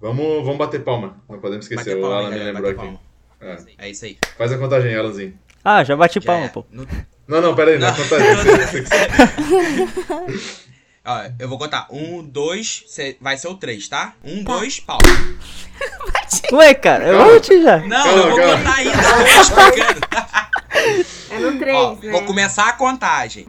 Vamos, vamos bater palma. Não podemos esquecer. Bater o palma, Alan me lembrou aqui. palma. É. É isso aí. Faz a contagem, Alanzinho. Ah, já bati Já palma, é. pô. No- Não, não, pera aí, não é Não. contagem. Você, você, Ó, eu vou contar. Um, dois, cê- vai ser o três, tá? Um, Tá. dois, pau. Ué, cara, eu Calma. bati já. Não, Calma, eu vou calma. contar ainda, tô explicando. É no 3, Ó, né? vou começar a contagem.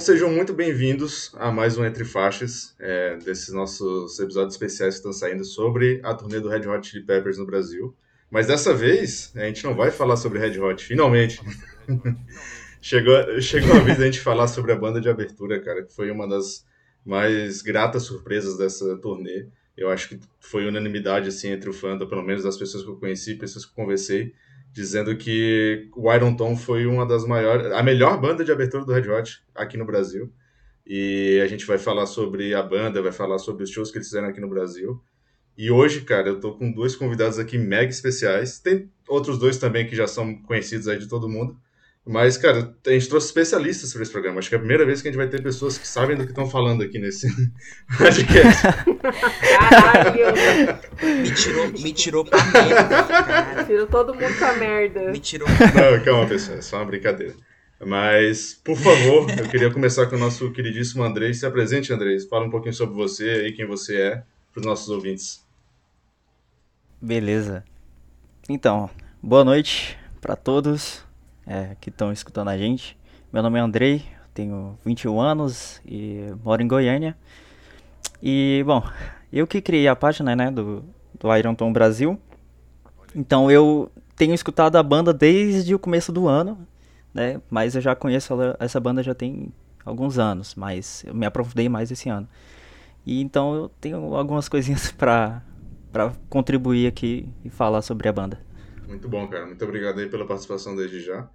Então sejam muito bem-vindos a mais um Entre Faixas, é, desses nossos episódios especiais que estão saindo sobre a turnê do Red Hot Chili Peppers no Brasil. Mas dessa vez, a gente não vai falar sobre Red Hot, finalmente. chegou, chegou a vez da gente falar sobre a banda de abertura, cara, que foi uma das mais gratas surpresas dessa turnê. Eu acho que foi unanimidade, assim, entre o fandom, pelo menos das pessoas que eu conheci, pessoas que eu conversei, dizendo que o Iron Tom foi uma das maiores, a melhor banda de abertura do Red Hot aqui no Brasil. E a gente vai falar sobre a banda, vai falar sobre os shows que eles fizeram aqui no Brasil. E hoje, cara, eu tô com dois convidados aqui mega especiais. Tem outros dois também que já são conhecidos aí de todo mundo. Mas, cara, a gente trouxe especialistas para esse programa. Acho que é a primeira vez que a gente vai ter pessoas que sabem do que estão falando aqui nesse podcast. Caralho. Me tirou, me tirou pra merda, cara. Tirou todo mundo pra merda. Me tirou. Não, calma, pessoal, é só uma brincadeira. Mas, por favor, eu queria começar com o nosso queridíssimo Andrei. Se apresente, Andrei. Fala um pouquinho sobre você e quem você é para os nossos ouvintes. Beleza. Então, boa noite pra todos é, que estão escutando a gente. Meu nome é Andrei, tenho 21 anos e moro em Goiânia. E, bom, eu que criei a página, né, do, do Iron Tom Brasil. Então eu tenho escutado a banda desde o começo do ano, né? Mas eu já conheço ela- essa banda já tem alguns anos, mas eu me aprofundei mais esse ano. E então eu tenho algumas coisinhas pra para contribuir aqui e falar sobre a banda. Muito bom, cara. Muito obrigado aí pela participação desde já.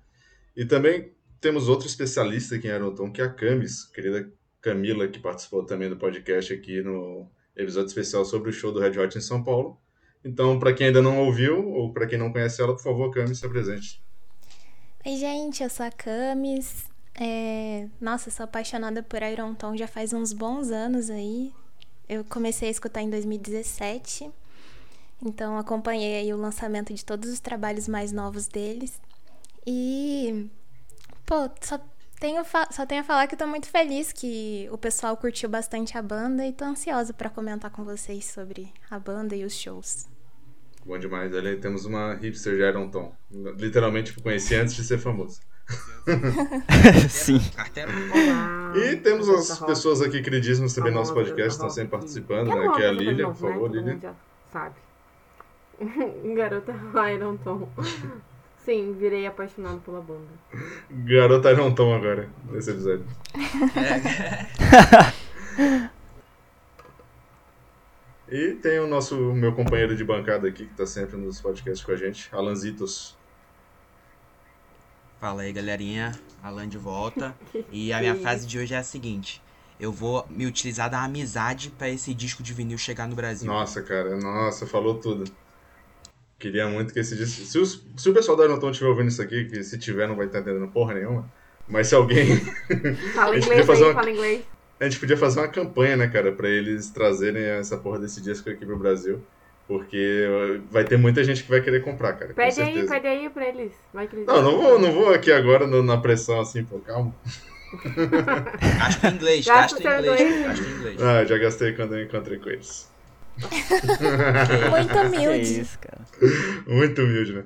E também temos outro especialista aqui em Aeroton, que é a Camis, querida Camila, que participou também do podcast aqui no episódio especial sobre o show do Red Hot em São Paulo. Então, para quem ainda não ouviu, ou para quem não conhece ela, por favor, Camis, se apresente. Oi, gente, eu sou a Camis. É, Nossa, sou apaixonada por Iron Tom já faz uns bons anos aí. Eu comecei a escutar em 2017. Então acompanhei aí o lançamento de todos os trabalhos mais novos deles. E pô, só tenho, só tenho a falar que eu tô muito feliz que o pessoal curtiu bastante a banda e tô ansiosa pra comentar com vocês sobre a banda e os shows. Bom demais. Ali temos uma hipster de Iron Tom. Literalmente conheci antes de ser famoso. Sim. E temos as pessoas aqui queridíssimas também no nosso podcast, estão sempre participando, né? Que é a Lilian, por favor, já sabe. Garota Iron Tom. Sim, virei apaixonado pela banda. Garota Iron Tom agora, nesse episódio. E tem o nosso meu companheiro de bancada aqui, que tá sempre nos podcasts com a gente, Alanzitos. Fala aí, galerinha. Alan de volta. E a minha frase de hoje é a seguinte: Eu vou me utilizar da amizade pra esse disco de vinil chegar no Brasil. Nossa, cara, nossa, falou tudo. Queria muito que esse disco. Se, os- se o pessoal da Tom estiver ouvindo isso aqui, que se tiver não vai estar entendendo porra nenhuma, mas se alguém. Fala A gente inglês podia fazer aí, uma- fala inglês. A gente podia fazer uma campanha, né, cara, pra eles trazerem essa porra desse disco aqui pro Brasil. Porque vai ter muita gente que vai querer comprar, cara. com Pede aí, pede aí pra eles. Vai que eles Não, não vou, não vou aqui agora no- na pressão assim, pô, calma. Gasta em inglês, Gasta em inglês. Gasta em inglês. Ah, já gastei quando eu encontrei com eles. Muito humilde. isso, cara. Muito humilde, né?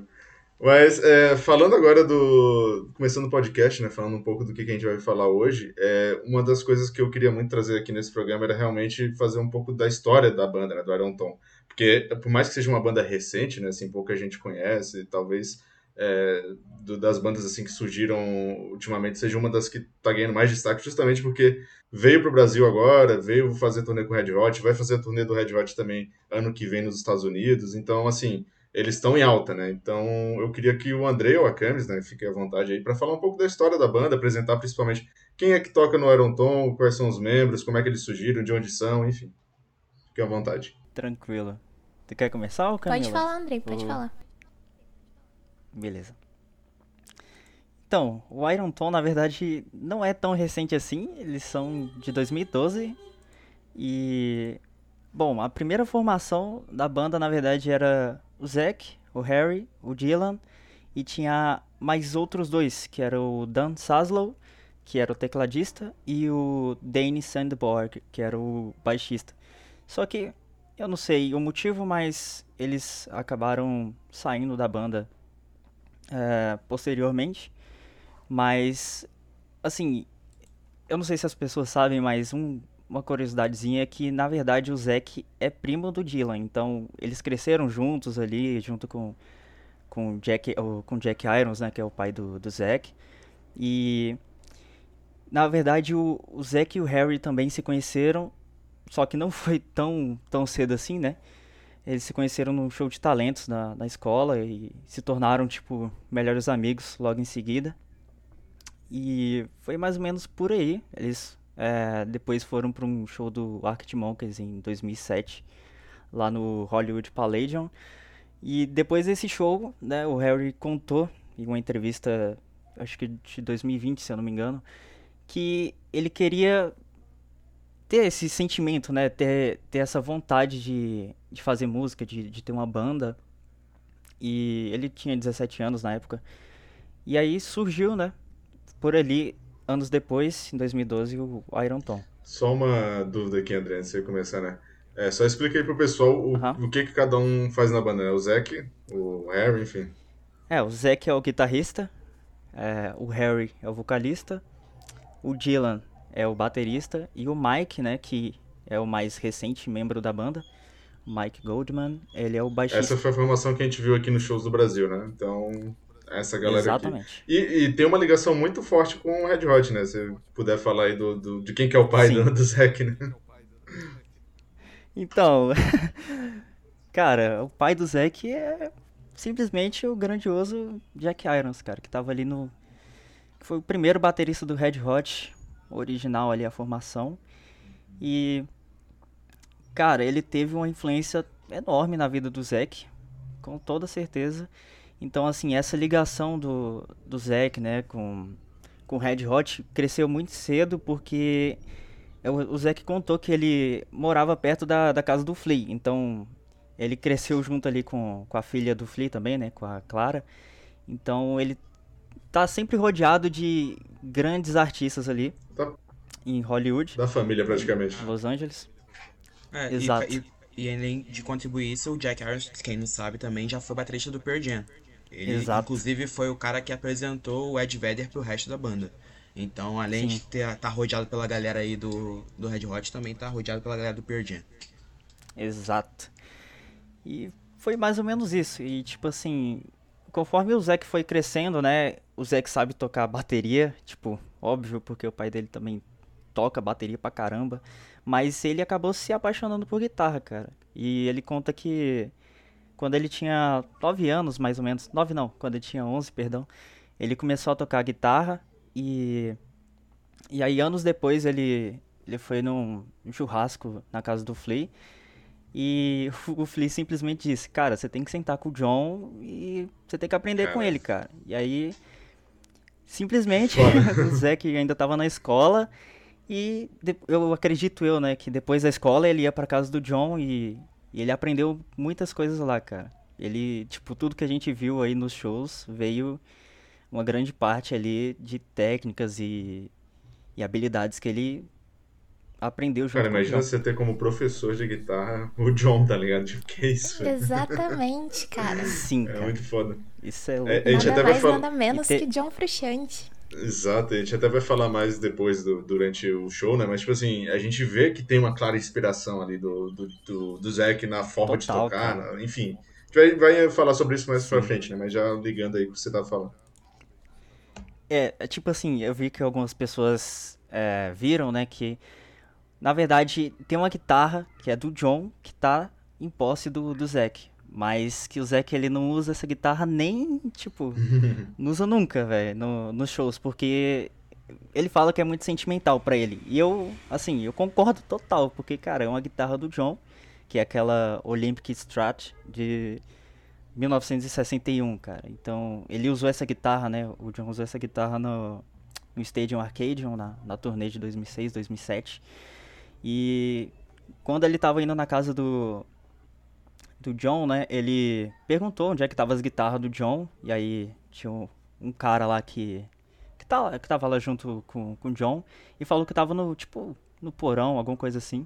Mas é, falando agora do. Começando o podcast, né? Falando um pouco do que, que a gente vai falar hoje, é, uma das coisas que eu queria muito trazer aqui nesse programa era realmente fazer um pouco da história da banda, né? Do Iron Tom. Porque, por mais que seja uma banda recente, né? Assim, pouca gente conhece, talvez é, do- das bandas assim que surgiram ultimamente seja uma das que tá ganhando mais destaque, justamente porque veio pro Brasil agora, veio fazer turnê com o Red Hot, vai fazer a turnê do Red Hot também ano que vem nos Estados Unidos. Então, assim, eles estão em alta, né? Então, eu queria que o André ou a Camis, né, fique à vontade aí para falar um pouco da história da banda, apresentar principalmente quem é que toca no Iron Tom, quais são os membros, como é que eles surgiram, de onde são, enfim. Fique à vontade. Tranquilo. Tu quer começar ou Camila? Pode falar, Andrei, pode Ou- falar. Beleza. Então, o Iron Tom, na verdade, não é tão recente assim. Eles são de 2012. E. Bom, a primeira formação da banda, na verdade, era o Zack, o Harry, o Dylan. E tinha mais outros dois, que era o Dan Saslow, que era o tecladista, e o Danny Sandborg, que era o baixista. Só que eu não sei o motivo, mas eles acabaram saindo da banda é, posteriormente. Mas, assim, eu não sei se as pessoas sabem, mas um- uma curiosidadezinha é que, na verdade, o Zack é primo do Dylan. Então, eles cresceram juntos ali, junto com com Jack, o- com Jack Irons, né, que é o pai do, do Zack. E, na verdade, o, o Zack e o Harry também se conheceram, só que não foi tão, tão cedo assim, né? Eles se conheceram num show de talentos na, na escola e se tornaram, tipo, melhores amigos logo em seguida. E foi mais ou menos por aí. Eles é, depois foram para um show do Arctic Monkeys em 2007, lá no Hollywood Palladium. E depois desse show, né, o Harry contou em uma entrevista, acho que de 2020, se eu não me engano, que ele queria ter esse sentimento, né, ter, ter essa vontade de, de fazer música, de, de ter uma banda. E ele tinha 17 anos na época. E aí surgiu, né, por ali, anos depois, em 2012, o Iron Tom. Só uma dúvida aqui, André, antes de você começar, né? É, só explica aí pro pessoal o, o que, que cada um faz na banda, né? O Zack, o Harry, enfim. É, o Zack é o guitarrista, é, o Harry é o vocalista, o Dylan é o baterista e o Mike, né, que é o mais recente membro da banda, Mike Goldman, ele é o baixista. Essa foi a formação que a gente viu aqui nos shows do Brasil, né? Então, essa galera aqui. Exatamente. E, e tem uma ligação muito forte com o Red Hot, né? Se puder falar aí do, do- de quem que é o pai do, do Zack, né? Então, cara, o pai do Zack é simplesmente o grandioso Jack Irons, cara, que tava ali no. foi o primeiro baterista do Red Hot, original ali a formação. E. Cara, ele teve uma influência enorme na vida do Zack, com toda certeza. Então, assim, essa ligação do, do Zack, né, com, com Red Hot cresceu muito cedo porque é, o Zack contou que ele morava perto da, da casa do Flea, então ele cresceu junto ali com, com a filha do Flea também, né, com a Clara. Então ele tá sempre rodeado de grandes artistas ali Tá. em Hollywood, Da família, praticamente. Los Angeles. É, Exato. E, e, e além de contribuir isso, o Jack Irons, quem não sabe, também já foi baterista do Pearl Jam. Ele, Exato. inclusive, foi o cara que apresentou o Ed Vedder pro resto da banda. Então, além Sim. de ter, tá rodeado pela galera aí do, do Red Hot, também tá rodeado pela galera do Pearl Jam. Exato. E foi mais ou menos isso. E tipo assim, conforme o Zack foi crescendo, né? O Zack sabe tocar bateria, tipo, óbvio, porque o pai dele também toca bateria pra caramba. Mas ele acabou se apaixonando por guitarra, cara. E ele conta que quando ele tinha 9 anos, mais ou menos, 9 não, quando ele tinha 11, perdão, ele começou a tocar guitarra e e aí anos depois ele ele foi num churrasco na casa do Flea e o Flea simplesmente disse, cara, você tem que sentar com o John e você tem que aprender com Cara. ele, cara. E aí, simplesmente, o Zack ainda tava na escola e eu acredito eu, né, que depois da escola ele ia pra casa do John e, e ele aprendeu muitas coisas lá, cara. Ele, tipo, tudo que a gente viu aí nos shows veio uma grande parte ali de técnicas e, e habilidades que ele aprendeu junto Cara, com o imagina John. você ter como professor de guitarra o John, tá ligado? Tipo, que isso? velho? Exatamente, cara. Sim, É cara. muito foda. Isso é louco. É, a gente Nada até vai mais, falar. nada menos te- que John Frusciante. Exato, a gente até vai falar mais depois do- durante o show, né? Mas, tipo assim, a gente vê que tem uma clara inspiração ali do, do, do, do Zack na forma de Total, tocar, cara. né? enfim. A gente vai, vai falar sobre isso mais pra Sim. frente, né? Mas já ligando aí o que você tá falando. É, é tipo assim, eu vi que algumas pessoas é, viram, né, que na verdade tem uma guitarra que é do John que tá em posse do, do Zack. Mas que o Zack ele não usa essa guitarra nem, tipo, não usa nunca, velho, no, nos shows, porque ele fala que é muito sentimental pra ele. E eu, assim, eu concordo total, porque, cara, é uma guitarra do John que é aquela Olympic Strat de 1961, cara. Então, ele usou essa guitarra, né? O John usou essa guitarra no, no Stadium Arcadium, na, na turnê de 2006, 2007. E quando ele tava indo na casa do, do John, né? Ele perguntou onde é que tava as guitarras do John. E aí tinha um, um cara lá que, que, tá, que tava lá junto com, com o John. E falou que tava no, tipo, no porão, alguma coisa assim.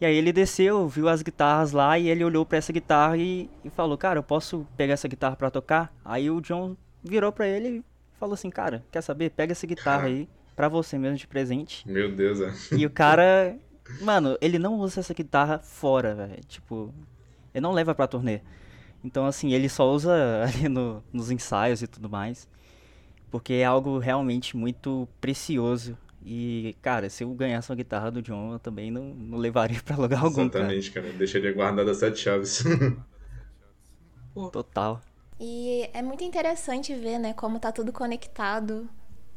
E aí ele desceu, viu as guitarras lá e ele olhou para essa guitarra e, e, falou, cara, eu posso pegar essa guitarra para tocar? Aí o John virou para ele e falou assim, cara, quer saber? Pega essa guitarra aí pra você mesmo de presente. Meu Deus, é. E o cara, mano, ele não usa essa guitarra fora, velho. Tipo, ele não leva pra turnê. Então, assim, ele só usa ali no, nos ensaios e tudo mais. Porque é algo realmente muito precioso e, cara, se eu ganhasse uma guitarra do John, eu também não, não levaria pra lugar algum. Exatamente, cara. cara. Deixaria guardada sete chaves. Total. E é muito interessante ver, né, como tá tudo conectado.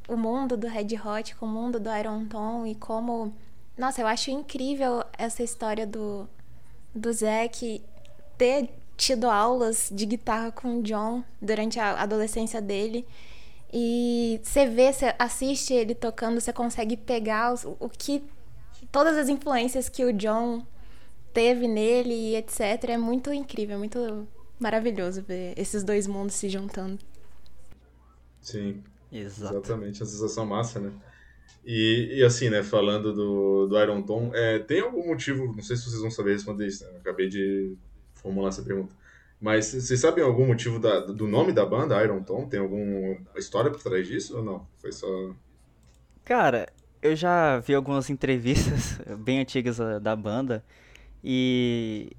O mundo do Red Hot com o mundo do Iron Tom e como. Nossa, eu acho incrível essa história do, do Zack ter tido aulas de guitarra com o John durante a adolescência dele. E você vê, você assiste ele tocando, você consegue pegar os, o que. Todas as influências que o John teve nele e etc. É muito incrível, é muito maravilhoso ver esses dois mundos se juntando. Sim. Exato. Exatamente, a sensação massa, né? E, e assim, né, falando do, do Iron Tom, é, tem algum motivo, não sei se vocês vão saber responder isso, né? Acabei de formular essa pergunta. Mas vocês sabem algum motivo da, do nome da banda, Iron Tom? Tem alguma história por trás disso ou não? Foi só. Cara, eu já vi algumas entrevistas bem antigas da banda e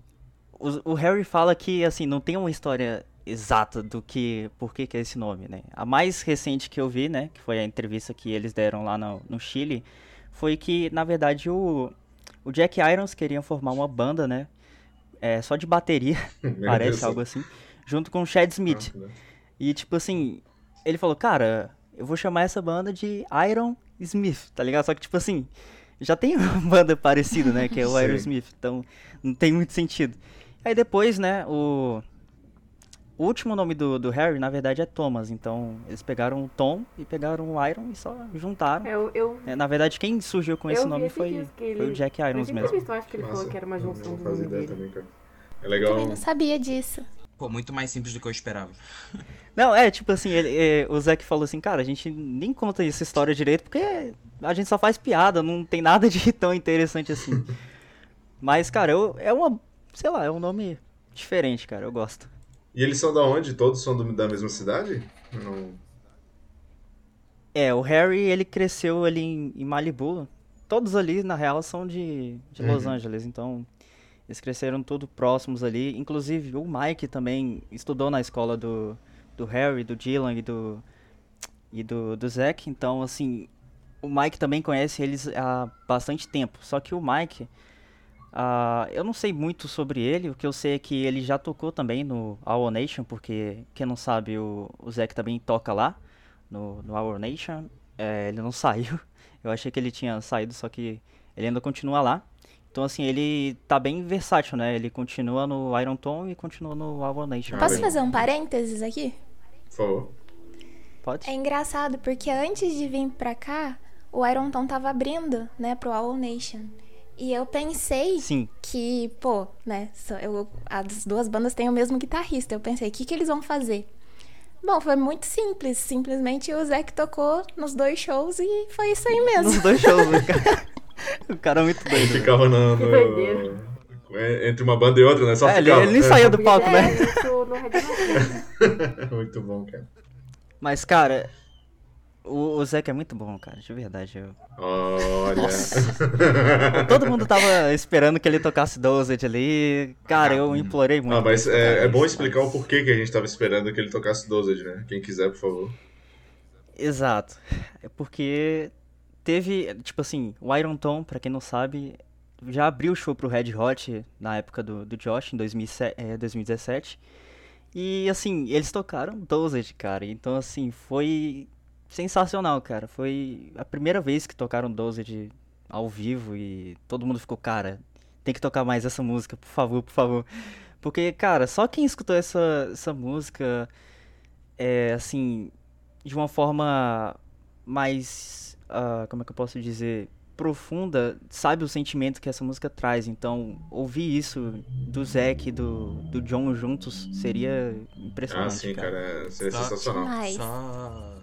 o, o, Harry fala que assim não tem uma história exata do que por que, que é esse nome, né? A mais recente que eu vi, né, que foi a entrevista que eles deram lá no, no Chile, foi que na verdade o, o Jack Irons queria formar uma banda, né, é, só de bateria, parece algo assim, junto com o Chad Smith. Ah, e tipo assim, ele falou, cara, eu vou chamar essa banda de Iron Smith, tá ligado? Só que tipo assim, já tem uma banda parecida, né, que é o Iron Smith, então não tem muito sentido. Aí depois, né, o, o último nome do, do Harry, na verdade, é Thomas. Então, eles pegaram o Tom e pegaram o Iron e só juntaram. Eu, eu... É, na verdade, quem surgiu com esse nome foi, ele... foi o Jack Irons mesmo. Eu acho que ele Nossa, falou que era uma junção não, não ideia também, cara. É legal. Eu não sabia disso. Pô, muito mais simples do que eu esperava. Não, é, tipo assim, ele, é, o Zack falou assim, cara, a gente nem conta essa história direito porque a gente só faz piada, não tem nada de tão interessante assim. Mas, cara, eu, é uma, sei lá, é um nome diferente, cara, eu gosto. E eles são da onde? Todos são do, da mesma cidade? Não. É, o Harry, ele cresceu ali em, em Malibu. Todos ali, na real, são de, de uhum. Los Angeles, então eles cresceram todos próximos ali. Inclusive, o Mike também estudou na escola do, do Harry, do Dylan e do, e do, do Zack. Então, assim, o Mike também conhece eles há bastante tempo. Só que o Mike, Uh, eu não sei muito sobre ele, o que eu sei é que ele já tocou também no Our Nation, porque quem não sabe, o, o Zack também toca lá no, no Our Nation. É, ele não saiu, eu achei que ele tinha saído, só que ele ainda continua lá. Então, assim, ele tá bem versátil, né? Ele continua no Iron Tom e continua no Our Nation. Posso fazer um parênteses aqui? Por favor. Pode? É engraçado, porque antes de vir pra cá, o Iron Tom tava abrindo, né, pro Our Nation. E eu pensei Sim. que, pô, né, eu, as duas bandas têm o mesmo guitarrista. Eu pensei, o que, que eles vão fazer? Bom, foi muito simples. Simplesmente o Zé que tocou nos dois shows e foi isso aí mesmo. Nos dois shows, né, cara. o cara é muito doido. Ele ficava no, no... É, entre uma banda e outra, né? Só é, ficava. Ele, ele é. saía do palco, né? É, muito bom, cara. Mas, cara, o, o é muito bom, cara, de verdade. Eu... Olha. Todo mundo tava esperando que ele tocasse Dosed ali. Cara, eu implorei muito. Ah, mas é, é, bom explicar o porquê que a gente tava esperando que ele tocasse Dosed, né? Quem quiser, por favor. Exato. É porque teve, tipo assim, o Iron Tom, pra quem não sabe, já abriu o show pro Red Hot na época do, do Josh, em 2007, é, 2017. E assim, eles tocaram Dosed, cara. Então, assim, foi sensacional, cara. Foi a primeira vez que tocaram Dosed ao vivo e todo mundo ficou, cara, tem que tocar mais essa música, por favor, por favor. Porque, cara, só quem escutou essa, essa música, é, assim, de uma forma mais, uh, como é que eu posso dizer, profunda, sabe o sentimento que essa música traz. Então, ouvir isso do Zack e do, do John juntos seria impressionante. Ah, sim, cara, cara seria só, sensacional. Só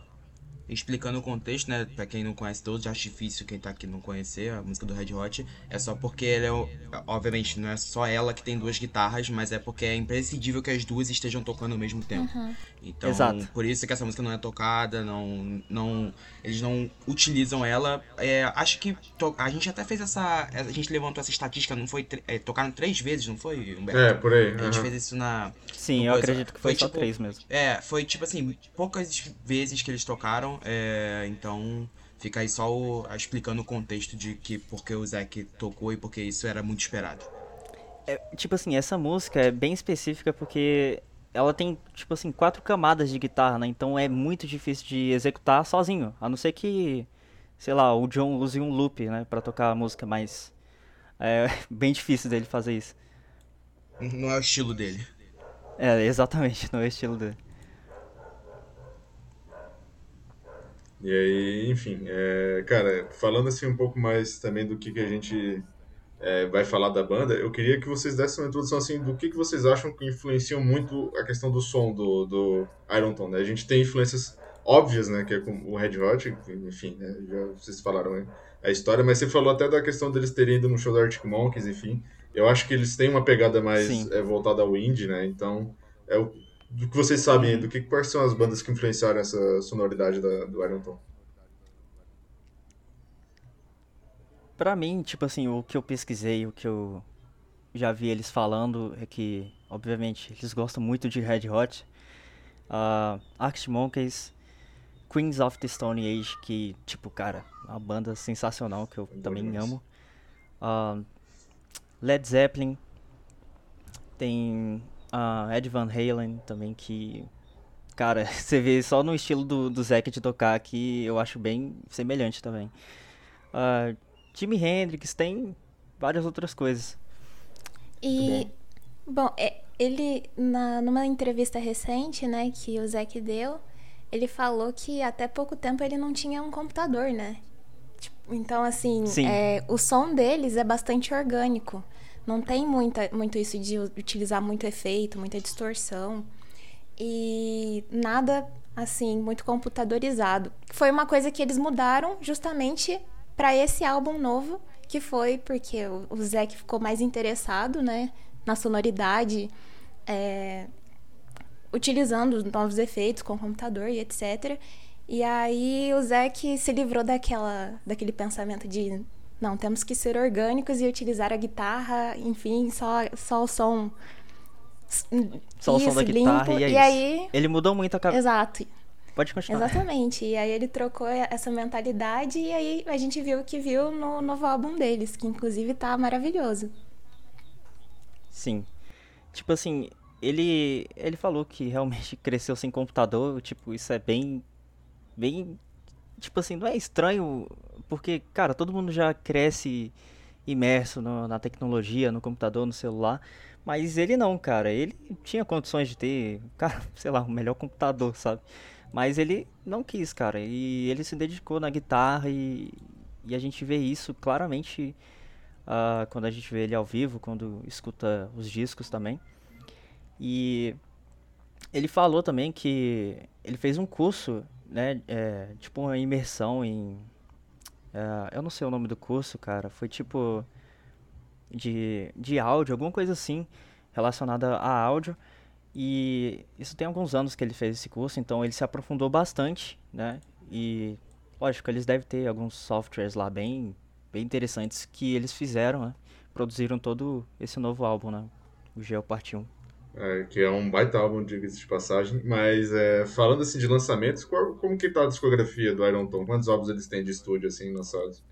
explicando o contexto, né? Pra quem não conhece todos, acho difícil quem tá aqui não conhecer a música do Red Hot. É só porque ela é. Obviamente, não é só ela que tem duas guitarras, mas é porque é imprescindível que as duas estejam tocando ao mesmo tempo. Uhum. Então, Exato. por isso que essa música não é tocada, não. não eles não utilizam ela. É, acho que. To, a gente até fez essa. A gente levantou essa estatística, não foi. É, tocaram três vezes, não foi, Humberto? É, por aí. Uhum. A gente fez isso na. Sim, eu acredito que foi, foi só tipo, três mesmo. É, foi tipo assim, poucas vezes que eles tocaram. É, então fica aí só o, explicando o contexto de que porque o Zack tocou e porque isso era muito esperado. É, tipo assim, essa música é bem específica porque ela tem, tipo assim, quatro camadas de guitarra, né? Então é muito difícil de executar sozinho. A não ser que, sei lá, o John use um loop, né? Pra tocar a música, mas é bem difícil dele fazer isso. Não é o estilo dele. É, exatamente, não é o estilo dele. E aí, enfim, é, cara, falando assim um pouco mais também do que, que a gente é, vai falar da banda, eu queria que vocês dessem uma introdução assim do que, que vocês acham que influenciam muito a questão do som do, do Iron Tone. Né? A gente tem influências óbvias, né, que é com o Red Hot, enfim, né, já vocês falaram né, a história, mas você falou até da questão deles terem ido no show do Arctic Monkeys, enfim. Eu acho que eles têm uma pegada mais é, voltada ao indie, né? Então, é do que vocês sabem, do que quais são as bandas que influenciaram essa sonoridade da, do Iron Tom? Pra mim, tipo assim, o que eu pesquisei, o que eu já vi eles falando é que, obviamente, eles gostam muito de Red Hot, uh, Arctic Monkeys, Queens of the Stone Age, que, tipo, cara, uma banda sensacional que eu é também demais. amo. Uh, Led Zeppelin, tem uh, Ed Van Halen também, que. Cara, você vê só no estilo do, do Zack de tocar que eu acho bem semelhante também. Uh, Jimi Hendrix, tem várias outras coisas. E. Bom, é, ele, na, numa entrevista recente, né, que o Zack deu, ele falou que até pouco tempo ele não tinha um computador, né? Tipo, então, assim, é, o som deles é bastante orgânico. Não tem muita, muito isso de utilizar muito efeito, muita distorção. E nada, assim, muito computadorizado. Foi uma coisa que eles mudaram justamente para esse álbum novo, que foi porque o Zac ficou mais interessado, né, na sonoridade, é, utilizando novos efeitos com o computador e etc. E aí o Zac se livrou daquela, daquele pensamento de não, temos que ser orgânicos e utilizar a guitarra, enfim, só, só o som. Só isso, o som da guitarra limpo, e é e aí Ele mudou muito a cabeça. Exato. Pode continuar. Exatamente. E aí ele trocou essa mentalidade e aí a gente viu o que viu no novo álbum deles, que inclusive tá maravilhoso. Sim. Tipo assim, ele ele falou que realmente cresceu sem computador, tipo, isso é bem bem tipo assim, não é estranho, porque, cara, todo mundo já cresce imerso no, na tecnologia, no computador, no celular, mas ele não, cara. Ele tinha condições de ter, cara, sei lá, o melhor computador, sabe? Mas ele não quis, cara. E ele se dedicou na guitarra e, e a gente vê isso claramente uh, quando a gente vê ele ao vivo, quando escuta os discos também. E ele falou também que ele fez um curso né, é, tipo uma imersão em... É, eu não sei o nome do curso, cara. Foi tipo de, de áudio, alguma coisa assim, relacionada a áudio. E isso tem alguns anos que ele fez esse curso, então ele se aprofundou bastante, né? E, lógico, eles devem ter alguns softwares lá bem, bem interessantes que eles fizeram, né? Produziram todo esse novo álbum, né? O Geo Parte 1 é, que é um baita álbum, diga-se de passagem. Mas é, falando assim de lançamentos, qual, como que tá a discografia do Iron Tom? Quantos álbuns eles têm de estúdio assim lançados?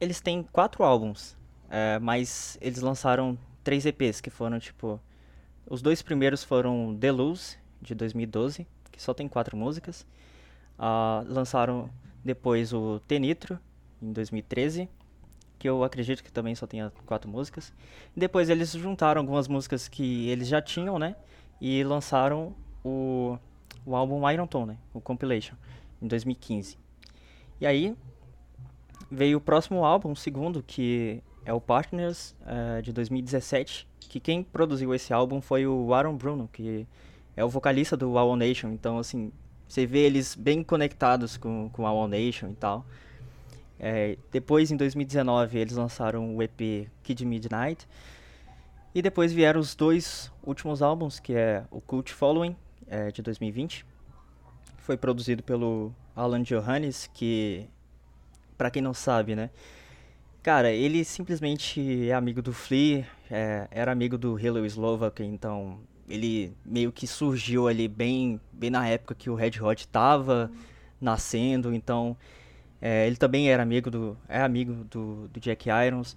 Eles têm quatro álbuns, é, mas eles lançaram três EPs, que foram tipo. Os dois primeiros foram The Lose, de 2012, que só tem quatro músicas. Uh, lançaram depois o Tenitro, em 2013, que eu acredito que também só tenha quatro músicas. Depois eles juntaram algumas músicas que eles já tinham, né? E lançaram o, o álbum Iron Tone, né? o compilation, em 2015. E aí veio o próximo álbum, o segundo, que é o Partners, uh, de 2017, que quem produziu esse álbum foi o Aaron Bruno, que é o vocalista do Wow Nation, então assim, você vê eles bem conectados com, com a Wow Nation e tal. É, depois, em 2019, eles lançaram o EP Kid Midnight. E depois vieram os dois últimos álbuns, que é o Cult Following, é, de 2020. Foi produzido pelo Alan Johannes, que, para quem não sabe, né? Cara, ele simplesmente é amigo do Flea, é, era amigo do Halo Slovak, então ele meio que surgiu ali bem, bem na época que o Red Hot tava nascendo, então é, ele também era amigo do é amigo do, do Jack Irons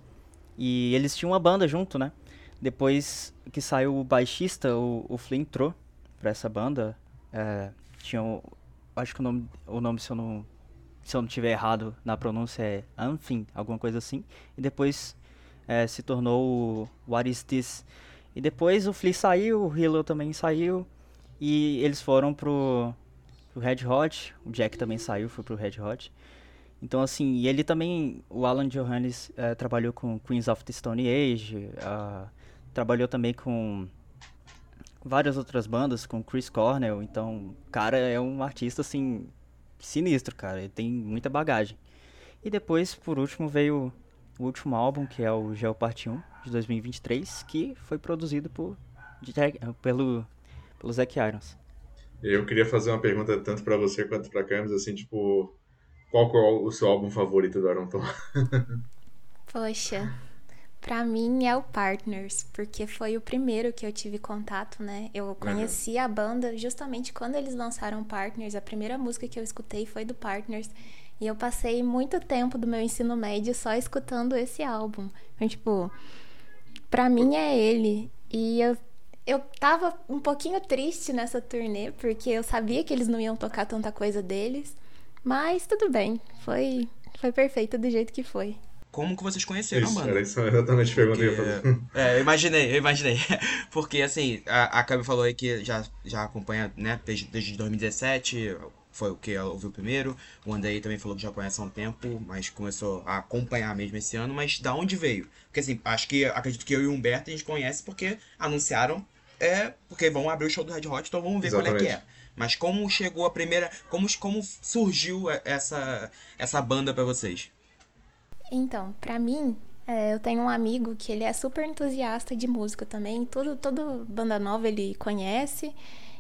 e eles tinham uma banda junto, né? Depois que saiu o baixista, o, o Flynn entrou pra essa banda, é, tinha acho que o nome, o nome se eu não se eu não tiver errado na pronúncia é Anfin, alguma coisa assim, e depois é, se tornou o What Is This? E depois o Flea saiu, o Hilo também saiu. E eles foram pro, pro Red Hot. O Jack também saiu, foi pro Red Hot. Então, assim, e ele também, o Alan Johannes, uh, trabalhou com Queens of the Stone Age, uh, trabalhou também com várias outras bandas, com Chris Cornell. Então, cara é um artista, assim, sinistro, cara. Ele tem muita bagagem. E depois, por último, veio o último álbum, que é o Geo Parte 1, de 2023, que foi produzido por, pelo, pelo Zac Irons. Eu queria fazer uma pergunta tanto para você quanto para Camis, assim, tipo, qual é o seu álbum favorito do Aaron Tom? Poxa, pra mim é o Partners, porque foi o primeiro que eu tive contato, né? Eu conheci uhum. a banda justamente quando eles lançaram Partners, a primeira música que eu escutei foi do Partners. E eu passei muito tempo do meu ensino médio só escutando esse álbum. Então, tipo, pra mim é ele. E eu, eu tava um pouquinho triste nessa turnê, porque eu sabia que eles não iam tocar tanta coisa deles. Mas tudo bem. Foi, foi perfeito do jeito que foi. Como que vocês conheceram isso, a banda? Era isso exatamente a pergunta que eu fazer. É, eu imaginei, eu imaginei. Porque, assim, a, a Cabe falou aí que já, já acompanha, né, desde, desde 2017, foi o que ela ouviu primeiro. O Andrei também falou que já conhece há um tempo, mas começou a acompanhar mesmo esse ano. Mas da onde veio? Porque assim, acho que acredito que eu e o Humberto a gente conhece porque anunciaram, é, porque vão abrir o show do Red Hot, então vamos ver Exatamente. qual é que é. Mas como chegou a primeira. Como, como surgiu essa, essa banda para vocês? Então, para mim, é, eu tenho um amigo que ele é super entusiasta de música também. Tudo, toda banda nova ele conhece.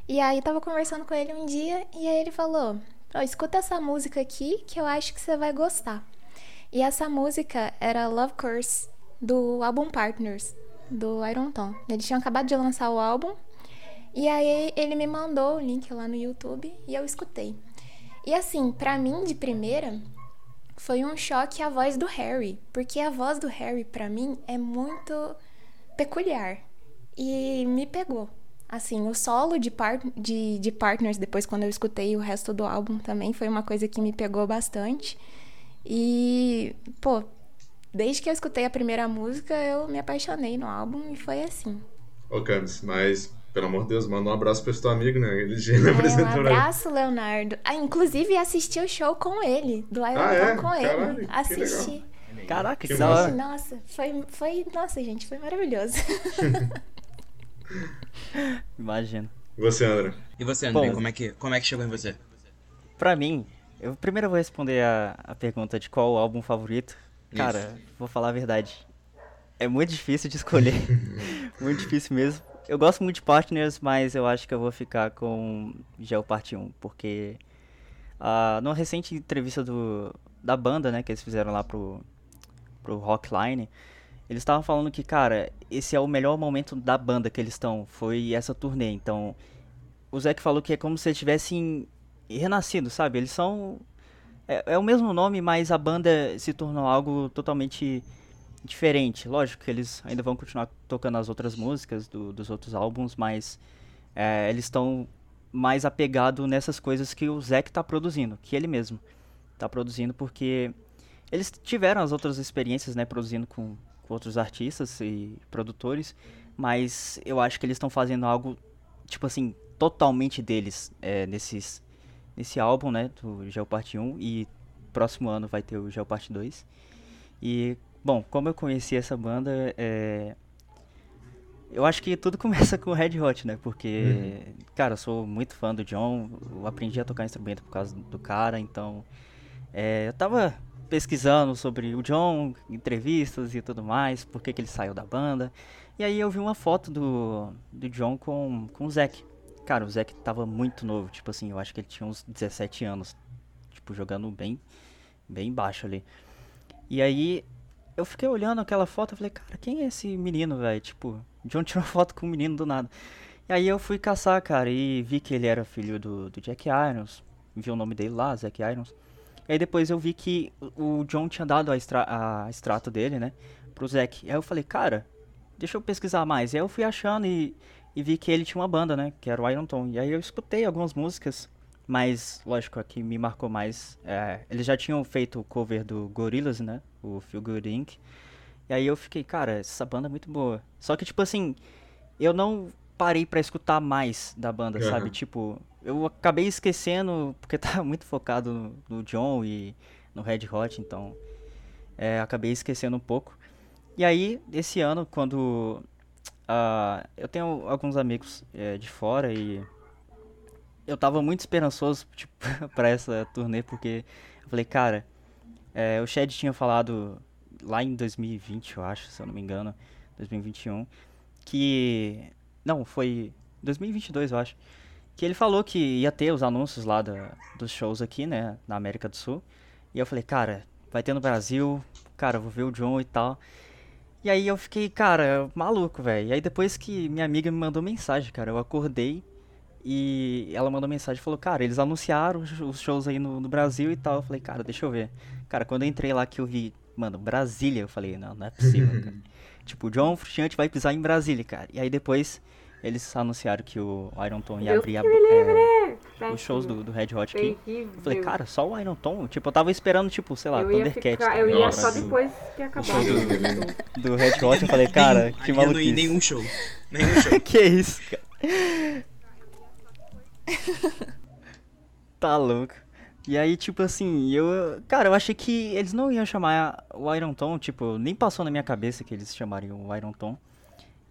E aí tava conversando com ele um dia e aí ele falou: oh, escuta essa música aqui que eu acho que você vai gostar. E essa música era Love Curse, do álbum Partners, do Iron Tom. Eles tinham acabado de lançar o álbum. E aí ele me mandou o link lá no YouTube e eu escutei. E assim, para mim de primeira, foi um choque a voz do Harry, porque a voz do Harry para mim é muito peculiar e me pegou. Assim, o solo de, par de, de Partners, depois quando eu escutei o resto do álbum também, foi uma coisa que me pegou bastante. E, pô, desde que eu escutei a primeira música, eu me apaixonei no álbum e foi assim. Ô, Camis, mas, pelo amor de Deus, manda um abraço pro seu amigo, né? Ele já é, apresentou. Um abraço, Leonardo. Ah, inclusive, assisti o show com ele, do Iron ah, é? com Caralho, ele. Assisti. Caraca, que, da Nossa, foi, foi. Nossa, gente, foi maravilhoso. Imagina. E você, André? E você, André, Bom, como, é que, como é que chegou em você? Pra mim, eu primeiro vou responder a, a pergunta de qual o álbum favorito. Cara, Isso. vou falar a verdade. É muito difícil de escolher. muito difícil mesmo. Eu gosto muito de Partners, mas eu acho que eu vou ficar com Gel Parte 1, porque uh, numa recente entrevista do, da banda, né, que eles fizeram lá pro, pro Rockline, eles estavam falando que, cara, esse é o melhor momento da banda que eles estão. Foi essa turnê. Então, o Zac falou que é como se eles tivessem renascido, sabe? Eles são. É, é, o mesmo nome, mas a banda se tornou algo totalmente diferente. Lógico que eles ainda vão continuar tocando as outras músicas do, dos outros álbuns, mas é, eles estão mais apegados nessas coisas que o Zac está produzindo, que ele mesmo está produzindo, porque eles tiveram as outras experiências, né, produzindo com, com outros artistas e produtores, mas eu acho que eles estão fazendo algo, tipo assim, totalmente deles é, nesses, nesse álbum, né, do Geoparte 1 e próximo ano vai ter o Geoparte 2. E, bom, como eu conheci essa banda, é, eu acho que tudo começa com o Red Hot, né? Porque, uhum. cara, eu sou muito fã do John, eu aprendi a tocar instrumento por causa do cara, então é, eu tava pesquisando sobre o John, entrevistas e tudo mais, por que, que ele saiu da banda. E aí eu vi uma foto do, do John com, com o Zac. Cara, o Zac tava muito novo, tipo assim, eu acho que ele tinha uns 17 anos, tipo, jogando bem, bem baixo ali. E aí eu fiquei olhando aquela foto e falei, cara, quem é esse menino, velho? Tipo, John tirou foto com o menino do nada. E aí eu fui caçar, cara, e vi que ele era filho do, do Jack Irons. Vi o nome dele lá, Zack Irons. E aí depois eu vi que o John tinha dado a, extra, a extrato dele, né, pro Zack. Aí eu falei, cara, deixa eu pesquisar mais. E aí eu fui achando e, e vi que ele tinha uma banda, né, que era o Iron Tom. E aí eu escutei algumas músicas, mas, lógico, a que me marcou mais, é, eles já tinham feito o cover do Gorillaz, né, o Feel Good Inc. E aí eu fiquei, cara, essa banda é muito boa. Só que, tipo assim, eu não parei para escutar mais da banda, uhum. sabe? Tipo, eu acabei esquecendo, porque tava muito focado no, no John e no Red Hot, então é, acabei esquecendo um pouco. E aí, esse ano, quando uh, eu tenho alguns amigos é, de fora e eu tava muito esperançoso tipo, para essa turnê, porque eu falei, cara, é, o Shed tinha falado lá em 2020, eu acho, se eu não me engano, 2021, que. Não, foi 2022, eu acho. Que ele falou que ia ter os anúncios lá da, dos shows aqui, né, na América do Sul. E eu falei, cara, vai ter no Brasil, cara, vou ver o John e tal. E aí eu fiquei, cara, maluco, velho. E aí depois que minha amiga me mandou mensagem, cara, eu acordei e ela mandou mensagem e falou, cara, eles anunciaram os shows aí no, no, Brasil e tal. Eu falei, cara, deixa eu ver. Cara, quando eu entrei lá que eu vi mano, Brasília. Eu falei, não, não é possível, cara. tipo, o John Frusciante vai pisar em Brasília, cara. E aí depois eles anunciaram que o Iron Tom ia abrir a, é, os shows do, do Red Hot aqui. Eu falei, cara, só o Iron Tom? Tipo, eu tava esperando, tipo, sei lá, eu Thundercats. Tá eu ia só depois que acabar. Do, do Red Hot, eu falei, cara, que maluquice. não ia nenhum show. Nenhum show. que isso, cara. tá louco. E aí, tipo assim, eu. Cara, eu achei que eles não iam chamar o Iron Tom, tipo, nem passou na minha cabeça que eles chamariam o Iron Tom.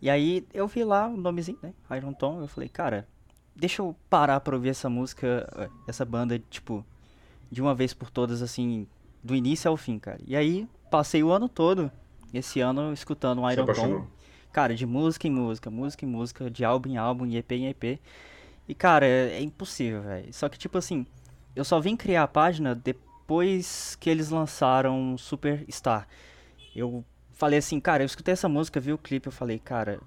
E aí eu vi lá o nomezinho, né? Iron Tom, eu falei, cara, deixa eu parar pra ouvir essa música, essa banda, tipo, de uma vez por todas, assim, do início ao fim, cara. E aí, passei o ano todo, esse ano, escutando o Iron Tom. Cara, de música em música, música em música, de álbum em álbum, EP em EP. E, cara, é, é impossível, velho. Só que, tipo assim eu só vim criar a página depois que eles lançaram Superstar. Eu falei assim, cara, eu escutei essa música, vi o clipe, eu falei, cara,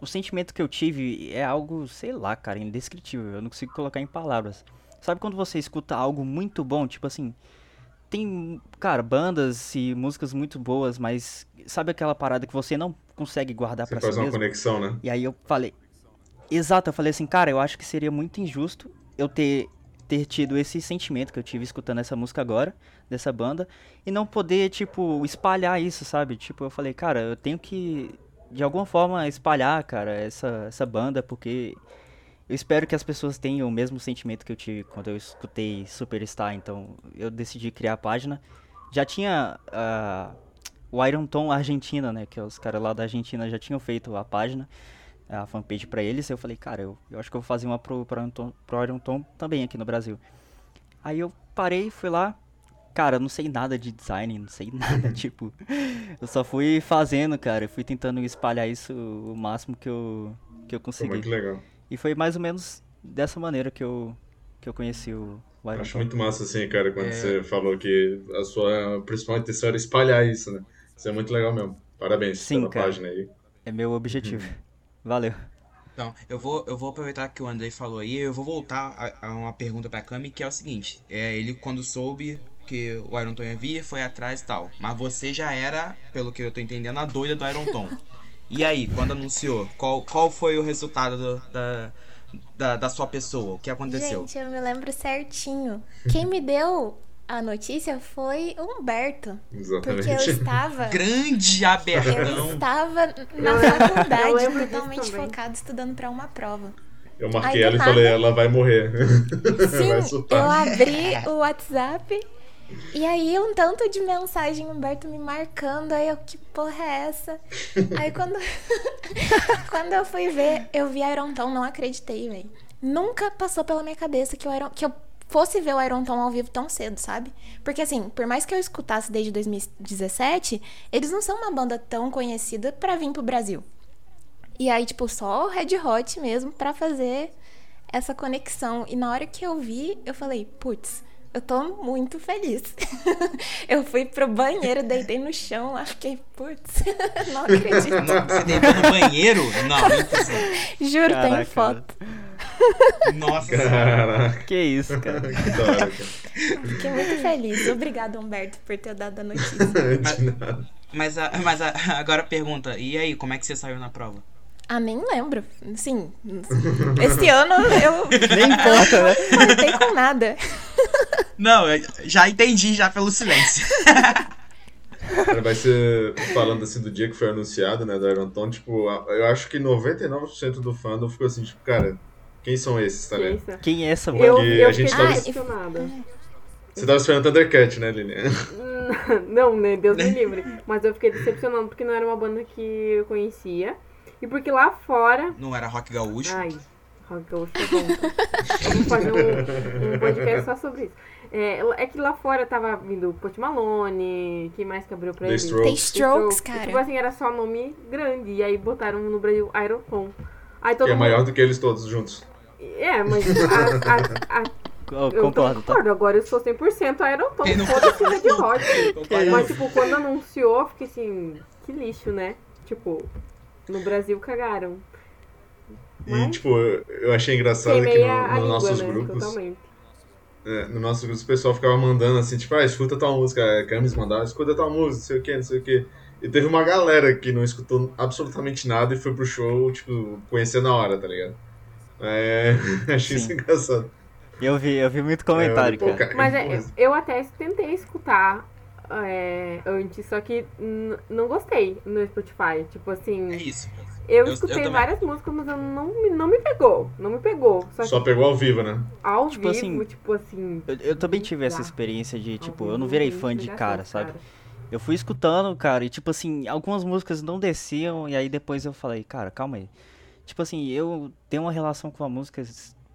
o sentimento que eu tive é algo, sei lá, cara, indescritível. Eu não consigo colocar em palavras. Sabe quando você escuta algo muito bom, tipo assim, tem, cara, bandas e músicas muito boas, mas sabe aquela parada que você não consegue guardar para si mesmo? faz uma conexão, né? E aí eu falei, exato, eu falei assim, cara, eu acho que seria muito injusto eu ter ter tido esse sentimento que eu tive escutando essa música agora, dessa banda, e não poder, tipo, espalhar isso, sabe? Tipo, eu falei, cara, eu tenho que, de alguma forma, espalhar, cara, essa, essa banda, porque eu espero que as pessoas tenham o mesmo sentimento que eu tive quando eu escutei Superstar, então eu decidi criar a página. Já tinha uh, o Iron Tom Argentina, né, que é os caras lá da Argentina já tinham feito a página, a fanpage para eles. Eu falei, cara, eu, eu acho que eu vou fazer uma pro, pro, Tom, pro Iron Tom também aqui no Brasil. Aí eu parei, fui lá. Cara, não sei nada de design, não sei nada, tipo. Eu só fui fazendo, cara. Eu fui tentando espalhar isso o máximo que eu, que eu consegui. Foi muito legal. E foi mais ou menos dessa maneira que eu, que eu conheci o, o Iron Acho Tom. muito massa, assim, cara, quando é... você falou que a sua principal intenção era espalhar isso, né? Isso é muito legal mesmo. Parabéns Sim, pela cara. página aí. É meu objetivo. Valeu. Então, eu vou, eu vou aproveitar que o Andrei falou aí, eu vou voltar a, a uma pergunta pra Cami, que é o seguinte. É, ele quando soube que o Iron Tom ia vir, foi atrás e tal. Mas você já era, pelo que eu tô entendendo, a doida do Iron Tom. E aí, quando anunciou, qual, qual foi o resultado do, da, da, da, sua pessoa? O que aconteceu? Gente, eu me lembro certinho. Quem me deu a notícia foi Humberto. Exatamente. Porque eu estava. Grande Eu abertão. estava na Eu faculdade, totalmente focada, estudando pra uma prova. Eu marquei Aí, ela e falei, nada- ela vai morrer. vai Sim, eu surtar. abri o WhatsApp e aí um tanto de mensagem, Humberto me marcando, aí eu, que porra é essa? Aí quando, quando eu fui ver, eu vi Iron Tom, não acreditei, velho. Nunca passou pela minha cabeça que, o Iron, que eu fosse ver o Iron Tom ao vivo tão cedo, sabe? Porque assim, por mais que eu escutasse desde 2017, eles não são uma banda tão conhecida pra vir pro Brasil. E aí, tipo, só o Red Hot mesmo pra fazer essa conexão. E na hora que eu vi, eu falei, putz, eu tô muito feliz. eu fui pro banheiro, deitei no chão lá, fiquei, putz, não acredito. Não, Você deitou no banheiro? Não, não é. Juro, tem Caraca, foto. Nossa. Caraca, Que isso, cara. que da hora, cara. Fiquei muito feliz. Obrigada, Humberto, por ter dado a notícia. De nada. Mas, a- mas a- agora pergunta, e aí, como é que você saiu na prova? Ah, nem lembro. Sim, esse ano eu Nem importa, né? não com nada. Não, já entendi já pelo silêncio. Cara, vai ser falando assim do dia que foi anunciado, né, do Iron Tom, tipo, eu acho que 99% do fandom ficou assim, tipo, cara, quem são esses, tá Que ligado? isso? Quem é essa banda? Eu, eu a gente fiquei tava- decepcionada. Você tava esperando Thundercat, né, Lilian? Não, né? Deus me livre. Mas eu fiquei decepcionada porque não era uma banda que eu conhecia. E porque lá fora. Não era rock gaúcho? Ai, Rock Gaúcho é bom. Vamos fazer um, um podcast só sobre isso. É, é que lá fora tava vindo Post Malone, quem mais que abriu pra The ele? Strokes. Tem Strokes, E, cara. Tipo assim, era só nome grande. E aí botaram no Brasil Iron Tom. Aí todo Que é mundo- maior do que eles todos juntos. É, mas a, a, a, Eu eu concordo, tá? concordo. Agora eu sou 100% Iron Tom. Quem não- Foda-se Red Hot. Mas, tipo, quando anunciou, eu fiquei assim, que lixo, né? Tipo, no Brasil cagaram. E, Mas tipo, eu achei engraçado que queimei no, língua, nossos né? grupos, é, no nossos grupos, o pessoal ficava mandando assim, tipo, ah, escuta tal música, a Camis mandava, escuta tal música, não sei o que, não sei o que. E teve uma galera que não escutou absolutamente nada e foi pro show, tipo, conhecer na hora, tá ligado? É, achei isso engraçado. Eu vi, eu vi muito comentário, É, pô, cara. Mas é, eu até tentei escutar é, antes, só que não gostei no Spotify. Tipo assim, É isso. eu, eu escutei também. várias músicas, mas eu não, me- não me pegou. Não me pegou. Só que Só pegou ao vivo, né? ao Tipo vivo, assim, tipo assim. Eu, eu também tive essa experiência de, tipo, vivo, eu não virei fã de cara, sabe? Eu fui escutando, cara, e tipo assim, algumas músicas não desciam, e aí depois eu falei, cara, calma aí. Tipo assim, eu tenho uma relação com a música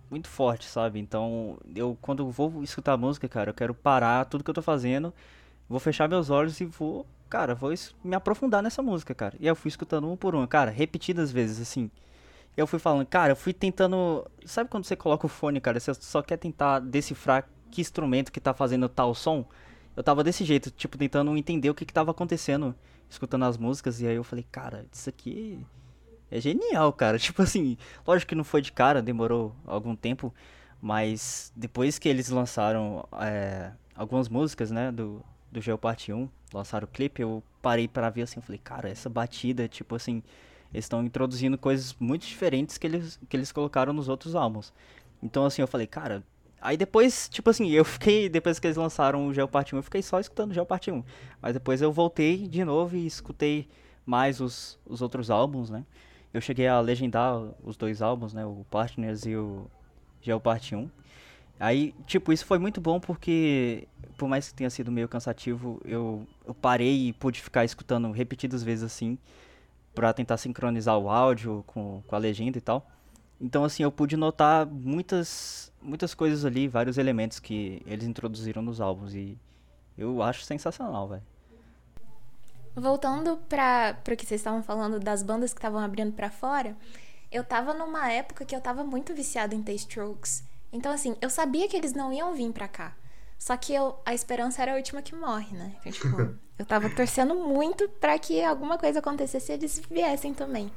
muito forte, sabe? Então, eu quando vou escutar música, cara, eu quero parar tudo que eu tô fazendo, vou fechar meus olhos e vou, cara, vou me aprofundar nessa música, cara. E eu fui escutando uma por uma, cara, repetidas vezes, assim. Eu fui falando, cara, eu fui tentando. Sabe quando você coloca o fone, cara? Você só quer tentar decifrar que instrumento que tá fazendo tal som? Eu tava desse jeito, tipo, tentando entender o que que tava acontecendo, escutando as músicas, e aí eu falei, cara, isso aqui é genial, cara. Tipo assim, lógico que não foi de cara, demorou algum tempo, mas depois que eles lançaram é, algumas músicas, né, do, do Geoparte 1, lançaram o clipe, eu parei pra ver assim, eu falei, cara, essa batida, tipo assim, eles estão introduzindo coisas muito diferentes que eles, que eles colocaram nos outros álbuns. Então, assim, eu falei, cara. Aí depois, tipo assim, eu fiquei. Depois que eles lançaram o Geoparte 1, eu fiquei só escutando o Geoparte 1. Mas depois eu voltei de novo e escutei mais os, os outros álbuns, né? Eu cheguei a legendar os dois álbuns, né? O Partners e o Geoparte 1. Aí, tipo, isso foi muito bom porque, por mais que tenha sido meio cansativo, eu, eu parei e pude ficar escutando repetidas vezes assim pra tentar sincronizar o áudio com, com a legenda e tal. Então, assim, eu pude notar muitas, muitas coisas ali, vários elementos que eles introduziram nos álbuns e eu acho sensacional, velho. Voltando para o que vocês estavam falando das bandas que estavam abrindo pra fora, eu tava numa época que eu tava muito viciada em The Strokes. Então, assim, eu sabia que eles não iam vir pra cá. Só que eu, a esperança era a última que morre, né? Então, tipo, eu tava torcendo muito pra que alguma coisa acontecesse e eles viessem também.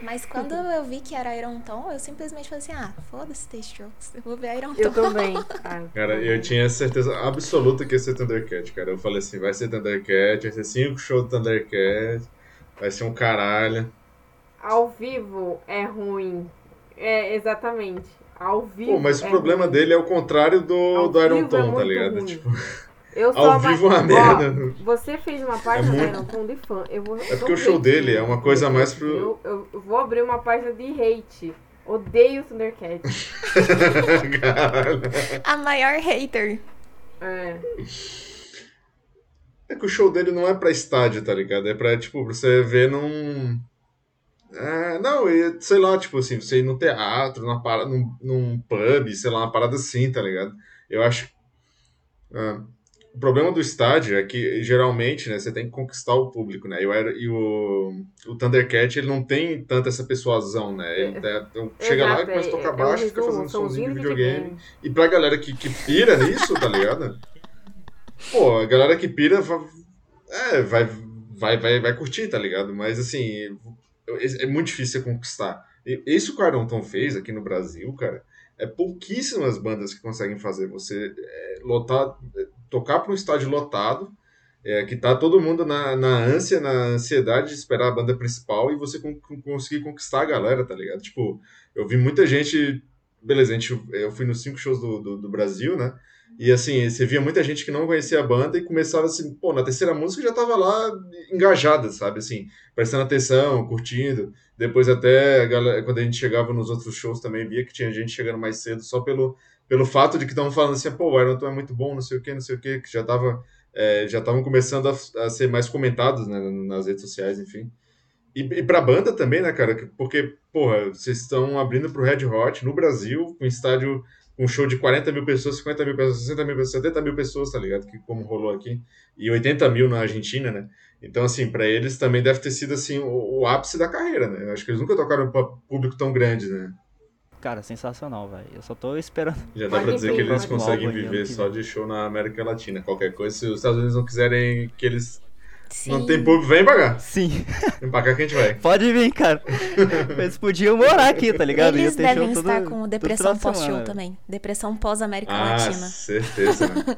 Mas quando eu vi que era Iron Tom, eu simplesmente falei assim: ah, foda-se The Strokes, eu vou ver Iron Tom. Eu também. Ah, Cara, eu tinha certeza absoluta que ia ser Thundercat, cara. Eu falei assim, vai ser Thundercat, vai ser cinco shows do Thundercat, vai ser um caralho. Ao vivo é ruim. É, exatamente. Ao vivo. Pô, mas é o problema ruim. dele é o contrário do, Ao do Iron é Tom, tá muito ligado? ruim. Tipo, Eu sou ao a vivo é uma Ó, merda. Você fez uma página muito- do Iron de fã. Eu vou, É porque o show dele é uma coisa mais pro- Eu, eu- eu vou abrir uma página de hate. Odeio Thundercat. Caralho. A maior hater. É. É que o show dele não é pra estádio, tá ligado? É pra, tipo, pra você ver num. É, não, sei lá, tipo assim, você ir no teatro, numa parada, num, num pub, sei lá, uma parada assim, tá ligado? Eu acho. ah, o problema do estádio é que, geralmente, né, você tem que conquistar o público, né? E o, e o, o Thundercat, ele não tem tanta essa persuasão, né? Ele tá- então, chega lá e Exato, começa a é- tocar é um baixo, fica fazendo um somzinho de videogame. E pra galera que, que pira nisso, tá ligado? Pô, a galera que pira va- é, vai, vai, vai, vai curtir, tá ligado? Mas assim, é é muito difícil você conquistar. E- Isso que o Iron Tom fez aqui no Brasil, cara, é pouquíssimas bandas que conseguem fazer. Você é, lotar, é, tocar para um estádio lotado, é, que tá todo mundo na, na ânsia, na ansiedade de esperar a banda principal e você con- con- conseguir conquistar a galera, tá ligado? Tipo, eu vi muita gente. Beleza, gente, eu fui nos cinco shows do, do, do Brasil, né? E assim, você via muita gente que não conhecia a banda e começava assim, pô, na terceira música já tava lá engajada, sabe? Assim, prestando atenção, curtindo. Depois até, a galera- quando a gente chegava nos outros shows também, via que tinha gente chegando mais cedo só pelo, pelo fato de que estavam falando assim, pô, o Tom é muito bom, não sei o que, não sei o que, que já tava, é, já estavam começando a, a ser mais comentados né, nas redes sociais, enfim. E, e pra banda também, né, cara? que- Porque, porra, vocês estão abrindo pro Red Hot no Brasil, com estádio, com um show de 40 mil pessoas, 50 mil pessoas, 60 mil pessoas, 70 mil pessoas, tá ligado? Que como rolou aqui. E 80 mil na Argentina, né? Então, assim, pra eles também deve ter sido, assim, o, o ápice da carreira, né? Acho que eles nunca tocaram pra público tão grande, né? Cara, sensacional, velho. Eu só tô esperando. Já dá pra dizer que eles conseguem viver que só de show na América Latina. Qualquer coisa, se os Estados Unidos não quiserem que eles Sim. não tem público, vem pra cá. Sim, Vem pra cá que a gente vai. pode vir, cara. Eles podiam morar aqui, tá ligado? Eles devem show todo- estar com depressão pós-show também. Depressão pós-América Ah, Latina. certeza, né?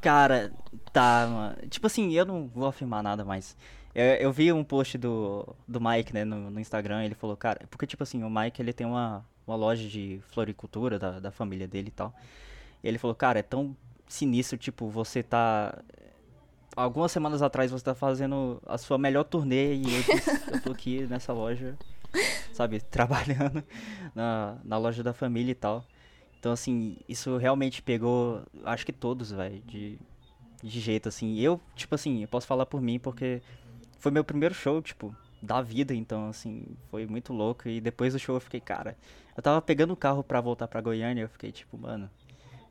Cara, tá, mano. Tipo assim, eu não vou afirmar nada, mas. Eu, eu vi um post do, do Mike, né, no, no Instagram, ele falou, cara, porque tipo assim, o Mike ele tem uma, uma loja de floricultura da, da família dele e tal. E ele falou, cara, é tão sinistro, tipo, você tá. Algumas semanas atrás você tá fazendo a sua melhor turnê e eu, eu tô aqui nessa loja, sabe, trabalhando na, na loja da família e tal. Então, assim, isso realmente pegou, acho que todos, velho, de, de jeito, assim. Eu, tipo assim, eu posso falar por mim porque foi meu primeiro show, tipo, da vida, então, assim, foi muito louco. E depois do show eu fiquei, cara, eu tava pegando o carro pra voltar pra Goiânia, eu fiquei, tipo, mano,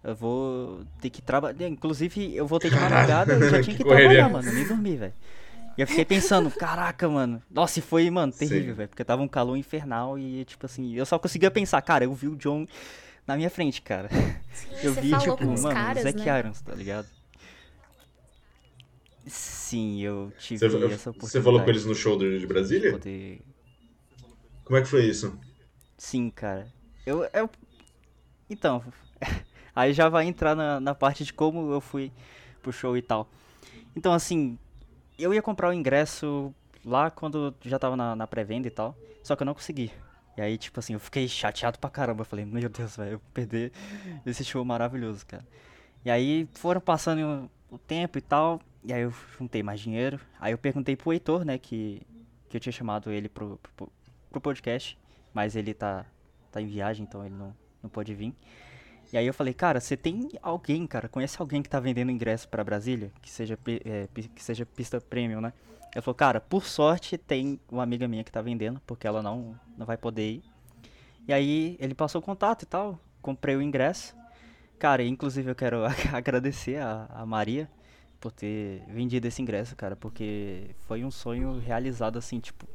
eu vou ter que trabalhar. Inclusive, eu voltei de madrugada, eu já tinha Que que trabalhar, mano, eu nem dormi, velho. E eu fiquei pensando, caraca, mano. Nossa, e foi, mano, terrível, Sim. velho. Porque tava um calor infernal e, tipo assim, eu só conseguia pensar, cara, eu vi o John na minha frente, cara. Eu você vi, tipo, mano, caras, o Zac né? Irons, tá ligado? Sim, eu tive Você, essa oportunidade. você falou com eles no show de, Brasília? poder... Como é que foi isso? Sim, cara. Eu, eu... Então, aí já vai entrar na, na parte de como eu fui pro show e tal. Então, assim, eu ia comprar o ingresso lá quando já tava na, na pré-venda e tal, só que eu não consegui. E aí, tipo assim, eu fiquei chateado pra caramba. Eu falei, meu Deus, velho, eu vou perder esse show maravilhoso, cara. E aí foram passando o tempo e tal, e aí eu juntei mais dinheiro. Aí eu perguntei pro Heitor, né, que, que eu tinha chamado ele pro, pro, pro podcast, mas ele tá, tá em viagem, então ele não, não pode vir. E aí eu falei, cara, você tem alguém, cara, conhece alguém que tá vendendo ingresso pra Brasília? Que seja, é, que seja pista premium, né? Ele falou, cara, por sorte tem uma amiga minha que tá vendendo, porque ela não, não vai poder ir. E aí ele passou o contato e tal, comprei o ingresso. Cara, inclusive eu quero agradecer a, a Maria por ter vendido esse ingresso, cara, porque foi um sonho realizado assim, tipo,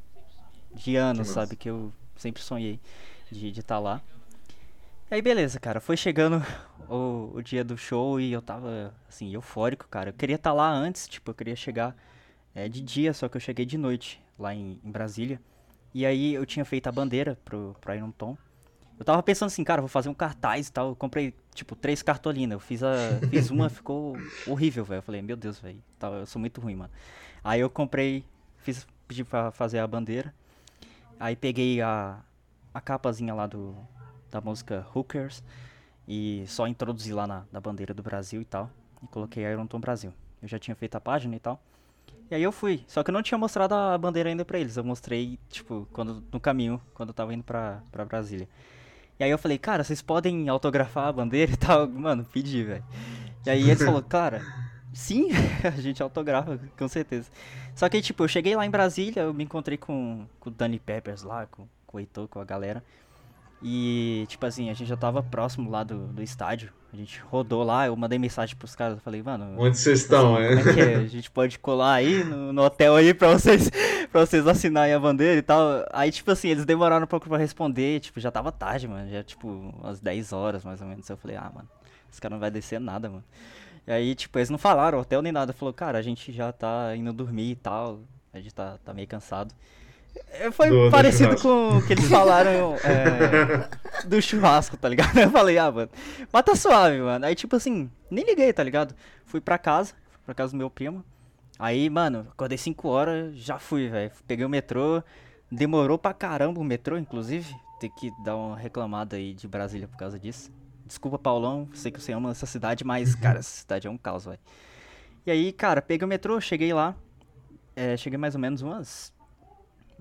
de anos, sabe? Que eu sempre sonhei de estar tá lá. E aí, beleza, cara. Foi chegando o, o dia do show e eu tava, assim, eufórico, cara. Eu queria estar lá antes, tipo, eu queria chegar é, de dia, só que eu cheguei de noite lá em, em Brasília. E aí eu tinha feito a bandeira pro, pro Iron Tom. Eu tava pensando assim, cara, vou fazer um cartaz e tal. Eu comprei, tipo, três cartolinas. Eu fiz, a, fiz uma, ficou horrível, velho. Eu falei, meu Deus, velho. tá, Eu sou muito ruim, mano. Aí eu comprei, fiz, pedi pra fazer a bandeira. Aí peguei a, a capazinha lá do, da música Hookers. E só introduzi lá na, na bandeira do Brasil e tal. E coloquei Ironton Brasil. Eu já tinha feito a página e tal. E aí eu fui. Só que eu não tinha mostrado a bandeira ainda pra eles. Eu mostrei, tipo, quando no caminho, quando eu tava indo pra, pra Brasília. E aí eu falei, cara, vocês podem autografar a bandeira e tal? Mano, pedi, velho. E aí eles falaram, cara, sim, a gente autografa, com certeza. Só que, tipo, eu cheguei lá em Brasília, eu me encontrei com, com o Danny Peppers lá, com, com o Heitor, com a galera. E, tipo assim, a gente já tava próximo lá do, do estádio. A gente rodou lá, eu mandei mensagem pros caras, eu falei, mano. Onde vocês estão, é? É é? A gente pode colar aí no, no hotel aí pra vocês, pra vocês assinarem a bandeira e tal. Aí, tipo assim, eles demoraram um pouco pra responder, tipo, já tava tarde, mano. Já, tipo, umas 10 horas mais ou menos. Eu falei, ah, mano, esse cara não vai descer nada, mano. E aí, tipo, eles não falaram hotel nem nada. Falou, cara, a gente já tá indo dormir e tal. A gente tá, tá meio cansado. É, foi do, parecido do com o que eles falaram é, do churrasco, tá ligado? Eu falei, ah, mano, mas tá suave, mano. Aí, tipo assim, nem liguei, tá ligado? Fui pra casa, fui pra casa do meu primo. Aí, mano, acordei 5 horas, já fui, velho. Peguei o metrô, demorou pra caramba o metrô, inclusive. Tem que dar uma reclamada aí de Brasília por causa disso. Desculpa, Paulão, sei que você ama essa cidade, mas, cara, essa cidade é um caos, velho. E aí, cara, peguei o metrô, cheguei lá. É, cheguei mais ou menos umas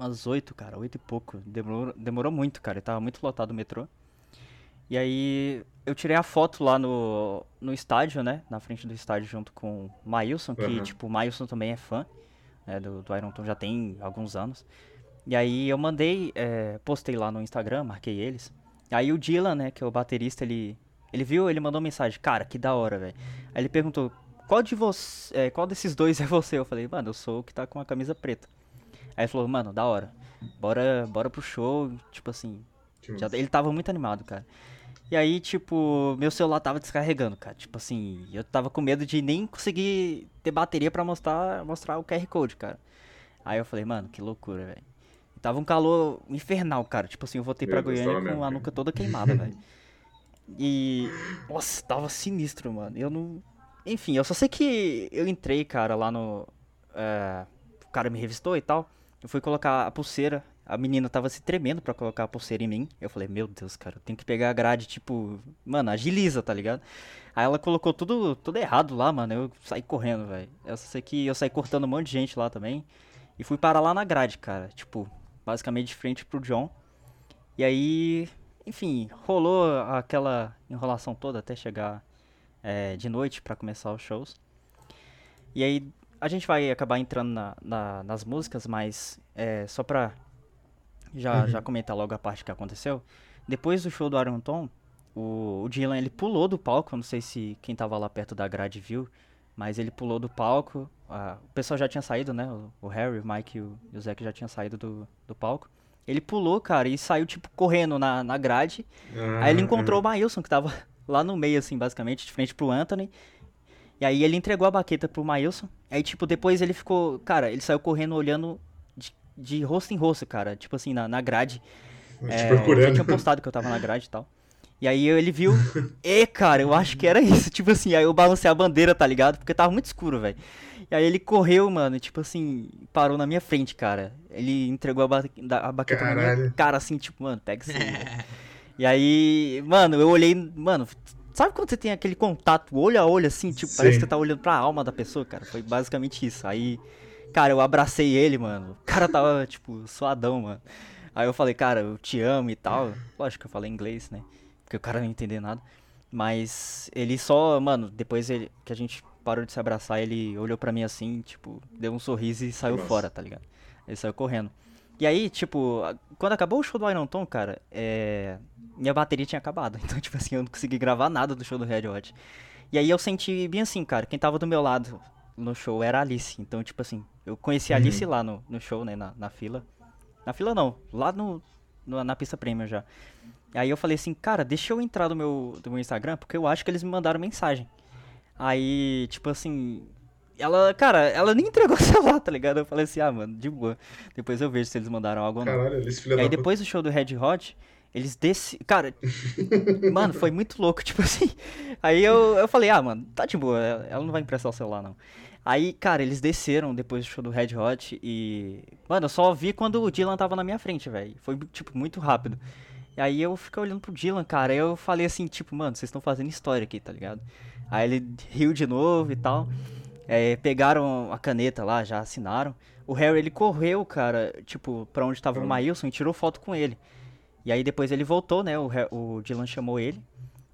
umas oito, cara, oito e pouco. Demorou, demorou muito, cara. Tava muito lotado o metrô. E aí eu tirei a foto lá no, no estádio, né? Na frente do estádio junto com o Mailson, que, uhum. tipo, o Mailson também é fã né, do, do Iron Tom, já tem alguns anos. E aí eu mandei, é, postei lá no Instagram, marquei eles. Aí o Dylan, né, que é o baterista, ele, ele viu, ele mandou mensagem, cara, que da hora, velho. Aí ele perguntou, qual de você, é, qual desses dois é você? Eu falei, mano, eu sou o que tá com a camisa preta. Aí ele falou, mano, da hora. Bora, bora pro show. Tipo assim. Já, ele tava muito animado, cara. E aí, tipo, meu celular tava descarregando, cara. Tipo assim, eu tava com medo de nem conseguir ter bateria para mostrar, mostrar o QR Code, cara. Aí eu falei, mano, que loucura, velho. Tava um calor infernal, cara. Tipo assim, eu voltei pra Goiânia com a nuca toda queimada, velho. E. Nossa, tava sinistro, mano. Eu não. Enfim, eu só sei que eu entrei, cara, lá no. É... O cara me revistou e tal. Eu fui colocar a pulseira. A menina tava se tremendo para colocar a pulseira em mim. Eu falei, meu Deus, cara, eu tenho que pegar a grade, tipo, mano, agiliza, tá ligado? Aí ela colocou tudo, tudo errado lá, mano. Eu saí correndo, velho. Eu sei que eu saí cortando um monte de gente lá também. E fui parar lá na grade, cara. Tipo, basicamente de frente pro John. E aí, enfim, rolou aquela enrolação toda até chegar é, de noite para começar os shows. E aí a gente vai acabar entrando na, na, nas músicas, mas é, só pra já, uhum. já comentar logo a parte que aconteceu. Depois do show do Iron Tom, o, o Dylan ele pulou do palco, não sei se quem tava lá perto da grade viu, mas ele pulou do palco. o pessoal já tinha saído, né? O, o Harry, o Mike e o, e o já tinham saído do, do palco. Ele pulou, cara, e saiu, tipo, correndo na, na grade. Ah, aí ele encontrou o Mailson, que tava lá no meio, assim, basicamente, de frente pro Anthony. E aí ele entregou a baqueta pro Mailson. Aí, tipo, depois ele ficou. Cara, ele saiu correndo olhando de, de rosto em rosto, cara. Tipo assim, na, na grade. É, procurando. Eu tinha postado que eu tava na grade e tal. E aí ele viu. e, cara, eu acho que era isso. Tipo assim, aí eu balancei a bandeira, tá ligado? Porque tava muito escuro, velho. E aí ele correu, mano, tipo assim, parou na minha frente, cara. Ele entregou a, ba a baqueta Caralho. na minha cara, assim, tipo, mano, pega isso aí. e aí, mano, eu olhei, mano, Sabe quando você tem aquele contato olho a olho, assim, tipo, Sim. parece que você tá olhando pra alma da pessoa, cara? Foi basicamente isso. Aí, cara, eu abracei ele, mano. O cara tava, tipo, suadão, mano. Aí eu falei, cara, eu te amo e tal. Lógico que eu falei inglês, né? Porque o cara não entender nada. Mas ele só, mano, depois ele, que a gente parou de se abraçar, ele olhou pra mim assim, tipo, deu um sorriso e saiu Nossa. fora, tá ligado? Ele saiu correndo. E aí, tipo, quando acabou o show do Iron Tom, cara, é... minha bateria tinha acabado. Então, tipo assim, eu não consegui gravar nada do show do Red Hot. E aí eu senti bem assim, cara, quem tava do meu lado no show era a Alice. Então, tipo assim, eu conheci a uhum. Alice lá no, no show, né, na, na fila. Na fila não, lá no, no, na pista premium já. Aí eu falei assim, cara, deixa eu entrar no meu, do meu Instagram, porque eu acho que eles me mandaram mensagem. Aí, tipo assim, ela, cara, ela nem entregou o celular, tá ligado? Eu falei assim, ah, mano, de boa. Depois eu vejo se eles mandaram algo ou não. Caralho, eles filha aí depois do show do Red Hot, eles desci... Cara, mano, foi muito louco, tipo assim. Aí eu, eu falei, ah, mano, tá de boa, ela não vai emprestar o celular, não. Aí, cara, eles desceram depois do show do Red Hot e. Mano, eu só vi quando o Dylan tava na minha frente, velho. Foi, tipo, muito rápido. E aí eu fiquei olhando pro Dylan, cara. Aí eu falei assim, tipo, mano, vocês estão fazendo história aqui, tá ligado? Aí ele riu de novo e tal. É, pegaram a caneta lá, já assinaram. O Harry, ele correu, cara, tipo, pra onde tava o Maílson e tirou foto com ele. E aí depois ele voltou, né? O, o Dylan chamou ele.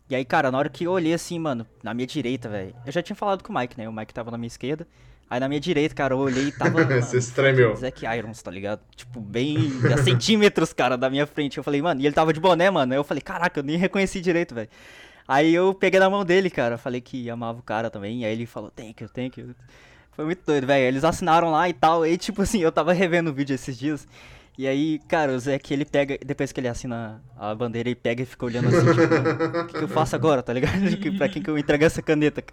E aí, cara, na hora que eu olhei assim, mano, na minha direita, velho. Eu já tinha falado com o Mike, né? O Mike tava na minha esquerda. Aí na minha direita, cara, eu olhei e tava. Você se tremeu. Zack Irons, tá ligado? Tipo, bem a centímetros, cara, da minha frente. Eu falei, mano, e ele tava de boné, mano. Aí eu falei, caraca, eu nem reconheci direito, velho. Aí eu peguei na mão dele, cara. Falei que amava o cara também. Aí ele falou, thank you, thank you. Foi muito doido, velho. Eles assinaram lá e tal. E tipo assim, eu tava revendo o vídeo esses dias. E aí, cara, o Zé que ele pega, depois que ele assina a bandeira, ele pega e fica olhando assim, tipo, o que, que, eu faço agora, tá ligado? pra quem que eu entrego essa caneta?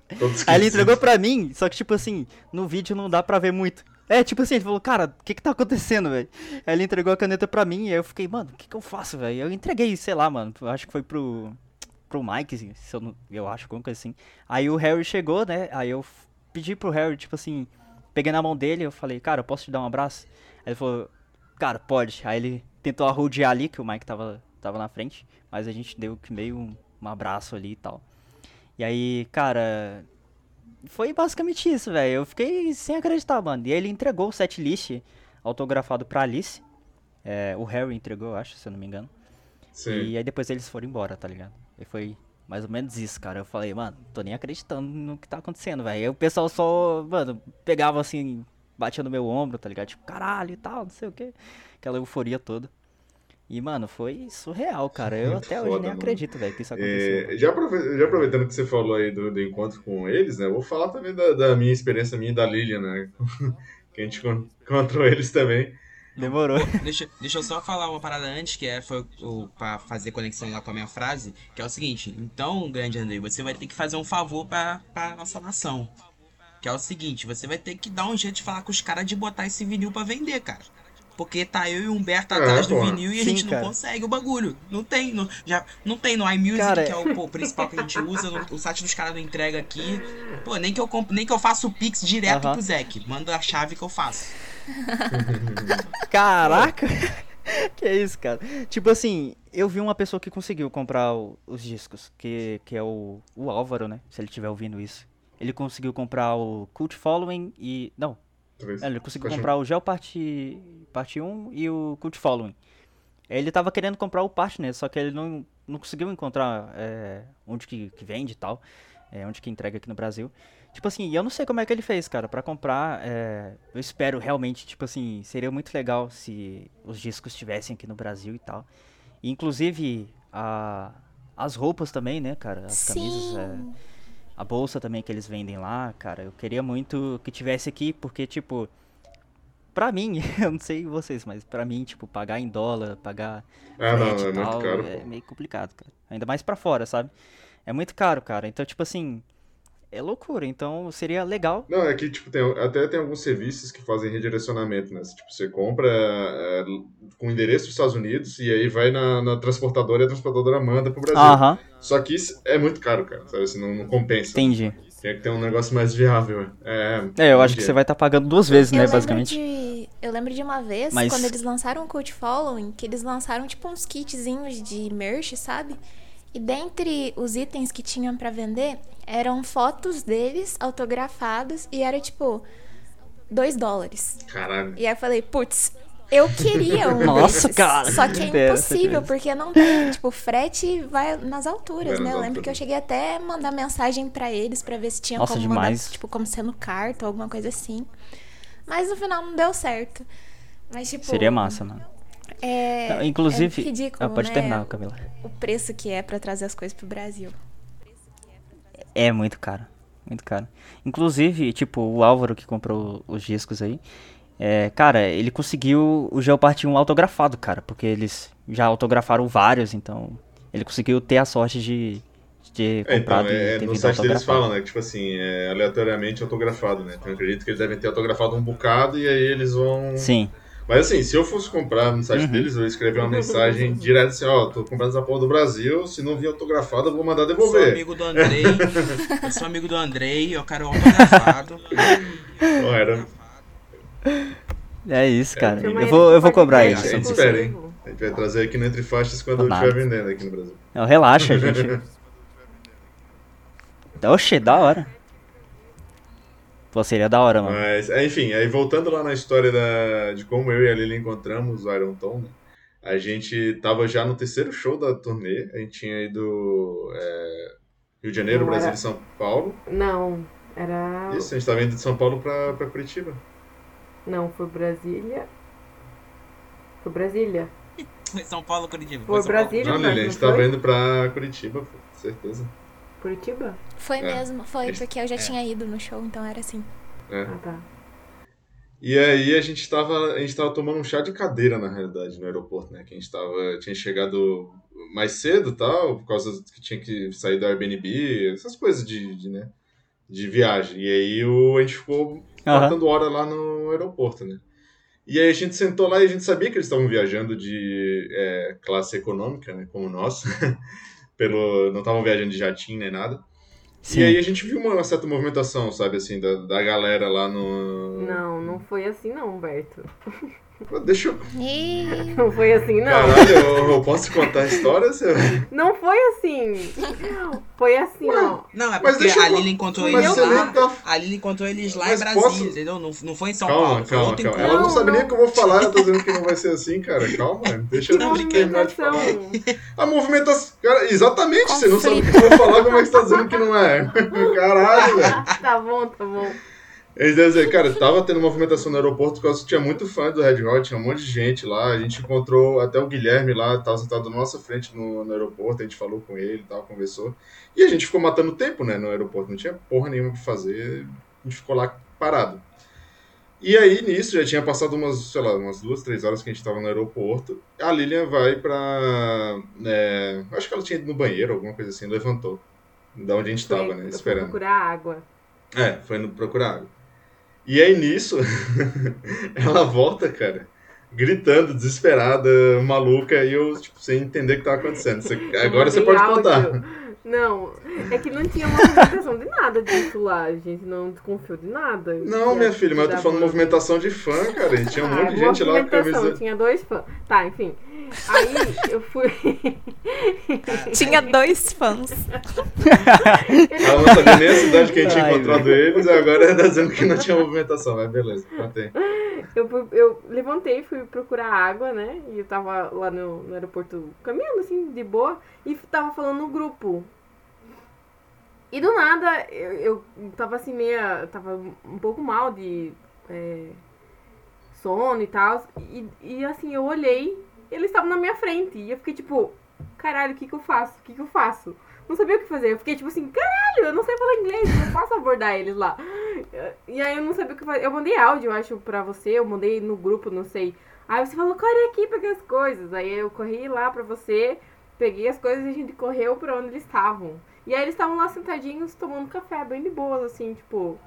Aí ele entregou pra mim, só que tipo assim, no vídeo não dá pra ver muito. É, tipo assim, ele falou, cara, o que que tá acontecendo, velho? Aí ele entregou a caneta pra mim, e aí eu fiquei, mano, o que que eu faço, velho? Eu entreguei, sei lá, mano, acho que foi pro, pro Mike, se eu, não, eu acho, alguma coisa assim. Aí o Harry chegou, né, aí eu pedi pro Harry, tipo assim, peguei na mão dele, eu falei, cara, eu posso te dar um abraço? Aí ele falou, cara, pode. Aí ele tentou arrodear ali, que o Mike tava, tava na frente, mas a gente deu que meio um, um abraço ali e tal. E aí, cara, foi basicamente isso, velho. Eu fiquei sem acreditar, mano. E aí ele entregou o setlist autografado pra Alice. É, o Harry entregou, eu acho, se eu não me engano. Sim. E aí depois eles foram embora, tá ligado? E foi mais ou menos isso, cara. Eu falei, mano, tô nem acreditando no que tá acontecendo, velho. Aí o pessoal só, mano, pegava assim, batia no meu ombro, tá ligado? Tipo, caralho e tal, não sei o que. Aquela euforia toda. E, mano, foi surreal, cara. Eu até foda, hoje nem mano. acredito, velho, que isso aconteceu. É, já, já, aproveitando que você falou aí do, do encontro com eles, né? Vou falar também da, da minha experiência minha e da Lilian, né? que a gente encontrou eles também. Demorou. Deixa, deixa eu só falar uma parada antes, que é, foi o, pra fazer conexão lá com a minha frase, que é o seguinte, então, grande André, você vai ter que fazer um favor pra, pra nossa nação. Que é o seguinte, você vai ter que dar um jeito de falar com os caras de botar esse vinil para vender, cara. Porque tá eu e o Humberto é, atrás do vinil e Sim, a gente cara. não consegue o bagulho. Não tem, não, já, não tem no iMusic, cara... que é o pô, principal que a gente usa, no, o site dos caras não entrega aqui. Pô, nem que eu comp, nem que eu faça o Pix direto uh -huh. pro Zek. Manda a chave que eu faço. Caraca! que é isso, cara? Tipo assim, eu vi uma pessoa que conseguiu comprar o, os discos, que, que é o, o Álvaro, né? Se ele estiver ouvindo isso. Ele conseguiu comprar o Cult Following e. Não. É, ele conseguiu comprar o Gel Parte, parte 1 e o Cult Following. Ele tava querendo comprar o Partner, só que ele não, não conseguiu encontrar é, onde que, que vende e tal. É, onde que entrega aqui no Brasil. Tipo assim, eu não sei como é que ele fez, cara, para comprar. É, eu espero realmente, tipo assim, seria muito legal se os discos estivessem aqui no Brasil e tal. E, inclusive, a, as roupas também, né, cara? As Sim. camisas. É, a bolsa também que eles vendem lá, cara. Eu queria muito que tivesse aqui, porque, tipo, pra mim, eu não sei vocês, mas pra mim, tipo, pagar em dólar, pagar. Ah, não, é tal, muito caro. É meio complicado, cara. Ainda mais pra fora, sabe? É muito caro, cara. Então, tipo assim, é loucura. Então seria legal. Não, é que tipo, tem, até tem alguns serviços que fazem redirecionamento, né? Tipo, você compra é, com endereço dos Estados Unidos e aí vai na, na transportadora e a transportadora manda pro Brasil. -huh. Só que isso é muito caro, cara. Sabe? Assim, não, não compensa. Entendi. Tem que ter um negócio mais viável. É, é eu acho que você vai estar tá pagando duas vezes, eu né, basicamente. De, eu lembro de uma vez, Mas... quando eles lançaram o Cult Following, que eles lançaram tipo uns kitzinhos de merch, sabe? E dentre os itens que tinham para vender, eram fotos deles autografados e era tipo 2 dólares. Caralho. E aí eu falei, putz, eu queria um Nossa, desses, cara. Só que é impossível, porque não tem, tipo, frete vai nas alturas, né? Eu lembro que eu cheguei até a mandar mensagem para eles para ver se tinha Nossa, como demais. mandar, tipo, como sendo carta ou alguma coisa assim. Mas no final não deu certo. Mas, tipo. Seria massa, mano. É, inclusive, é ridículo, ah, pode né? terminar, Camila. O preço que é para trazer as coisas pro Brasil. É muito caro, muito caro. Inclusive, tipo, o Álvaro que comprou os discos aí, é, cara, ele conseguiu o Geopart 1 autografado, cara, porque eles já autografaram vários, então ele conseguiu ter a sorte de, de comprar é, então, é, no site deles falam, né, que tipo assim, é aleatoriamente autografado, né, então eu acredito que eles devem ter autografado um bocado e aí eles vão... Sim. Mas assim, se eu fosse comprar no site uhum. deles, eu ia escrever uma mensagem direta assim, ó, oh, tô comprando essa porra do Brasil, se não vir autografado, eu vou mandar devolver. Eu sou amigo do Andrei, eu sou amigo do Andrei, eu quero autografado. Não, era... É isso, cara. É, eu vou, eu vou cobrar isso. A gente espera, hein? A gente vai trazer aqui no Entre Faixas quando Nada. estiver vendendo aqui no Brasil. Não, relaxa, gente. Oxe, da hora. Pô, seria da hora, mano. Mas, é, enfim, aí voltando lá na história da, de como eu e a Lili encontramos o Iron Tom, né? A gente tava já no terceiro show da turnê. A gente tinha ido é, Rio de Janeiro, Não, Brasília era- e São Paulo. Não, era. Isso, a gente tava indo de São Paulo pra, pra Curitiba. Não, foi Brasília. Foi Brasília. São Paulo, Curitiba. Foi São Paulo. Brasília, Não, mas Lili, a não gente tava foi? indo pra Curitiba, pô, certeza. Curitiba? Foi É. mesmo, foi, Eles- porque eu já é. tinha ido no show, então era assim. É. Ah, tá. E aí a gente tava, a gente tava tomando um chá de cadeira, na realidade, no aeroporto, né? Que a gente tava, tinha chegado mais cedo tal, por causa que tinha que sair do Airbnb, essas coisas de, de, né? De viagem. E aí o, a gente ficou matando hora lá no aeroporto, né? E aí a gente sentou lá e a gente sabia que eles estavam viajando de é, classe econômica, né? Como nós. Pelo, não estavam viajando de jatinho nem nada. Sim. E aí a gente viu uma certa movimentação, sabe, assim, da, da galera lá no... Não, não foi assim não, Humberto. Deixa eu... E... Não foi assim não. Caralho, eu, eu posso contar a história? Seu? Não foi assim. Foi assim, ó. Não, é Mas porque a Lili encontrou Mas eles lá. tá- A Lili encontrou eles lá Mas em Brasília, posso- entendeu? Não, não foi em São Calma, Paulo, calma, calma. Ela não Não, sabe nem o que eu vou falar, ela tá dizendo que não vai ser assim, cara. Calma. Deixa eu Não, terminar de falar. A movimentação. Cara, exatamente, você não sabe o que eu vou falar, como é que você tá dizendo que não é? Caralho, velho. tá bom, tá bom. Eles dizer, cara, tava tendo movimentação no aeroporto por causa que tinha muito fã do Red Hot, tinha um monte de gente lá. A gente encontrou até o Guilherme lá, tava sentado na nossa frente no, no aeroporto, a gente falou com ele e tal, conversou. E a gente ficou matando tempo, né, no aeroporto, não tinha porra nenhuma pra fazer, a gente ficou lá parado. E aí, nisso, já tinha passado umas, sei lá, umas duas, três horas que a gente tava no aeroporto. A Lilian vai pra. é, acho que ela tinha ido no banheiro, alguma coisa assim, levantou. Da onde a gente tava, né? Esperando. procurar água. É, foi no procurar água. E aí nisso, ela volta, cara, gritando, desesperada, maluca, e eu, tipo, sem entender o que tava acontecendo. Você- agora você pode áudio. contar. Não, é que não tinha movimentação de nada disso lá. A gente não desconfiou de nada. Não, minha filha, mas eu tô falando movimentação de fã, cara. E tinha um Ah, monte de gente lá com movimentação, camisa. Tinha dois fãs. Tá, enfim. Aí eu fui. Tinha dois fãs. Ela não sabia nem a cidade que a gente tinha encontrado eles, agora tá dizendo que não tinha movimentação. Mas beleza, contei. Eu, fui- eu levantei, fui procurar água, né? E eu tava lá no, no aeroporto caminhando assim, de boa, e tava falando no grupo. E do nada, eu, eu tava assim, meia. Tava um pouco mal de é, sono e tal. E, e assim, eu olhei, eles estavam na minha frente. E eu fiquei tipo, caralho, o que que eu faço? O que que eu faço? Não sabia o que fazer. Eu fiquei tipo assim, caralho, eu não sei falar inglês, não posso abordar eles lá. E aí eu não sabia o que fazer. Eu mandei áudio, eu acho, pra você, eu mandei no grupo, não sei. Aí você falou, corre aqui, peguei as coisas. Aí eu corri lá pra você, peguei as coisas e a gente correu pra onde eles estavam. E aí eles estavam lá sentadinhos tomando café, bem de boas, assim, tipo.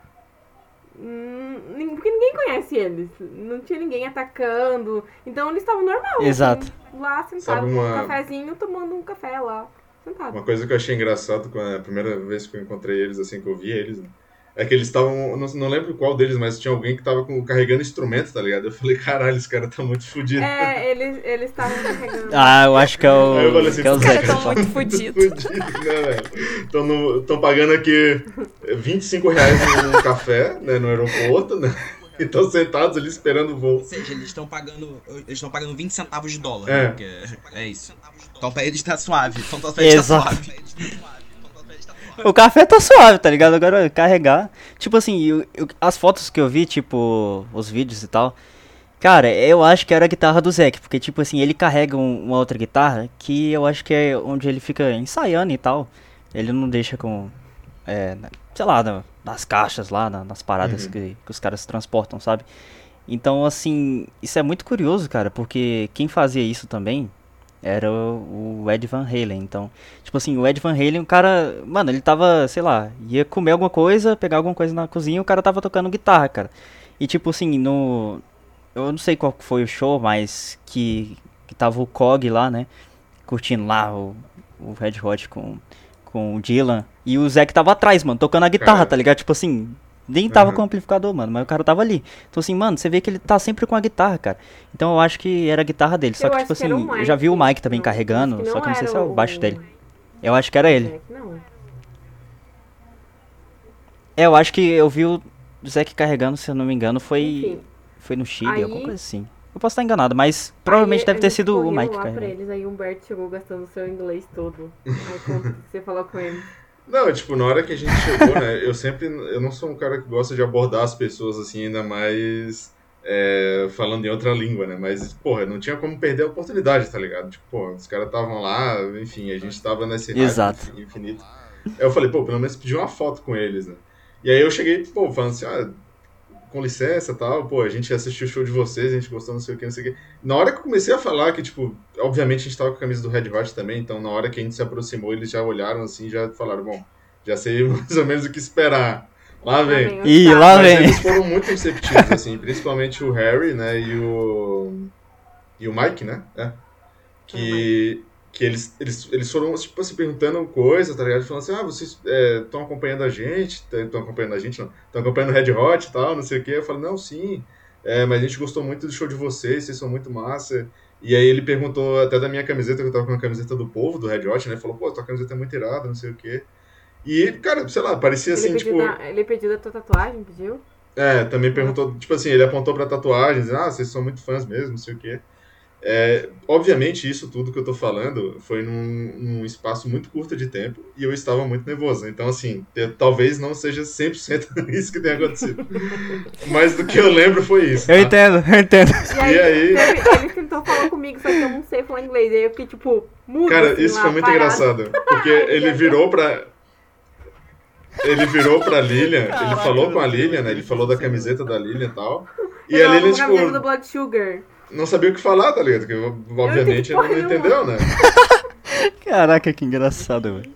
Hum, Porque ninguém conhece eles. Não tinha ninguém atacando. Então eles estavam normal. Exato. assim, lá com uma- um cafezinho, tomando um café lá. Sentado. Uma coisa que eu achei engraçado quando a primeira vez que eu encontrei eles, assim, que eu vi eles, né? É que eles estavam, não, não lembro qual deles, mas tinha alguém que tava com, carregando instrumento, tá ligado? Eu falei, caralho, esse cara tá muito fudido. É, eles eles estavam carregando. Ah, eu acho que é o, Aí eu falei assim, que é o Os Zé caras que tão fala. muito. Fudido, né, velho? Estão pagando aqui 25 reais num café, né, no aeroporto, né? E estão sentados ali esperando o voo. Ou seja, eles estão pagando. Eles estão pagando 20 centavos de dólar. É. né? É isso. Então pra eles tá suave. Então pra eles tá Exato. suave. O café tá suave, tá ligado? Agora carregar. Tipo assim, eu- eu- as fotos que eu vi, tipo, os vídeos e tal. Cara, eu acho que era a guitarra do Zeke, porque, tipo assim, ele carrega um- uma outra guitarra que eu acho que é onde ele fica ensaiando e tal. Ele não deixa com. É, sei lá, na- nas caixas lá, na- nas paradas Uhum. que, que os caras transportam, sabe? Então, assim, isso é muito curioso, cara, porque quem fazia isso também era o Ed Van Halen. Então, tipo assim, o Ed Van Halen, o cara, mano, ele tava, sei lá, ia comer alguma coisa, pegar alguma coisa na cozinha, o cara tava tocando guitarra, cara. E tipo assim, no eu não sei qual foi o show, mas que que tava o Cog lá, né, curtindo lá o, o Red Hot com com o Dylan e o Zack tava atrás, mano, tocando a guitarra, tá ligado? Tipo assim, Nem tava Aham. com amplificador, mano, mas o cara tava ali. Então, assim, mano, você vê que ele tá sempre com a guitarra, cara. Então eu acho que era a guitarra dele. Só Eu que, tipo que assim, o eu já vi o Mike. Mike também Não, carregando, que só que eu não sei se é o o- baixo dele. Eu acho que era ele. Não. É, eu acho que eu vi o Zack carregando, se eu não me engano, foi, Enfim, foi no Chile, Aí- alguma coisa assim. Eu posso estar enganado, mas provavelmente aí deve ter sido o Mike lá pra carregando. eles, aí o Humberto chegou gastando o seu inglês todo. Aí você falou com ele? Não, tipo, na hora que a gente chegou, né, eu sempre, eu não sou um cara que gosta de abordar as pessoas assim, ainda mais é, falando em outra língua, né, mas, porra, não tinha como perder a oportunidade, tá ligado? Tipo, pô, os caras estavam lá, enfim, a gente tava nesse Exato. infin- infinito. Aí eu falei, pô, pelo menos pedir uma foto com eles, né. E aí eu cheguei, pô, falando assim, ah, com licença e tal, pô, a gente assistiu o show de vocês, a gente gostou, não sei o que, não sei o que. Na hora que eu comecei a falar que, tipo, obviamente a gente tava com a camisa do Red Hot também, então na hora que a gente se aproximou, eles já olharam assim, já falaram, bom, já sei mais ou menos o que esperar. Lá vem. Ih, lá Mas vem. eles foram muito receptivos, assim, principalmente o Harry, né, e o... E o Mike, né? É. Que... Que eles, eles, eles foram, tipo assim, perguntando coisas, tá ligado? Falando assim, ah, vocês estão acompanhando a gente? Estão acompanhando a gente, não. Estão acompanhando o Red Hot e tal, não sei o quê. Eu falei, não, sim. É, mas a gente gostou muito do show de vocês, vocês são muito massa. E aí ele perguntou até da minha camiseta, que eu tava com a camiseta do povo, do Red Hot, né? Falou, pô, tua camiseta é muito irada, não sei o quê. E, cara, sei lá, parecia Ele, assim, tipo... da, ele pediu da tua tatuagem, pediu? É, também perguntou, tipo assim, ele apontou pra tatuagens, dizendo, ah, vocês são muito fãs mesmo, não sei o quê. É, obviamente, isso tudo que eu tô falando foi num, num espaço muito curto de tempo e eu estava muito nervoso. Então, assim, eu- talvez não seja 100% isso que tenha acontecido. Mas do que eu lembro foi isso. Eu tá? entendo, eu entendo. E aí, E aí? teve- ele tentou falar comigo, só que eu não sei falar inglês. Aí eu fiquei, tipo, mudo. Cara, assim, isso foi muito parada. engraçado. Porque ele virou pra. Ele virou pra Lilian, ele falou com a Lilian, né? Ele falou da camiseta da Lilian e tal. E Eu a Lilian, camiseta do tipo, Blood Sugar. Não sabia o que falar, tá ligado? Porque, obviamente, ele não entendeu, né? Caraca, que engraçado, velho.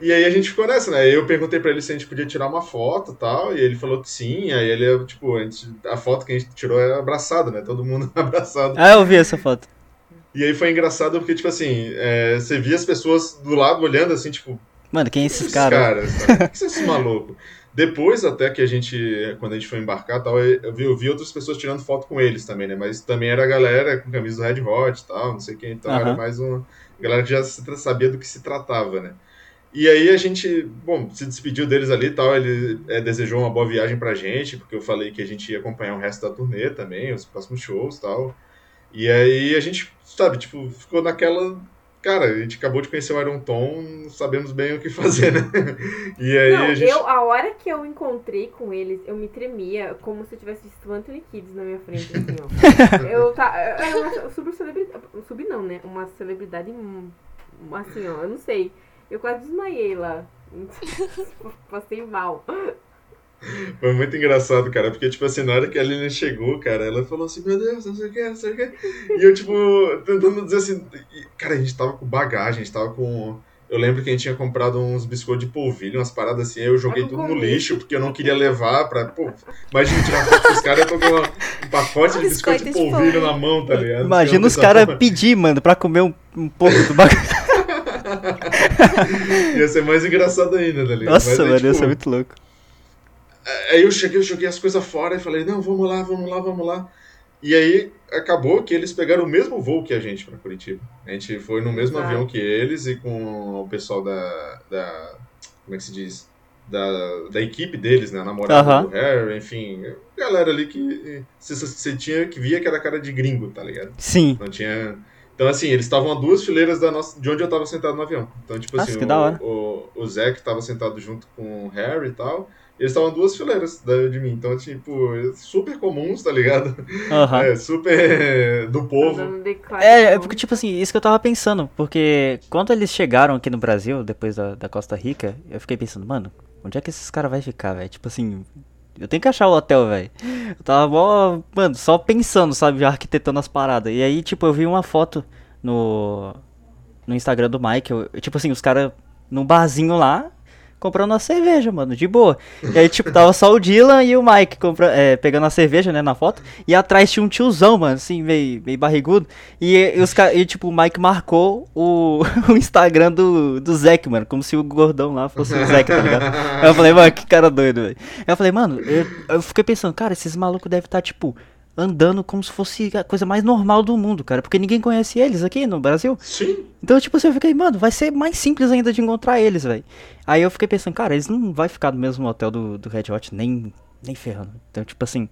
E aí a gente ficou nessa, né? Eu perguntei pra ele se a gente podia tirar uma foto e tal, e ele falou que sim. Aí ele, tipo, a, gente- a foto que a gente tirou é abraçado, né? Todo mundo abraçado. Ah, eu vi essa foto. E aí foi engraçado porque, tipo assim, é, você via as pessoas do lado olhando assim, tipo, Mano, quem é esses esses caras? caras? O que são esses malucos? Depois, até que a gente, quando a gente foi embarcar tal, eu vi, eu vi outras pessoas tirando foto com eles também, né? Mas também era a galera com camisa do Red Hot e tal, não sei quem, então era Aham. mais uma galera que já sabia do que se tratava, né? E aí a gente, bom, se despediu deles ali e tal, ele é, desejou uma boa viagem pra gente, porque eu falei que a gente ia acompanhar o resto da turnê também, os próximos shows e tal. E aí a gente, sabe, tipo, ficou naquela. Cara, a gente acabou de conhecer o Iron Tom, não sabemos bem o que fazer, né? E aí Não, a gente. eu, a hora que eu encontrei com eles, eu me tremia como se eu tivesse visto Anthony Kids na minha frente, assim, ó. eu tá. É uma super celebridade. Sub não, né? Uma celebridade. hum, Assim, ó, eu não sei. Eu quase desmaiei lá. Passei mal. Foi muito engraçado, cara, porque, tipo assim, na hora que a Lilian chegou, cara, ela falou assim, meu Deus, não sei o que, não sei o que. E eu, tipo, tentando dizer assim, cara, a gente tava com bagagem, a gente tava com. Eu lembro que a gente tinha comprado uns biscoitos de polvilho, umas paradas assim, aí eu joguei Ah, tudo no lixo, porque eu não queria levar pra. Pô, imagina tirar foto com os caras, eu tô com um pacote de biscoito Biscoito de polvilho na mão, tá ligado? Imagina os Então, caras pedir, mano, pra comer um, um pouco do bagulho. Ia ser mais engraçado ainda, tá ligado? Nossa, Mas aí, mano, ia tipo, ser muito louco. Aí eu cheguei, eu joguei as coisas fora e falei, não, vamos lá, vamos lá, vamos lá. E aí acabou que eles pegaram o mesmo voo que a gente pra Curitiba. A gente foi no mesmo Exato. avião que eles e com o pessoal da. da como é que se diz? Da, da equipe deles, né? A namorada Aham. do Harry, enfim. Galera ali que você, tinha que via que era cara de gringo, tá ligado? Sim. Não tinha. Então, assim, eles estavam a duas fileiras da nossa, de onde eu tava sentado no avião. Então, tipo Nossa, assim, que o, o, o Zac tava sentado junto com o Harry e tal. Eles estavam duas fileiras de mim. Então, tipo, super comuns, tá ligado? Aham. É, super do povo. É, é porque, tipo assim, isso que eu tava pensando. Porque quando eles chegaram aqui no Brasil, depois da, da Costa Rica, eu fiquei pensando, mano, onde é que esses caras vão ficar, velho? Tipo assim, eu tenho que achar o hotel, velho. Eu tava mó, mano, só pensando, sabe, arquitetando as paradas. E aí, tipo, eu vi uma foto no, no Instagram do Mike, eu- tipo assim, os caras num barzinho lá, comprando uma cerveja, mano, de boa. E aí, tipo, tava só o Dylan e o Mike compra, é, pegando a cerveja, né, na foto. E atrás tinha um tiozão, mano, assim, meio, meio barrigudo. E, e os, e, tipo, o Mike marcou o, o Instagram do, do Zack, mano, como se o gordão lá fosse o Zack, tá ligado? Aí eu falei, mano, que cara doido, velho. Eu falei, mano, eu, eu fiquei pensando, cara, esses malucos devem estar, tá, tipo andando como se fosse a coisa mais normal do mundo, cara. Porque ninguém conhece eles aqui no Brasil. Sim. Então, tipo assim, eu fiquei, mano, vai ser mais simples ainda de encontrar eles, velho. Aí eu fiquei pensando, cara, eles não vai ficar no mesmo hotel do, do Red Hot, nem, nem ferrando. Então, tipo assim,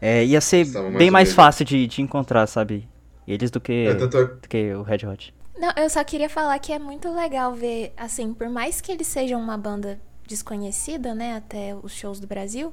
é, ia ser bem mais fácil de, de encontrar, sabe? Eles do que, é, tanto... do que o Red Hot. Não, eu só queria falar que é muito legal ver, assim, por mais que eles sejam uma banda desconhecida, né, até os shows do Brasil,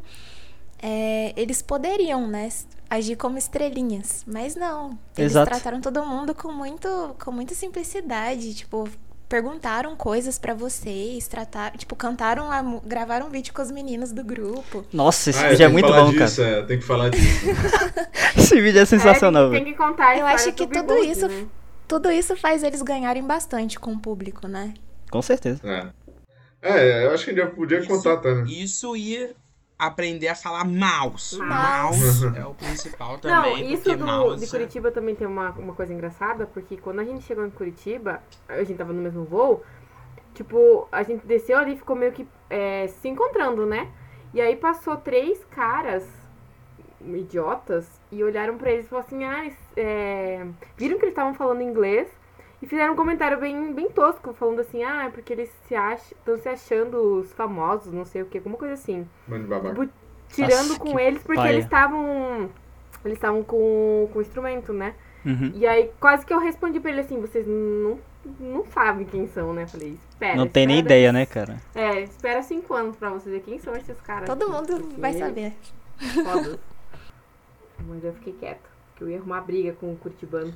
é, eles poderiam, né, agir como estrelinhas, mas não. Eles Exato. trataram todo mundo com muito, com muita simplicidade, tipo, perguntaram coisas para vocês, trataram, tipo, cantaram, a, gravaram um vídeo com os meninos do grupo. Nossa, esse ah, vídeo é muito bom, disso, cara. É, tem que falar disso. esse vídeo é sensacional. É, tem que contar. Eu acho que tudo isso, né? tudo isso faz eles ganharem bastante com o público, né? Com certeza. É. É, eu acho que a gente podia contar, tá, né? Isso ia aprender a falar mouse. Mouse é o principal também. Não, isso do, mouse... de é Curitiba também tem uma, uma coisa engraçada, porque quando a gente chegou em Curitiba, a gente tava no mesmo voo, tipo, a gente desceu ali e ficou meio que é, se encontrando, né? E aí passou três caras idiotas e olharam para eles e falaram assim, ah, é... viram que eles estavam falando inglês e fizeram um comentário bem, bem tosco, falando assim, ah, é porque eles se estão se achando os famosos, não sei o que, alguma coisa assim. Mano babaca. Tipo, tirando Nossa, com eles, porque paia. eles estavam. Eles estavam com, com instrumento, né? Uhum. E aí quase que eu respondi pra ele assim, vocês não, não sabem quem são, né? Falei, espera. Não tem nem ideia, né, cara? É, espera cinco anos pra você ver quem são esses caras. Todo mundo porque... vai saber. Foda. Mas eu fiquei quieto, que eu ia arrumar briga com o Curitibano.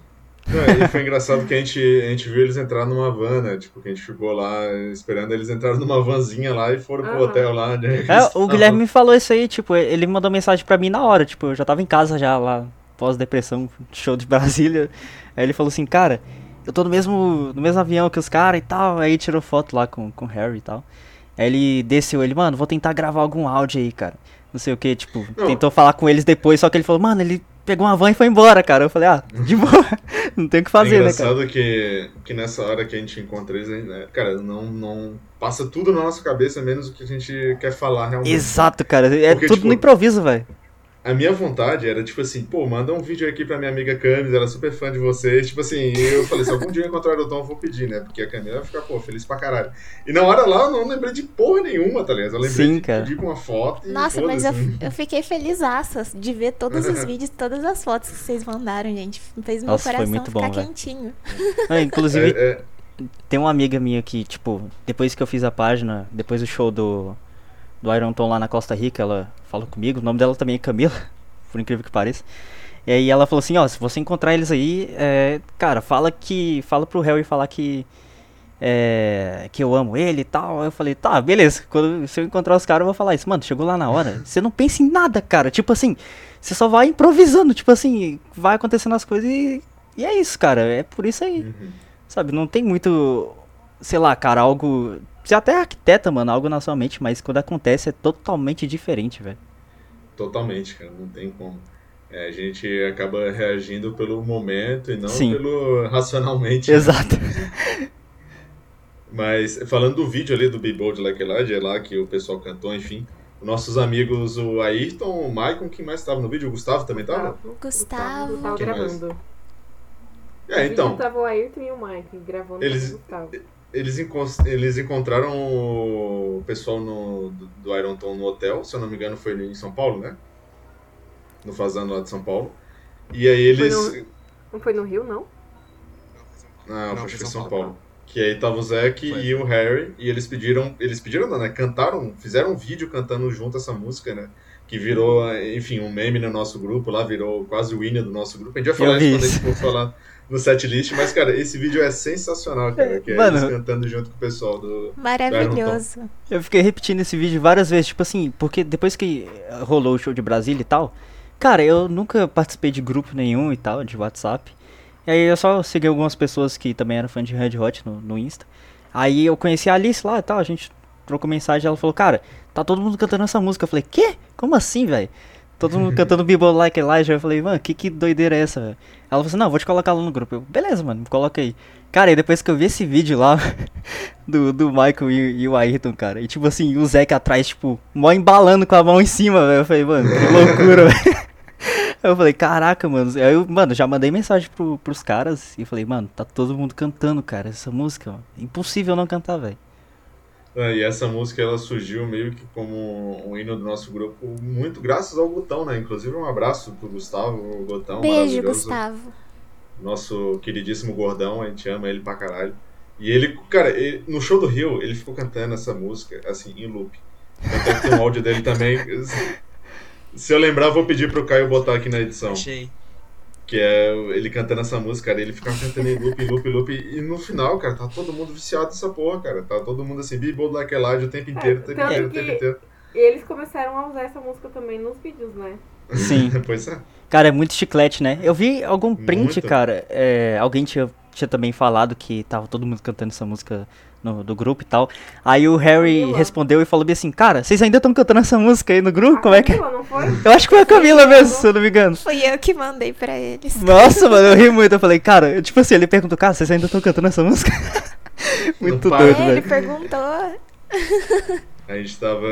Não, e foi engraçado que a gente, a gente viu eles entrar numa van, né? Tipo, que a gente ficou lá esperando eles entrarem numa vanzinha lá e foram pro hotel lá. Né? É, o Guilherme me falou isso aí, tipo, ele mandou mensagem pra mim na hora, tipo, eu já tava em casa já lá, pós-depressão, show de Brasília. Aí ele falou assim, cara, eu tô no mesmo, no mesmo avião que os caras e tal. Aí tirou foto lá com, com o Harry e tal. Aí ele desceu, ele, mano, vou tentar gravar algum áudio aí, cara. Não sei o que, tipo, não. tentou falar com eles depois, só que ele falou, mano, ele pegou uma van e foi embora, cara. Eu falei, ah, de boa, não tem o que fazer, é né, cara? engraçado que, que nessa hora que a gente encontra eles, né, cara, não, não passa tudo na nossa cabeça, menos o que a gente quer falar realmente. Exato, cara, é Porque, tudo tipo, no improviso, velho a minha vontade era, tipo assim, pô, manda um vídeo aqui pra minha amiga Camis, ela é super fã de vocês. Tipo assim, eu falei, se algum dia eu encontrar o Tom, eu vou pedir, né? Porque a Camila vai ficar, pô, feliz pra caralho. E na hora lá eu não lembrei de porra nenhuma, tá ligado? Eu lembrei Sim, de cara. pedir uma foto. Nossa, mas eu, eu fiquei feliz de ver todos os vídeos, todas as fotos que vocês mandaram, gente. Fez meu Nossa, coração muito ficar bom, quentinho. Ah, inclusive, é, é... tem uma amiga minha que, tipo, depois que eu fiz a página, depois do show do, do Iron Tom lá na Costa Rica, ela falou comigo, o nome dela também é Camila por incrível que pareça. E aí ela falou assim, ó, se você encontrar eles aí, é, cara, fala que. Fala pro Harry falar que. É, que eu amo ele e tal. Eu falei, tá, beleza. Quando se eu encontrar os caras, eu vou falar isso. Mano, chegou lá na hora. Você não pensa em nada, cara. Tipo assim, você só vai improvisando. Tipo assim, vai acontecendo as coisas e. E é isso, cara. É por isso aí. Uhum. Sabe, não tem muito. Sei lá, cara, algo. Você até arquiteta, mano, algo na sua mente, mas quando acontece é totalmente diferente, velho. Totalmente, cara, não tem como. É, a gente acaba reagindo pelo momento e não Sim. pelo racionalmente. Né? Exato. Mas falando do vídeo ali do Be Bold Like Elijah, é lá que o pessoal cantou, enfim. Nossos amigos, o Ayrton, o Maicon, quem mais estava no vídeo? O Gustavo também estava? Gustavo. Gustavo gravando. É, então. Tava o Ayrton e o Maicon gravando eles, o Gustavo eles, eles encontraram o pessoal no, do, do Iron Tom no hotel, se eu não me engano foi em São Paulo, né? No Fazano lá de São Paulo. E aí eles. Foi no, não foi no Rio, não? Não, não foi São, São Paulo. Paulo. Que aí tava o Zack e o Harry, e eles pediram. Eles pediram, não, né? Cantaram, fizeram um vídeo cantando junto essa música, né? Que virou, enfim, um meme no nosso grupo lá, virou quase o hino do nosso grupo. A gente vai falar isso quando a gente for falar no setlist, mas, cara, esse vídeo é sensacional, cara. Que é Mano, eles cantando junto com o pessoal do. Maravilhoso. Do eu fiquei repetindo esse vídeo várias vezes, tipo assim, porque depois que rolou o show de Brasília e tal, cara, eu nunca participei de grupo nenhum e tal, de WhatsApp. E aí eu só segui algumas pessoas que também eram fã de Red Hot no, no Insta. Aí eu conheci a Alice lá e tal, a gente trocou mensagem ela falou, cara, tá todo mundo cantando essa música. Eu falei, quê? Como assim, velho? Todo mundo cantando Bible Like Elijah. Eu falei, mano, que, que doideira é essa? Ela falou assim, não, vou te colocar lá no grupo. Eu, beleza, mano, coloca aí. Cara, e depois que eu vi esse vídeo lá do, do Michael e, e o Ayrton, cara, e tipo assim, o Zack atrás, tipo, mó embalando com a mão em cima, velho. Eu falei, mano, que loucura, velho. Eu falei, caraca, mano. Aí eu, mano, já mandei mensagem pro, pros caras e falei, mano, tá todo mundo cantando, cara, essa música, mano. Impossível não cantar, velho. Ah, e essa música ela surgiu meio que como um hino do nosso grupo, muito graças ao Gutão, né? Inclusive um abraço pro Gustavo, o Gutão. Beijo, Gustavo. Nosso queridíssimo gordão, a gente ama ele pra caralho. E ele, cara, ele, no show do Rio, ele ficou cantando essa música, assim, em loop. Até tem um áudio dele também. Se eu lembrar, vou pedir pro Caio botar aqui na edição. Achei. Que é ele cantando essa música, cara. Ele ficava cantando em loop, loop, loop. E no final, cara, tá todo mundo viciado nessa porra, cara. Tá todo mundo assim, be bold like o tempo inteiro, o tempo tanto inteiro, o tempo inteiro. Eles começaram a usar essa música também nos vídeos, né? Sim. pois é. Cara, é muito chiclete, né? Eu vi algum print, Muito. cara. é, alguém tinha, tinha também falado que tava todo mundo cantando essa música no, do grupo e tal. Aí o Harry Camila. respondeu e falou bem assim, cara, vocês ainda estão cantando essa música aí no grupo? A Como é que é? Camila, não foi? Eu acho que foi a Camila mesmo, se eu não me engano. Fui eu que mandei pra eles. Nossa, mano, eu ri muito. Eu falei, cara, eu- tipo assim, ele perguntou, cara, vocês ainda estão cantando essa música? muito para. doido, É, ele velho. perguntou. A gente tava.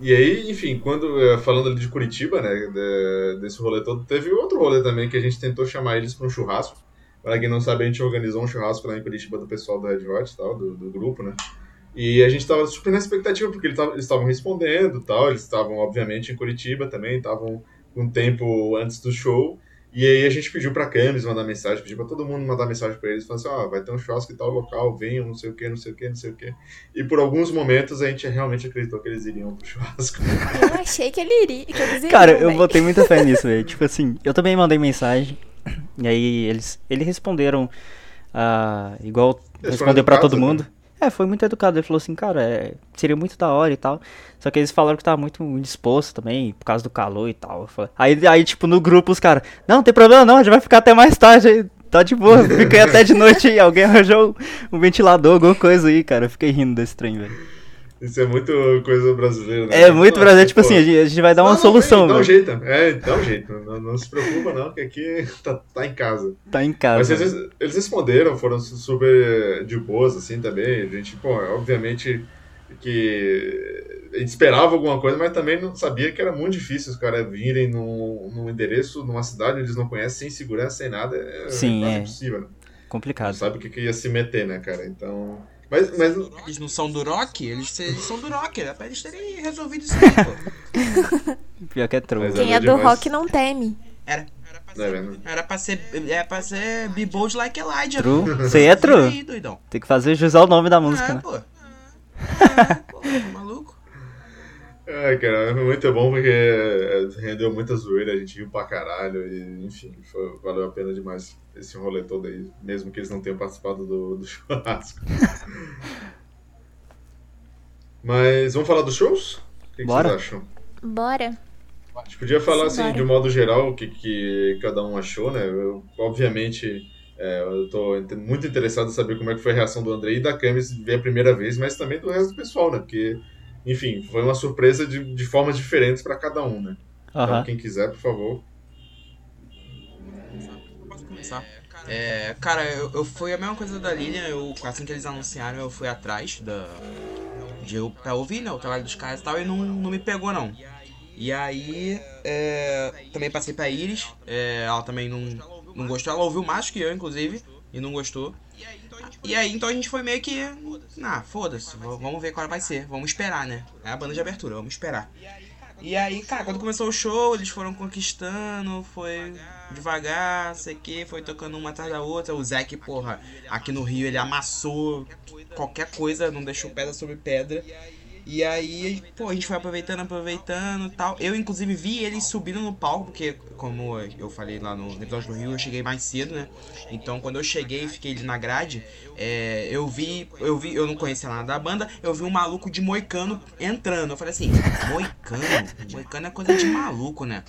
E aí, enfim, quando. eh, Falando ali de Curitiba, né? de- desse rolê todo, teve outro rolê também que a gente tentou chamar eles pra um churrasco. Pra quem não sabe, a gente organizou um churrasco lá em Curitiba do pessoal do Red Hot e tal, do, do grupo, né? E a gente tava super na expectativa, porque eles tavam- eles estavam respondendo e tal, eles estavam, obviamente, em Curitiba também, estavam um tempo antes do show. E aí a gente pediu pra Camis mandar mensagem, pediu pra todo mundo mandar mensagem pra eles, falando assim, ó, vai ter um churrasco em tal local, venham, não sei o que, não sei o que, não sei o que. E por alguns momentos a gente realmente acreditou que eles iriam pro churrasco. Eu achei que ele iria. Que eles Cara, iriam, eu botei muita fé nisso, velho. Tipo assim, eu também mandei mensagem. E aí eles, eles responderam ah, igual Eles respondeu pra todo educados, mundo. É, foi muito educado. Ele falou assim, cara, é, seria muito da hora e tal. Só que eles falaram que tava muito indisposto também, por causa do calor e tal. Aí, aí, tipo, no grupo os caras, não, não tem problema não, a gente vai ficar até mais tarde aí. Tá de boa, fiquei até de noite aí. Alguém arranjou um ventilador, alguma coisa aí, cara. Eu fiquei rindo desse trem, velho. Isso é muito coisa brasileira, né? É muito brasileiro, tipo pô. assim, a gente, vai dar uma Não, não, solução, Dá um jeito, é, dá um jeito. Não, não se preocupa não, que aqui tá, tá em casa. Tá em Mas casa. eles, eles responderam, foram su- super de boas, assim, também. A gente, pô, obviamente que a gente esperava alguma coisa, mas também não sabia que era muito difícil os caras virem num, num endereço, numa cidade onde eles não conhecem, sem segurança, sem nada. É Sim, quase é. impossível, né? Não Complicado. sabe o que, que ia se meter, né, cara? Então... Mas, mas Eles não são do rock? Eles, eles são do rock. Era pra eles terem resolvido isso aí, pô. Pior que é troll. Velho. Quem é do demais. rock não teme. Era, era pra é ser. vendo? Era pra ser. Era pra ser Be Bold Like Elijah. True. Você é true. Aí. Tem que fazer jus ao nome da música, é, né? pô. É, pô? É, cara, foi muito bom porque é, rendeu muita zoeira, a gente riu pra caralho e, enfim, foi- valeu a pena demais esse rolê todo aí, mesmo que eles não tenham participado do, do churrasco. Mas vamos falar dos shows? O que, que Bora. vocês acham? Bora. A gente podia falar, assim, Simbora. de um modo geral, o que, que cada um achou, né? Eu, obviamente, é, eu tô muito interessado em saber como é que foi a reação do Andrei e da Camis ver a primeira vez, mas também do resto do pessoal, né? Porque, enfim, foi uma surpresa de, de formas diferentes pra cada um, né? Então, quem quiser, por favor. Posso começar? É, cara, eu, eu fui a mesma coisa da Lilian, eu, assim que eles anunciaram, eu fui atrás da, de eu, pra ouvir, né, o trabalho dos caras e tal, e não, não me pegou, não. E aí, é, também passei pra Iris, é, ela também não, não gostou, ela ouviu mais que eu, inclusive, e não gostou. E aí, então a gente foi meio que, ah, foda-se, vamos ver qual vai ser, vamos esperar, né, é a banda de abertura, vamos esperar. E aí, cara, quando começou o show, eles foram conquistando, foi devagar, sei que, foi tocando uma atrás da outra. O Zac, porra, aqui no Rio ele amassou qualquer coisa, não deixou pedra sobre pedra. E aí, pô, a gente foi aproveitando, aproveitando e tal. Eu, inclusive, vi eles subindo no palco, porque, como eu falei lá no episódio do Rio, eu cheguei mais cedo, né? Então, quando eu cheguei e fiquei ali na grade, é, eu vi, eu vi, eu não conhecia nada da banda, eu vi um maluco de moicano entrando. Eu falei assim, moicano? Moicano é coisa de maluco, né?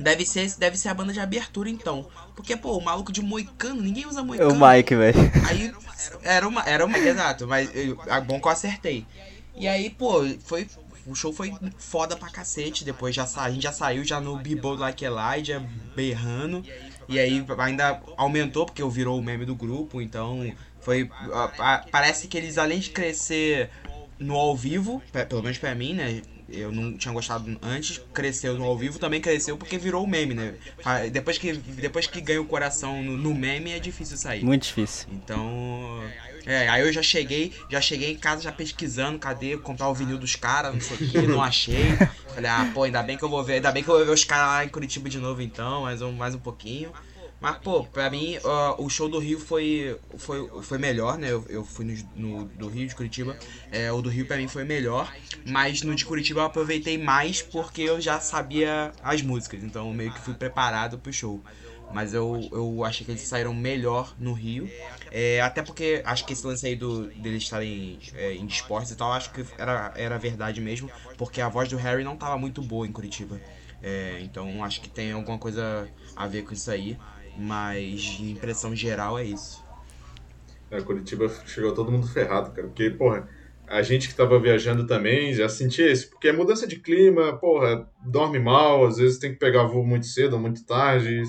Deve ser, deve ser a banda de abertura, então. Porque, pô, o maluco de moicano, ninguém usa moicano. É o Mike, velho. Aí, era uma, era uma, exato, mas é bom que eu acertei. E aí, pô, foi. O show foi foda pra cacete. Depois já a gente já saiu já no Bebo Like Elijah, berrando. E aí ainda aumentou, porque eu virou o meme do grupo, então foi. Parece que eles, além de crescer no ao vivo, pelo menos pra mim, né? Eu não tinha gostado antes, cresceu no ao vivo, também cresceu porque virou o meme, né? Depois que, depois que ganha o coração no, no meme é difícil sair. Muito difícil. Então. É, aí eu já cheguei, já cheguei em casa já pesquisando, cadê comprar o vinil dos caras, não sei o que, não achei. Falei, ah, pô, ainda bem que eu vou ver, ainda bem que eu vou ver os caras lá em Curitiba de novo então, mais um, mais um pouquinho. Mas, pô, pra mim, uh, o show do Rio foi, foi, foi melhor, né? Eu, eu fui no, no, do Rio de Curitiba. É, o do Rio pra mim foi melhor. Mas no de Curitiba eu aproveitei mais porque eu já sabia as músicas. Então meio que fui preparado pro show. Mas eu, eu achei que eles saíram melhor no Rio. É, até porque acho que esse lance aí do, deles estarem é, e tal, acho que era, era verdade mesmo. Porque a voz do Harry não tava muito boa em Curitiba. É, então acho que tem alguma coisa a ver com isso aí. Mas impressão geral é isso. É, Curitiba chegou todo mundo ferrado, cara. Porque, porra, a gente que tava viajando também já sentia isso. Porque é mudança de clima, porra, dorme mal, às vezes tem que pegar voo muito cedo ou muito tarde.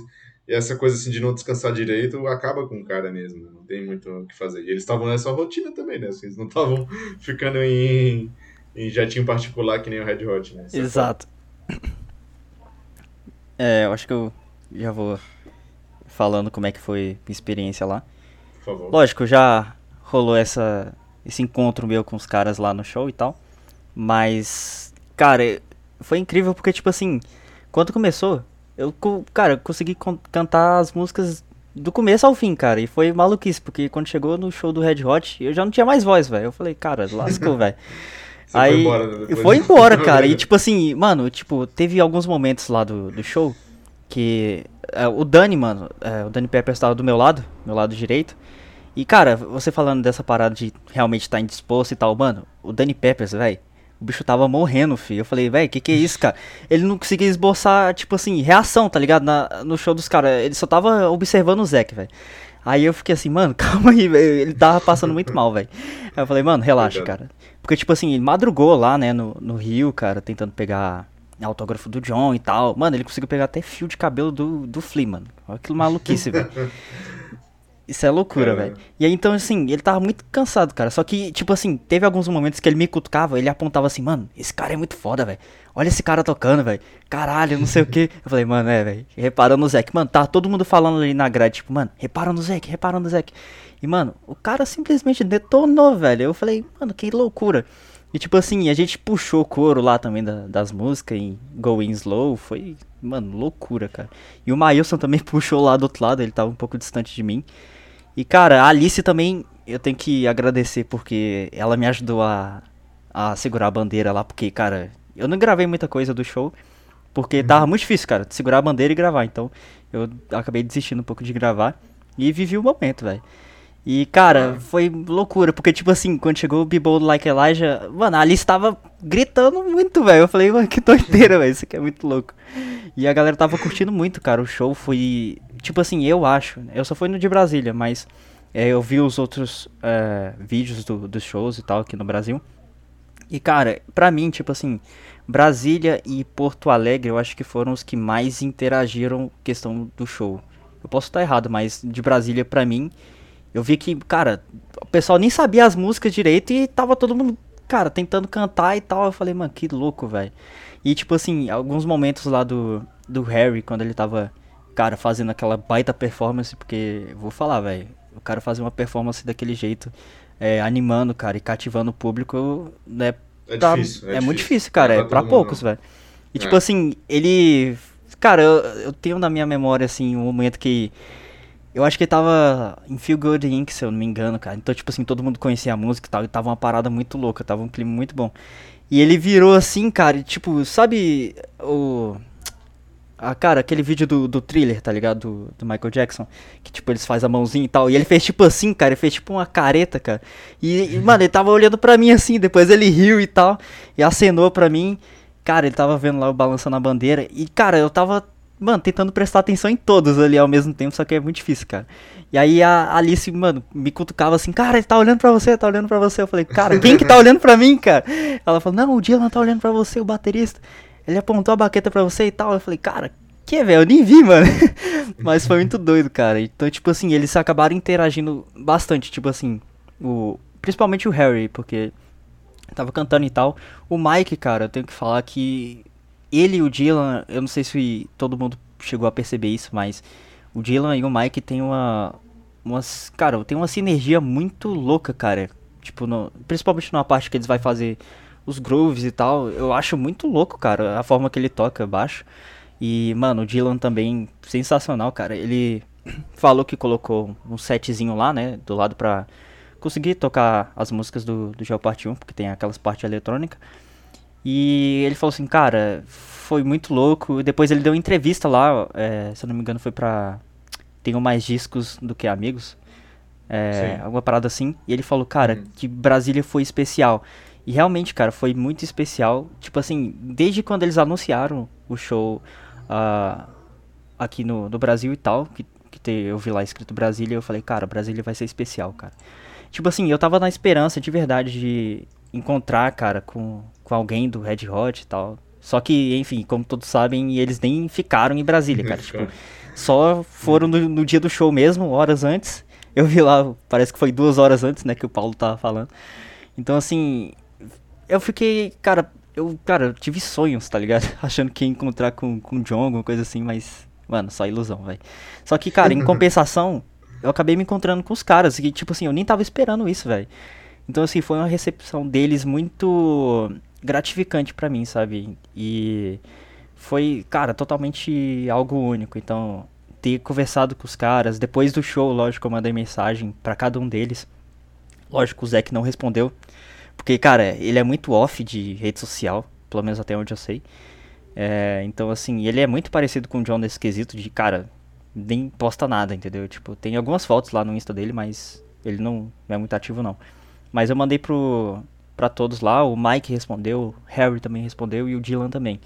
E essa coisa assim de não descansar direito acaba com o cara mesmo, não tem muito o que fazer. E eles estavam nessa rotina também, né? Assim, eles não estavam ficando em, em jatinho particular que nem o Red Hot, né? Exato. É, eu acho que eu já vou falando como é que foi a experiência lá. Por favor. Lógico, já rolou essa, esse encontro meu com os caras lá no show e tal. Mas, cara, foi incrível porque, tipo assim, quando começou, eu, cara, consegui cantar as músicas do começo ao fim, cara. E foi maluquice, porque quando chegou no show do Red Hot, eu já não tinha mais voz, velho. Eu falei, cara, lascou, velho. Aí foi embora, né? foi embora, cara. E tipo assim, mano, tipo, teve alguns momentos lá do, do show que é, o Dani, mano, é, o Dani Pepper estava do meu lado, meu lado direito. E cara, você falando dessa parada de realmente estar tá indisposto e tal, mano, o Dani Peppers, velho, o bicho tava morrendo, filho. Eu falei, velho, que que é isso, cara? Ele não conseguia esboçar, tipo assim, reação, tá ligado? Na, no show dos caras. Ele só tava observando o Zack, velho. Aí eu fiquei assim, mano, calma aí, velho. Ele tava passando muito mal, velho. Aí eu falei, mano, relaxa, cara. Porque, tipo assim, ele madrugou lá, né, no, no Rio, cara, tentando pegar autógrafo do John e tal. Mano, ele conseguiu pegar até fio de cabelo do, do Flea, mano. Olha aquilo maluquice, velho. Isso é loucura, velho. E aí, então, assim, ele tava muito cansado, cara. Só que, tipo assim, teve alguns momentos que ele me cutucava, ele apontava assim, mano, esse cara é muito foda, velho. Olha esse cara tocando, velho. Caralho, não sei o que. Eu falei, mano, é, velho. Reparando no Zeke. Mano, tá todo mundo falando ali na grade, tipo, mano, repara no Zeke, repara no Zeke. E, mano, o cara simplesmente detonou, velho. Eu falei, mano, que loucura. E, tipo assim, a gente puxou o coro lá também da, das músicas em Going Slow. Foi, mano, loucura, cara. E o Mailson também puxou lá do outro lado, ele tava um pouco distante de mim. E cara, a Alice também eu tenho que agradecer porque ela me ajudou a, a segurar a bandeira lá, porque, cara, eu não gravei muita coisa do show, porque uhum. tava muito difícil, cara, de segurar a bandeira e gravar. Então eu acabei desistindo um pouco de gravar e vivi o momento, velho. E, cara, foi loucura, porque, tipo assim, quando chegou o Be Like Elijah, mano, a Alice tava gritando muito, velho. Eu falei, mano, que doideira, velho, isso aqui é muito louco. E a galera tava curtindo muito, cara. O show foi tipo assim, eu acho, né, eu só fui no de Brasília, mas é, eu vi os outros é, vídeos do, dos shows e tal aqui no Brasil. E cara, pra mim, tipo assim, Brasília e Porto Alegre eu acho que foram os que mais interagiram questão do show. Eu posso estar errado, mas de Brasília pra mim, eu vi que, cara, o pessoal nem sabia as músicas direito e tava todo mundo, cara, tentando cantar e tal. Eu falei, mano, que louco, velho. E tipo assim, alguns momentos lá do, do Harry, quando ele tava cara fazendo aquela baita performance, porque, vou falar, velho, o cara fazer uma performance daquele jeito, é, animando, cara, e cativando o público, né? É, tá, difícil, é, é muito difícil, cara, é, pra poucos, velho. E tipo é. assim, ele. Cara, eu, eu tenho na minha memória, assim, um momento que Eu acho que ele tava em Feel Good Inc., se eu não me engano, cara. Então, tipo assim, todo mundo conhecia a música e tal. E tava uma parada muito louca, tava um clima muito bom. E ele virou assim, cara, e, tipo, sabe o. Ah, cara, aquele vídeo do, do thriller, tá ligado? Do, do Michael Jackson. Que, tipo, eles fazem a mãozinha e tal. E ele fez, tipo, assim, cara. Ele fez, tipo, uma careta, cara. E, e, mano, ele tava olhando pra mim assim. Depois ele riu e tal. E acenou pra mim. Cara, ele tava vendo lá o balançando a bandeira. E, cara, eu tava mano, tentando prestar atenção em todos ali ao mesmo tempo, só que é muito difícil, cara. E aí a Alice, mano, me cutucava assim, cara, ele tá olhando pra você, tá olhando pra você. Eu falei, cara, quem que tá olhando pra mim, cara? Ela falou, não, o Dylan tá olhando pra você, o baterista. Ele apontou a baqueta pra você e tal. Eu falei, cara, que, velho? Eu nem vi, mano. Mas foi muito doido, cara. Então, tipo assim, eles acabaram interagindo bastante, tipo assim, o... principalmente o Harry, porque tava cantando e tal. O Mike, cara, eu tenho que falar que ele e o Dylan, eu não sei se todo mundo chegou a perceber isso, mas o Dylan e o Mike tem uma. Umas, cara, tem uma sinergia muito louca, cara. Tipo, no, principalmente numa parte que eles vai fazer os grooves e tal. Eu acho muito louco, cara, a forma que ele toca baixo. E, mano, o Dylan também, sensacional, cara. Ele falou que colocou um setzinho lá, né, do lado pra conseguir tocar as músicas do, do Geopart 1, porque tem aquelas partes eletrônicas. E ele falou assim, cara, foi muito louco. Depois ele deu entrevista lá, é, se eu não me engano foi pra... Tenho mais discos do que amigos. É, alguma parada assim. E ele falou, cara, uhum. que Brasília foi especial. E realmente, cara, foi muito especial. Tipo assim, desde quando eles anunciaram o show uh, aqui no, no Brasil e tal, que, que te, eu vi lá escrito Brasília, eu falei, cara, Brasília vai ser especial, cara. Tipo assim, eu tava na esperança de verdade de encontrar, cara, com, com alguém do Red Hot e tal. Só que, enfim, como todos sabem, eles nem ficaram em Brasília, cara. tipo, só foram no, no, dia do show mesmo, horas antes. Eu vi lá, parece que foi duas horas antes, né, que o Paulo tava falando. Então, assim, eu fiquei, cara, eu, cara, eu tive sonhos, tá ligado? Achando que ia encontrar com, com o John, alguma coisa assim, mas, mano, só ilusão, velho. Só que, cara, em compensação, eu acabei me encontrando com os caras, e, tipo assim, eu nem tava esperando isso, velho. Então, assim, foi uma recepção deles muito gratificante para mim, sabe? E foi, cara, totalmente algo único. Então, ter conversado com os caras, depois do show, lógico, eu mandei mensagem para cada um deles. Lógico, o Zeke não respondeu, porque, cara, ele é muito off de rede social, pelo menos até onde eu sei. É, então, assim, ele é muito parecido com o John nesse quesito de, cara, nem posta nada, entendeu? Tipo, tem algumas fotos lá no Insta dele, mas ele não é muito ativo, não. Mas eu mandei pro, pra todos lá, o Mike respondeu, o Harry também respondeu e o Dylan também.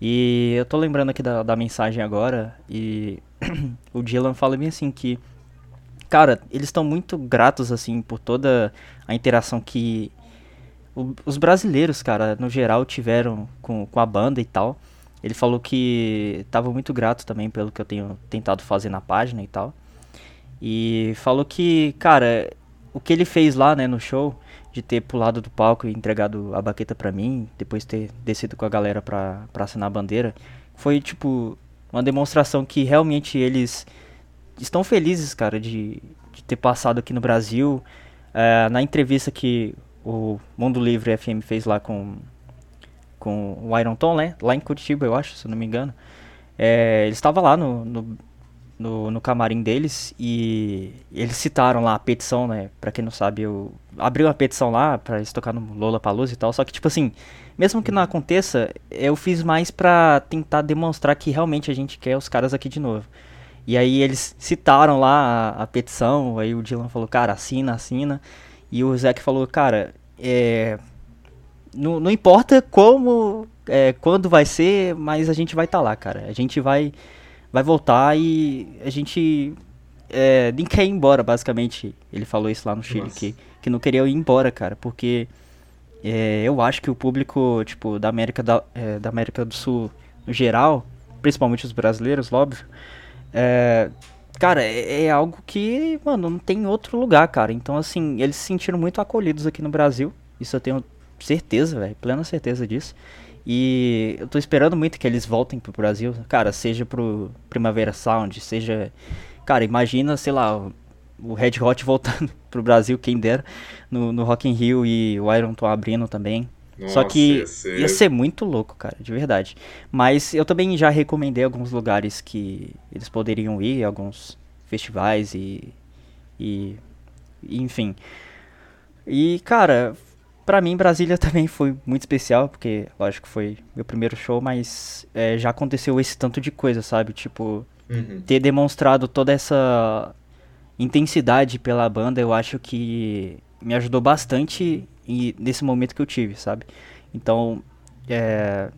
E eu tô lembrando aqui da, da mensagem agora, e o Dylan fala bem assim que, cara, eles estão muito gratos, assim, por toda a interação que o, os brasileiros, cara, no geral, tiveram com, com a banda e tal. Ele falou que tava muito grato também pelo que eu tenho tentado fazer na página e tal. E falou que, cara, o que ele fez lá, né, no show, de ter pulado do palco e entregado a baqueta para mim, depois ter descido com a galera pra, pra assinar a bandeira, foi, tipo, uma demonstração que realmente eles estão felizes, cara, de, de ter passado aqui no Brasil. É, na entrevista que o Mundo Livre FM fez lá com, com o Iron Tom, né, lá em Curitiba, eu acho, se não me engano, é, ele estava lá no, no no, no camarim deles e eles citaram lá a petição, né? Pra quem não sabe, eu abri uma petição lá pra eles tocar no Lola Palusa e tal. Só que, tipo assim, mesmo que não aconteça, eu fiz mais pra tentar demonstrar que realmente a gente quer os caras aqui de novo. E aí eles citaram lá a, a petição, aí o Dylan falou, cara, assina, assina. E o Zack falou, cara, é, não, não importa como, é, quando vai ser, mas a gente vai estar tá lá, cara. A gente vai vai voltar e a gente é, nem quer ir embora, basicamente. Ele falou isso lá no Chile, que, que não queria ir embora, cara, porque é, eu acho que o público, tipo, da América, da, é, da América do Sul, no geral, principalmente os brasileiros, óbvio, é, cara, é, é, algo que, mano, não tem outro lugar, cara. Então, assim, eles se sentiram muito acolhidos aqui no Brasil, isso eu tenho certeza, velho, plena certeza disso. E eu tô esperando muito que eles voltem pro Brasil. Cara, seja pro Primavera Sound, seja. Cara, imagina, sei lá, o Red Hot voltando pro Brasil, quem dera, no, no Rock in Rio e o Iron tô abrindo também. Nossa, Só que ia ser... ia ser... muito louco, cara, de verdade. Mas eu também já recomendei alguns lugares que eles poderiam ir, alguns festivais e, e enfim. E, cara, pra mim Brasília também foi muito especial, porque, lógico, foi meu primeiro show, mas é, já aconteceu esse tanto de coisa, sabe? Tipo, Uhum. ter demonstrado toda essa intensidade pela banda, eu acho que me ajudou bastante e nesse momento que eu tive, sabe? Então, é,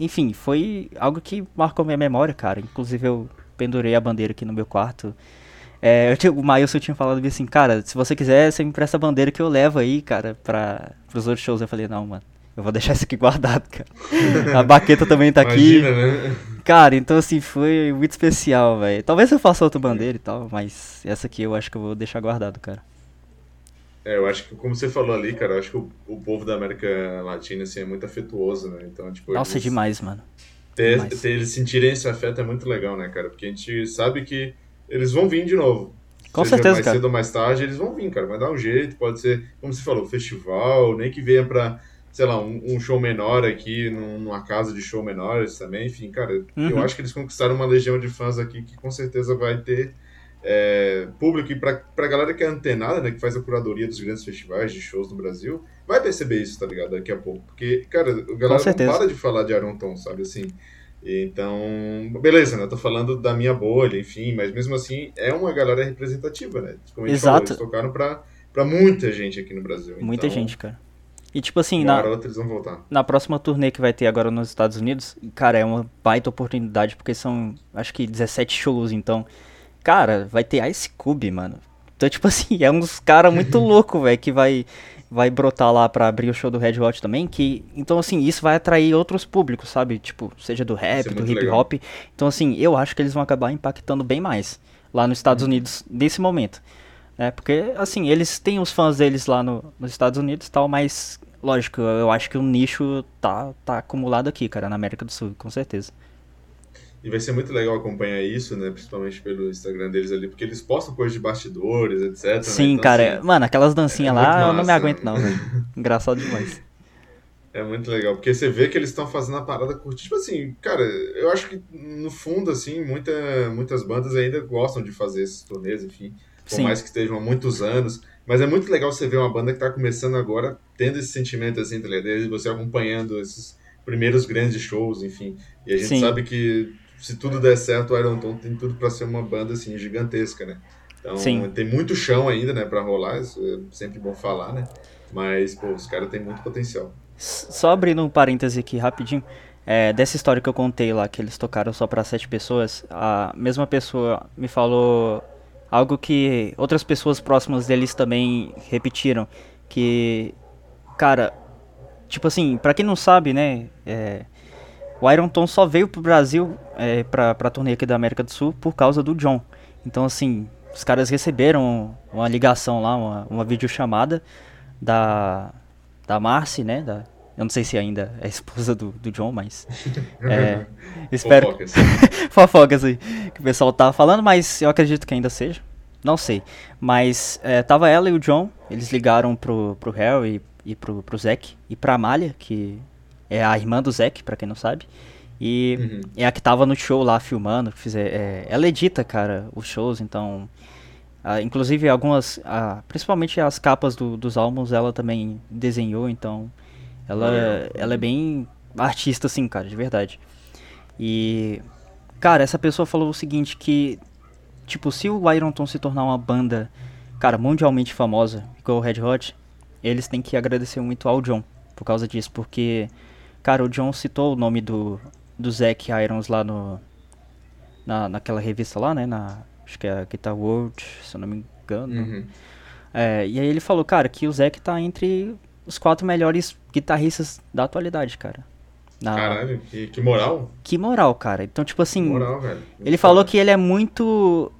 enfim, foi algo que marcou minha memória, cara. Inclusive eu pendurei a bandeira aqui no meu quarto. É, eu tinha, o Maílson tinha falado assim, cara, se você quiser, você me empresta a bandeira que eu levo aí, cara, para pros outros shows. Eu falei, não, mano, eu vou deixar isso aqui guardado, cara. a baqueta também tá aqui. Imagina, né? Cara, então assim, foi muito especial, velho. Talvez eu faça outra bandeira e tal, mas essa aqui eu acho que eu vou deixar guardado, cara. É, eu acho que, como você falou ali, cara, eu acho que o, o povo da América Latina, assim, é muito afetuoso, né? Então, tipo, Nossa, eles, demais, mano. ter, demais. ter eles sentirem esse afeto é muito legal, né, cara? Porque a gente sabe que eles vão vir de novo. Com Seja certeza, mais cara. cedo ou mais tarde, eles vão vir, cara. Vai dar um jeito, pode ser, como você falou, festival, nem que venha pra, sei lá, um, um show menor aqui, num- numa casa de show menores também. Enfim, cara, eu Uhum. acho que eles conquistaram uma legião de fãs aqui que com certeza vai ter é, público e pra, pra galera que é antenada, né, que faz a curadoria dos grandes festivais de shows no Brasil, vai perceber isso, tá ligado? Daqui a pouco. Porque, cara, a galera não para de falar de Iron Tom, sabe assim? Então, beleza, né? Eu tô falando da minha bolha, enfim, mas mesmo assim é uma galera representativa, né? Como Exato. falou, eles tocaram pra, pra muita gente aqui no Brasil. Muita Então, gente, cara. E tipo assim, na, outra na próxima turnê que vai ter agora nos Estados Unidos, cara, é uma baita oportunidade, porque são, acho que 17 shows, então, cara, vai ter Ice Cube, mano. Então, tipo assim, é uns cara muito louco, velho, que vai vai brotar lá pra abrir o show do Red Hot também, que, então assim, isso vai atrair outros públicos, sabe? Tipo, seja do rap, Isso é do hip legal. hop. Então assim, eu acho que eles vão acabar impactando bem mais lá nos Uhum. Estados Unidos nesse momento. né? porque, assim, eles têm os fãs deles lá no- nos Estados Unidos e tal, mas, lógico, eu acho que o nicho tá, tá acumulado aqui, cara, na América do Sul, com certeza. E vai ser muito legal acompanhar isso, né? Principalmente pelo Instagram deles ali, porque eles postam coisas de bastidores, etc. né? Sim, Então, cara, assim, mano, aquelas dancinhas é lá, muito eu não me massa, aguento né? não, velho. Engraçado demais. É muito legal, porque você vê que eles estão fazendo a parada curtir. Tipo assim, cara, eu acho que no fundo, assim, muita, muitas bandas ainda gostam de fazer esses turnês, enfim. Por Sim. mais que estejam há muitos anos. Mas é muito legal você ver uma banda que tá começando agora, tendo esse sentimento, assim, tá ligado? E você acompanhando esses primeiros grandes shows, enfim. E a gente Sim. sabe que se tudo der certo, o Iron Tom tem tudo pra ser uma banda, assim, gigantesca, né? Então, Sim. tem muito chão ainda, né, pra rolar, isso é sempre bom falar, né? Mas, pô, os caras têm muito potencial. Só abrindo um parêntese aqui rapidinho, é, dessa história que eu contei lá, que eles tocaram só pra sete pessoas, a mesma pessoa me falou algo que outras pessoas próximas deles também repetiram, que, cara, tipo assim, pra quem não sabe, né, é, o Iron Tom só veio pro Brasil, é, pra, pra turnê aqui da América do Sul, por causa do John. Então, assim, os caras receberam uma ligação lá, uma, uma videochamada da, da Marcy, né, da, eu não sei se ainda é esposa do, do John, mas... É, espero, Fofocas. fofocas aí que o pessoal tá falando, mas eu acredito que ainda seja. Não sei. Mas é, tava ela e o John, eles ligaram pro, pro Harry e, e pro, pro Zack e pra Amália, que é a irmã do Zack, pra quem não sabe. E Uhum. é a que tava no show lá filmando. fizer, é, ela edita, cara, os shows, então. ah, inclusive algumas. ah, principalmente as capas do- dos álbuns ela também desenhou, então. Ela, Legal. ela é bem artista, assim, cara, de verdade. E. Cara, essa pessoa falou o seguinte: que. Tipo, se o Iron Tom se tornar uma banda, cara, mundialmente famosa, igual o Red Hot, eles têm que agradecer muito ao John por causa disso, porque, cara, o John citou o nome do, do Zack Irons lá no. Na, naquela revista lá, né? Na, acho que é a Guitar World, se eu não me engano. Uhum. É, e aí ele falou, cara, que o Zack tá entre os quatro melhores guitarristas da atualidade, cara. Na- Caralho, que, que moral. Que moral, cara. Então, tipo assim, Que moral, velho. ele falou que ele é muito.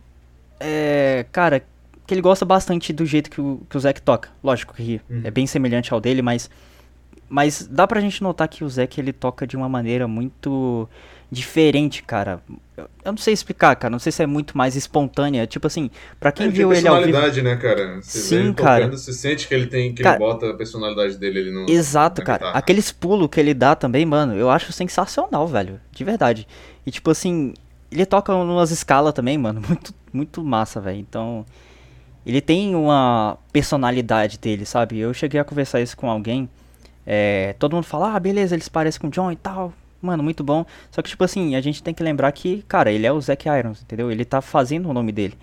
É, cara, que ele gosta bastante do jeito que o, que o Zack toca. Lógico que Uhum. é bem semelhante ao dele, mas. Mas dá pra gente notar que o Zack ele toca de uma maneira muito diferente, cara. Eu, não sei explicar, cara. Não sei se é muito mais espontânea. Tipo assim, pra quem É, viu ele ao vivo. personalidade, né, cara? Você Sim, ele cara. tocando, você sente que ele tem, que Cara, ele bota a personalidade dele ali no. Exato, cara. guitarra. Aqueles pulos que ele dá também, mano, eu acho sensacional, velho. De verdade. E tipo assim, ele toca umas escalas também, mano, muito, muito massa, velho. Então, ele tem uma personalidade dele, sabe? Eu cheguei a conversar isso com alguém. É, todo mundo fala, ah, beleza, eles parecem com o John e tal. Mano, muito bom. Só que, tipo assim, a gente tem que lembrar que, cara, ele é o Zack Irons, entendeu? Ele tá fazendo o nome dele.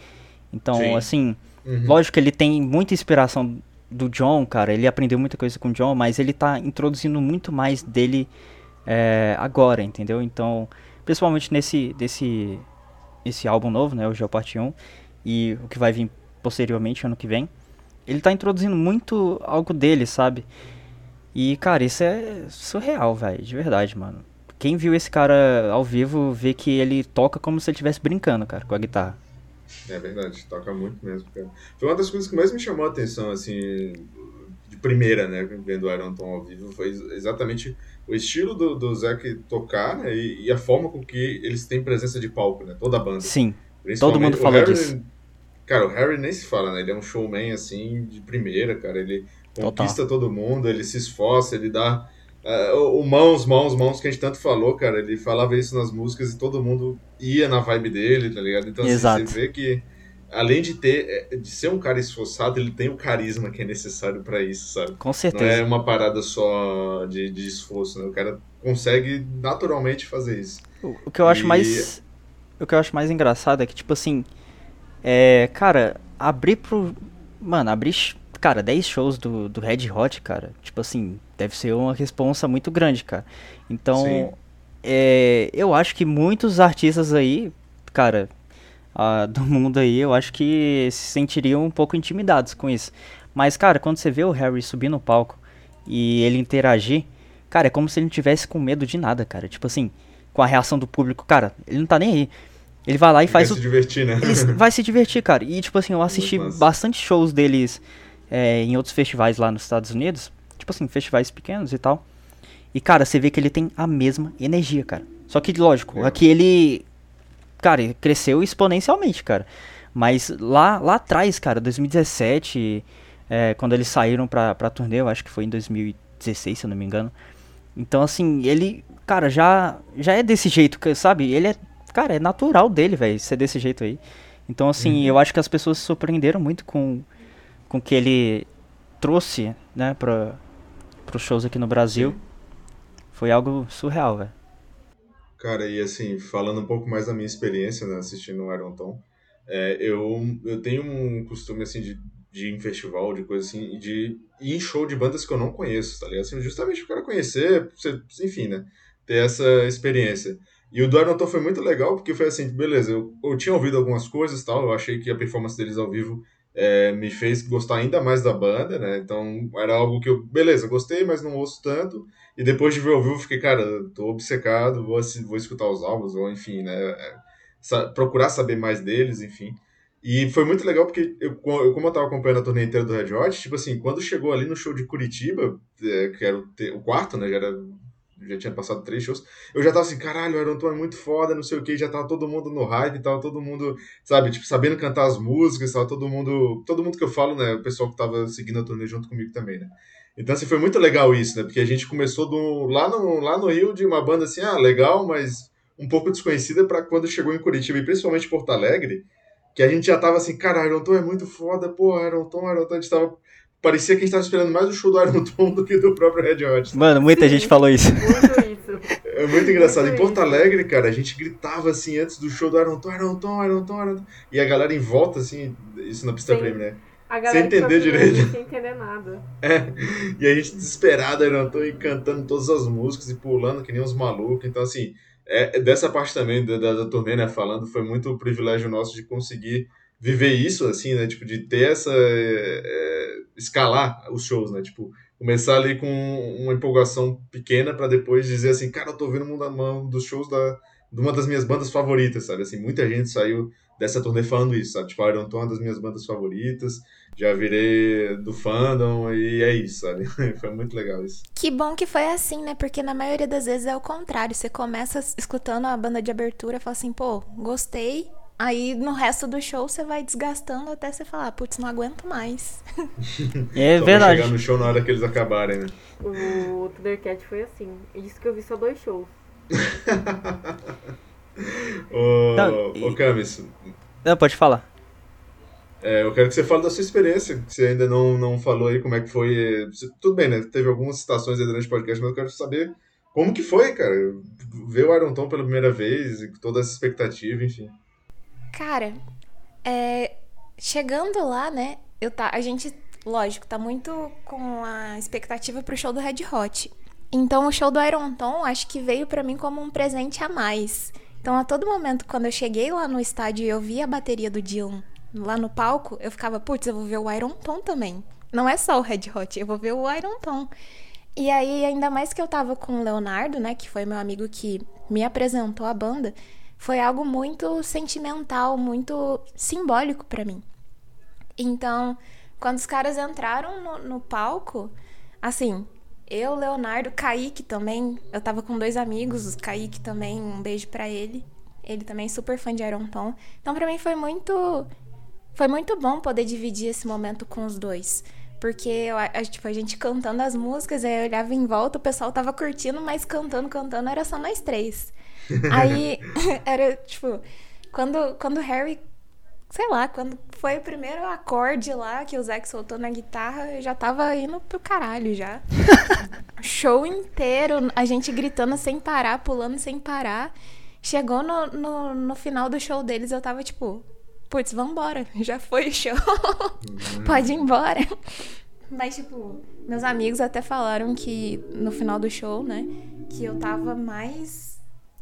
Então, Sim. assim, uhum. lógico que ele tem muita inspiração do John, cara. Ele aprendeu muita coisa com o John, mas ele tá introduzindo muito mais dele é, agora, entendeu? Então, principalmente nesse, desse, esse álbum novo, né? O Geoparte 1. E o que vai vir posteriormente, ano que vem. Ele tá introduzindo muito algo dele, sabe? E, cara, isso é surreal, velho, de verdade, mano. Quem viu esse cara ao vivo vê que ele toca como se ele estivesse brincando, cara, com a guitarra. É verdade, toca muito mesmo, cara. Foi uma das coisas que mais me chamou a atenção, assim, de primeira, né, vendo o Iron Tom ao vivo, foi exatamente o estilo do, do Zac tocar né, e, e, a forma com que eles têm presença de palco, né, toda a banda. Sim, todo mundo falou Harry, disso. Cara, o Harry nem se fala, né? Ele é um showman, assim, de primeira, cara. Ele conquista Total. todo mundo, ele se esforça, ele dá... Uh, o mãos, mãos, mãos que a gente tanto falou, cara. Ele falava isso nas músicas e todo mundo ia na vibe dele, tá ligado? Então, assim, você vê que além de ter é, de ser um cara esforçado, ele tem o carisma que é necessário para isso, sabe? Com certeza. Não é uma parada só de, de esforço, né? O cara consegue naturalmente fazer isso. O, o que eu acho e... mais o que eu acho mais engraçado é que tipo assim, é, cara, abrir pro. Mano, abrir, cara, 10 shows do, do Red Hot, cara, tipo assim, deve ser uma responsa muito grande, cara. Então, é, eu acho que muitos artistas aí, cara, uh, do mundo aí, eu acho que se sentiriam um pouco intimidados com isso. Mas, cara, quando você vê o Harry subir no palco e ele interagir, cara, é como se ele não tivesse com medo de nada, cara. Tipo assim, com a reação do público, cara, ele não tá nem aí. Ele vai lá e ele faz vai o. se divertir, né? Ele vai se divertir, cara. E, tipo assim, eu assisti bastante shows deles é, em outros festivais lá nos Estados Unidos. Tipo assim, festivais pequenos e tal. E, cara, você vê que ele tem a mesma energia, cara. Só que, lógico, é. aqui ele. Cara, cresceu exponencialmente, cara. Mas lá, lá atrás, cara, 2017, é, quando eles saíram pra, pra turnê, eu acho que foi em 2016, se eu não me engano. Então, assim, ele, cara, já, já é desse jeito, sabe? Ele é cara, é natural dele, velho, ser desse jeito aí. Então, assim, uhum. eu acho que as pessoas se surpreenderam muito com com que ele trouxe, né, para os shows aqui no Brasil. Sim. Foi algo surreal, velho. Cara, e assim, falando um pouco mais da minha experiência, né, assistindo o Iron Tom, é, eu, eu tenho um costume, assim, de, de ir em festival, de coisa assim, de ir em show de bandas que eu não conheço, tá ligado? Assim, justamente para conhecer, enfim, né, ter essa experiência. E o do Iron foi muito legal, porque foi assim, beleza, eu, eu tinha ouvido algumas coisas tal, eu achei que a performance deles ao vivo é, me fez gostar ainda mais da banda, né? Então era algo que eu, beleza, gostei, mas não ouço tanto. E depois de ver ao vivo, fiquei, cara, tô obcecado, vou, vou escutar os álbuns, ou enfim, né? É, sa procurar saber mais deles, enfim. E foi muito legal porque, eu, como eu tava acompanhando a turnê inteira do Red Hot, tipo assim, quando chegou ali no show de Curitiba, é, que era o, o quarto, né? Já era já tinha passado três shows, eu já tava assim, caralho, o Iron Tom é muito foda, não sei o que, já tava todo mundo no hype, tava todo mundo, sabe, tipo, sabendo cantar as músicas, tava todo mundo, todo mundo que eu falo, né, o pessoal que tava seguindo a turnê junto comigo também, né. Então, assim, foi muito legal isso, né, porque a gente começou do, lá, no, lá no Rio de uma banda assim, ah, legal, mas um pouco desconhecida para quando chegou em Curitiba e principalmente Porto Alegre, que a gente já tava assim, cara, Iron Tom é muito foda, pô, Iron Tom, Iron Tom, a gente tava parecia que a gente tava esperando mais o show do Iron Tom do que do próprio Red Hot. Mano, muita Sim, gente falou isso. Muito isso. É muito engraçado. Muito em Porto Alegre, cara, a gente gritava assim antes do show do Iron Tom, Iron Tom, Iron Tom, Iron Tom. E a galera em volta, assim, isso na pista prêmio, né? sem entender direito. Sem entender nada. É. E a gente desesperado, Iron Tom, e cantando todas as músicas e pulando que nem uns malucos. Então, assim, é, dessa parte também da, da, da turnê, né, falando, foi muito privilégio nosso de conseguir viver isso, assim, né? Tipo, de ter essa. É, escalar os shows, né? Tipo, começar ali com uma empolgação pequena para depois dizer assim, cara, eu tô vendo um dos shows da, de uma das minhas bandas favoritas, sabe? Assim, muita gente saiu dessa turnê falando isso, sabe? Tipo, Iron Tom é uma das minhas bandas favoritas, já virei do fandom e é isso, sabe? foi muito legal isso. Que bom que foi assim, né? Porque na maioria das vezes é o contrário. Você começa escutando a banda de abertura e fala assim, pô, gostei, Aí no resto do show você vai desgastando até você falar, putz, não aguento mais. É só verdade. chegar no show na hora que eles acabarem, né? O Thundercat foi assim. Isso que eu vi só dois shows. Ô, Não, e- ô Camis, Não, pode falar. é, eu quero que você fale da sua experiência, que você ainda não, não falou aí como é que foi. eh, Tudo bem, né? Teve algumas citações aí durante o podcast, mas eu quero saber como que foi, cara. Ver o Iron Tom pela primeira vez, e toda essa expectativa, enfim. Cara, é, chegando lá, né? Eu tá, a gente, lógico, tá muito com a expectativa pro show do Red Hot. Então o show do Iron Tom acho que veio pra mim como um presente a mais. Então a todo momento quando eu cheguei lá no estádio e eu vi a bateria do Dylan lá no palco, eu ficava, putz, eu vou ver o Iron Tom também. Não é só o Red Hot, eu vou ver o Iron Tom. E aí, ainda mais que eu tava com o Leonardo, né, que foi meu amigo que me apresentou a banda, foi algo muito sentimental, muito simbólico pra mim. Então, quando os caras entraram no, no palco, assim, eu, Leonardo, Kaique também, eu tava com dois amigos, o Kaique também, um beijo pra ele. Ele também é super fã de Iron Tom. Então, pra mim foi muito foi muito bom poder dividir esse momento com os dois. Porque tipo, a gente cantando as músicas, aí eu olhava em volta, o pessoal tava curtindo, mas cantando, cantando, era só nós três. Aí era, tipo, quando, quando o Harry, sei lá, quando foi o primeiro acorde lá que o Zack soltou na guitarra, eu já tava indo pro caralho já. Show inteiro, a gente gritando sem parar, pulando sem parar. Chegou no, no, no final do show deles, eu tava tipo, putz, vambora, já foi o show. Pode ir embora. Mas, tipo, meus amigos até falaram que no final do show, né, que eu tava mais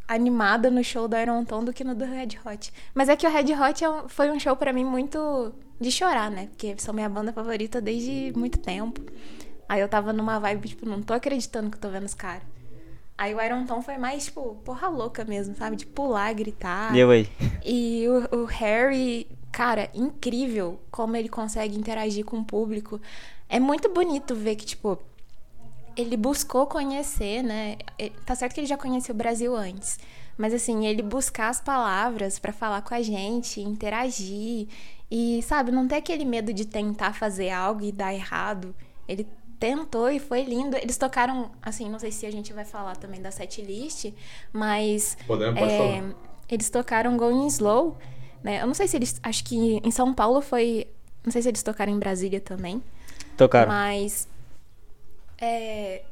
animada no show do Iron Tom do que no do Red Hot. Mas é que o Red Hot é foi um show pra mim muito de chorar, né? Porque são minha banda favorita desde muito tempo. Aí eu tava numa vibe, tipo, não tô acreditando que eu tô vendo os caras. Aí o Iron Tom foi mais, tipo, porra louca mesmo, sabe? De pular, gritar. E eu aí? E o, o Harry, cara, incrível como ele consegue interagir com o público. É muito bonito ver que, tipo, ele buscou conhecer, né? Tá certo que ele já conhecia o Brasil antes. Mas assim, ele buscar as palavras pra falar com a gente, interagir. E, sabe, não ter aquele medo de tentar fazer algo e dar errado. Ele tentou e foi lindo. Eles tocaram, assim, não sei se a gente vai falar também da setlist, mas Podemos, pode é, falar. eles tocaram Going Slow, né? Eu não sei se eles. Acho que em São Paulo foi. Não sei se eles tocaram em Brasília também. Tocaram. Mas. É,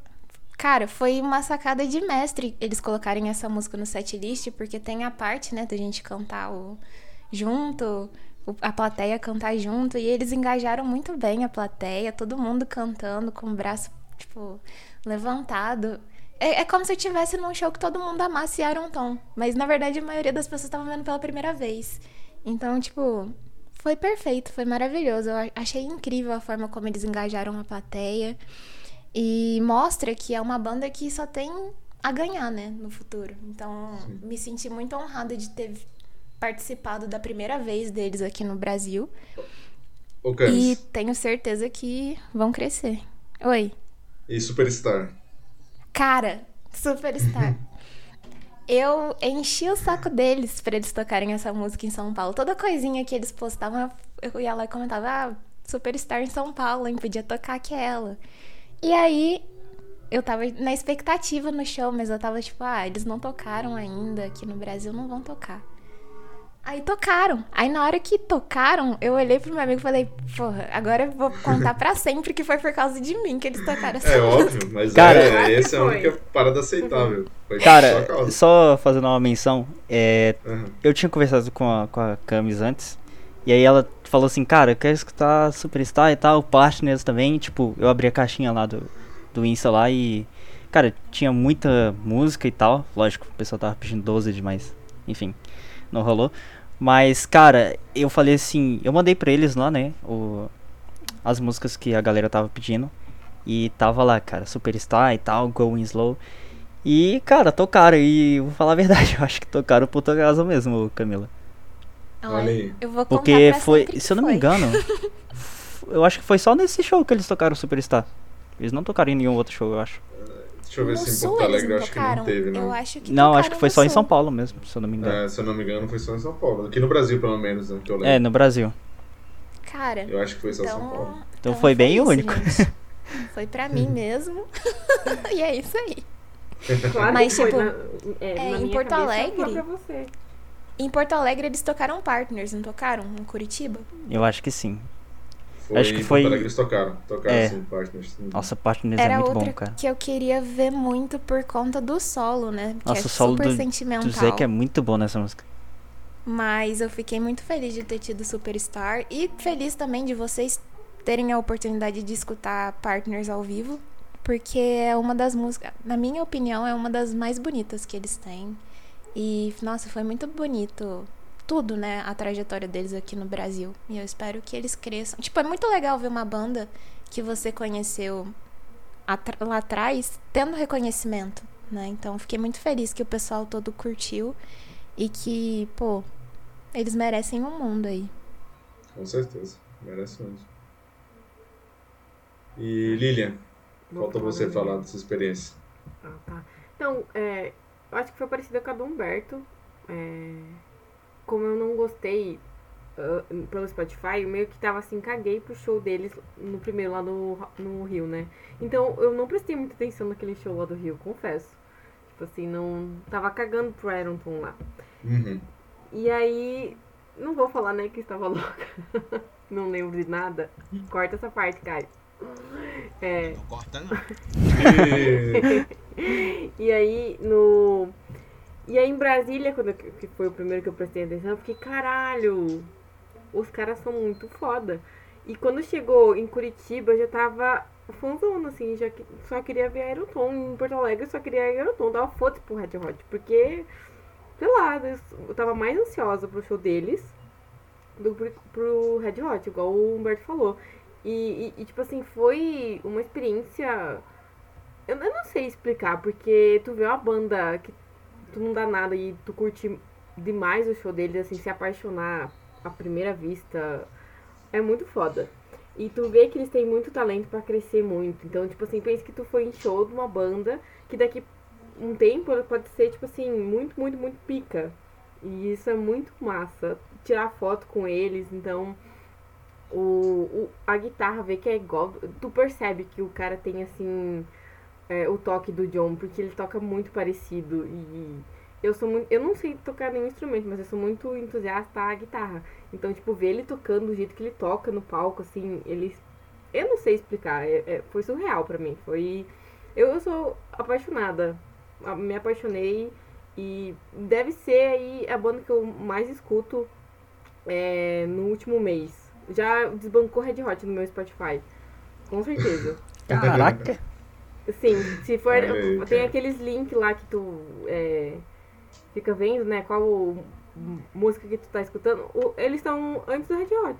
cara, foi uma sacada de mestre eles colocarem essa música no setlist, porque tem a parte, né, da gente cantar o, junto, a plateia cantar junto, e eles engajaram muito bem a plateia, todo mundo cantando com o braço, tipo, levantado. É, é como se eu estivesse num show que todo mundo amasse Iron Tom, mas na verdade a maioria das pessoas estavam vendo pela primeira vez. Então, tipo, foi perfeito, foi maravilhoso. Eu achei incrível a forma como eles engajaram a plateia. E mostra que é uma banda que só tem a ganhar, né, no futuro. Então, me senti muito honrada de ter participado da primeira vez deles aqui no Brasil. Ô, E tenho certeza que vão crescer. Oi. e Superstar? Cara, Superstar. Eu enchi o saco deles pra eles tocarem essa música em São Paulo. Toda coisinha que eles postavam, eu eu ia lá e comentava: Ah, Superstar em São Paulo, hein? Podia tocar aquela. E aí, eu tava na expectativa no show, mas eu tava tipo: Ah, eles não tocaram ainda. Aqui no Brasil não vão tocar. Aí tocaram. Aí na hora que tocaram, eu olhei pro meu amigo e falei: Porra, agora eu vou contar pra sempre que foi por causa de mim que eles tocaram essa É música. óbvio, mas Cara- é, que essa é a única parada aceitável. Foi só Cara, causa. só fazendo uma menção, é, Aham. eu tinha conversado com a, com a Camis antes, e aí ela falou assim, cara, eu quero escutar Superstar e tal, Partners também, tipo, eu abri a caixinha lá do, do Insta lá e, cara, tinha muita música e tal, lógico, o pessoal tava pedindo 12 demais, enfim, não rolou, mas, cara, eu falei assim, eu mandei pra eles lá, né, o, as músicas que a galera tava pedindo, e tava lá, cara, Superstar e tal, Going Slow, e, cara, tocaram, e vou falar a verdade, eu acho que tocaram tua casa mesmo, Camila. Olha aí. Eu vou Porque foi, se eu não foi. me engano, eu acho que foi só nesse show que eles tocaram Superstar. Eles não tocaram em nenhum outro show, eu acho. Deixa eu ver No se em Porto Alegre eu não acho que não teve, não. Eu acho que Não, acho que foi só em Sul. São Paulo mesmo, se eu não me engano. É, se eu não me engano, foi só em São Paulo. Aqui no Brasil, pelo menos, né, que eu lembro. É, no Brasil. Cara, Eu acho que foi só São Paulo. então, Então foi bem isso, único. gente. Foi pra mim mesmo. e é isso aí. Claro Mas, que foi, tipo, na- é, é, na em minha Porto cabeça, Alegre- foi pra você. Em Porto Alegre eles tocaram Partners, não tocaram? Em Curitiba? Eu acho que sim. Foi, Acho que em foi- Porto Alegre eles tocaram. Tocaram, É. sim, Partners. Uhum. Nossa, Partners é Era muito outra bom, cara. que eu queria ver muito por conta do solo, né? Que Nossa, é o solo super do, sentimental. do Zack é muito bom nessa música. Mas eu fiquei muito feliz de ter tido Superstar e feliz também de vocês terem a oportunidade de escutar Partners ao vivo, porque é uma das músicas, na minha opinião, é uma das mais bonitas que eles têm. E nossa, foi muito bonito tudo, né, a trajetória deles aqui no Brasil. E eu espero que eles cresçam. Tipo, é muito legal ver uma banda que você conheceu lá atrás tendo reconhecimento, né? Então, fiquei muito feliz que o pessoal todo curtiu e que, pô, eles merecem um mundo aí. Com certeza. Merece mesmo. E Lilian, falta você falar dessa experiência. Ah, tá. Então, é, eu acho que foi parecida com a do Humberto. É, como eu não gostei ah, pelo Spotify, eu meio que tava assim, caguei pro show deles no primeiro lá no, no Rio, né? Então eu não prestei muita atenção naquele show lá do Rio, confesso. Tipo assim, não. Tava cagando pro Ironton lá. Uhum. E aí, não vou falar, né, que estava louca. não lembro de nada. Corta essa parte, Caio. É, Não corta não. E- aí, no. E aí em Brasília, quando eu- que foi o primeiro que eu prestei atenção, eu fiquei, caralho, os caras são muito foda. E quando chegou em Curitiba, eu já tava fãzona, assim, já que- só queria ver Aeroton. Em Porto Alegre eu só queria Aeroton, dava foda pro Red Hot, porque, sei lá, eu tava mais ansiosa pro show deles do que pro, pro Red Hot, igual o Humberto falou. E, e- e, tipo assim, foi uma experiência. Eu, eu não sei explicar, porque tu vê uma banda que tu não dá nada e tu curte demais o show deles, assim, se apaixonar à primeira vista, é muito foda. E tu vê que eles têm muito talento pra crescer muito. Então, tipo assim, pensa que tu foi em show de uma banda que daqui um tempo ela pode ser, tipo assim, muito, muito, muito pica. E isso é muito massa. Tirar foto com eles, então. O, o, a guitarra, vê que é igual. Tu percebe que o cara tem, assim. é, o toque do John, porque ele toca muito parecido. E eu sou muito. Eu não sei tocar nenhum instrumento, mas eu sou muito entusiasta à guitarra. Então, tipo, ver ele tocando do jeito que ele toca no palco, assim, ele. Eu não sei explicar. é- é- foi surreal pra mim. Foi. Eu, eu sou apaixonada. Me apaixonei. E deve ser aí a banda que eu mais escuto é, no último mês. Já desbancou Red Hot no meu Spotify. Com certeza. Caraca! Sim, se for. Aí, tem cara. aqueles links lá que tu é, fica vendo, né? Qual o- música que tu tá escutando. O- eles estão antes do Red Hot.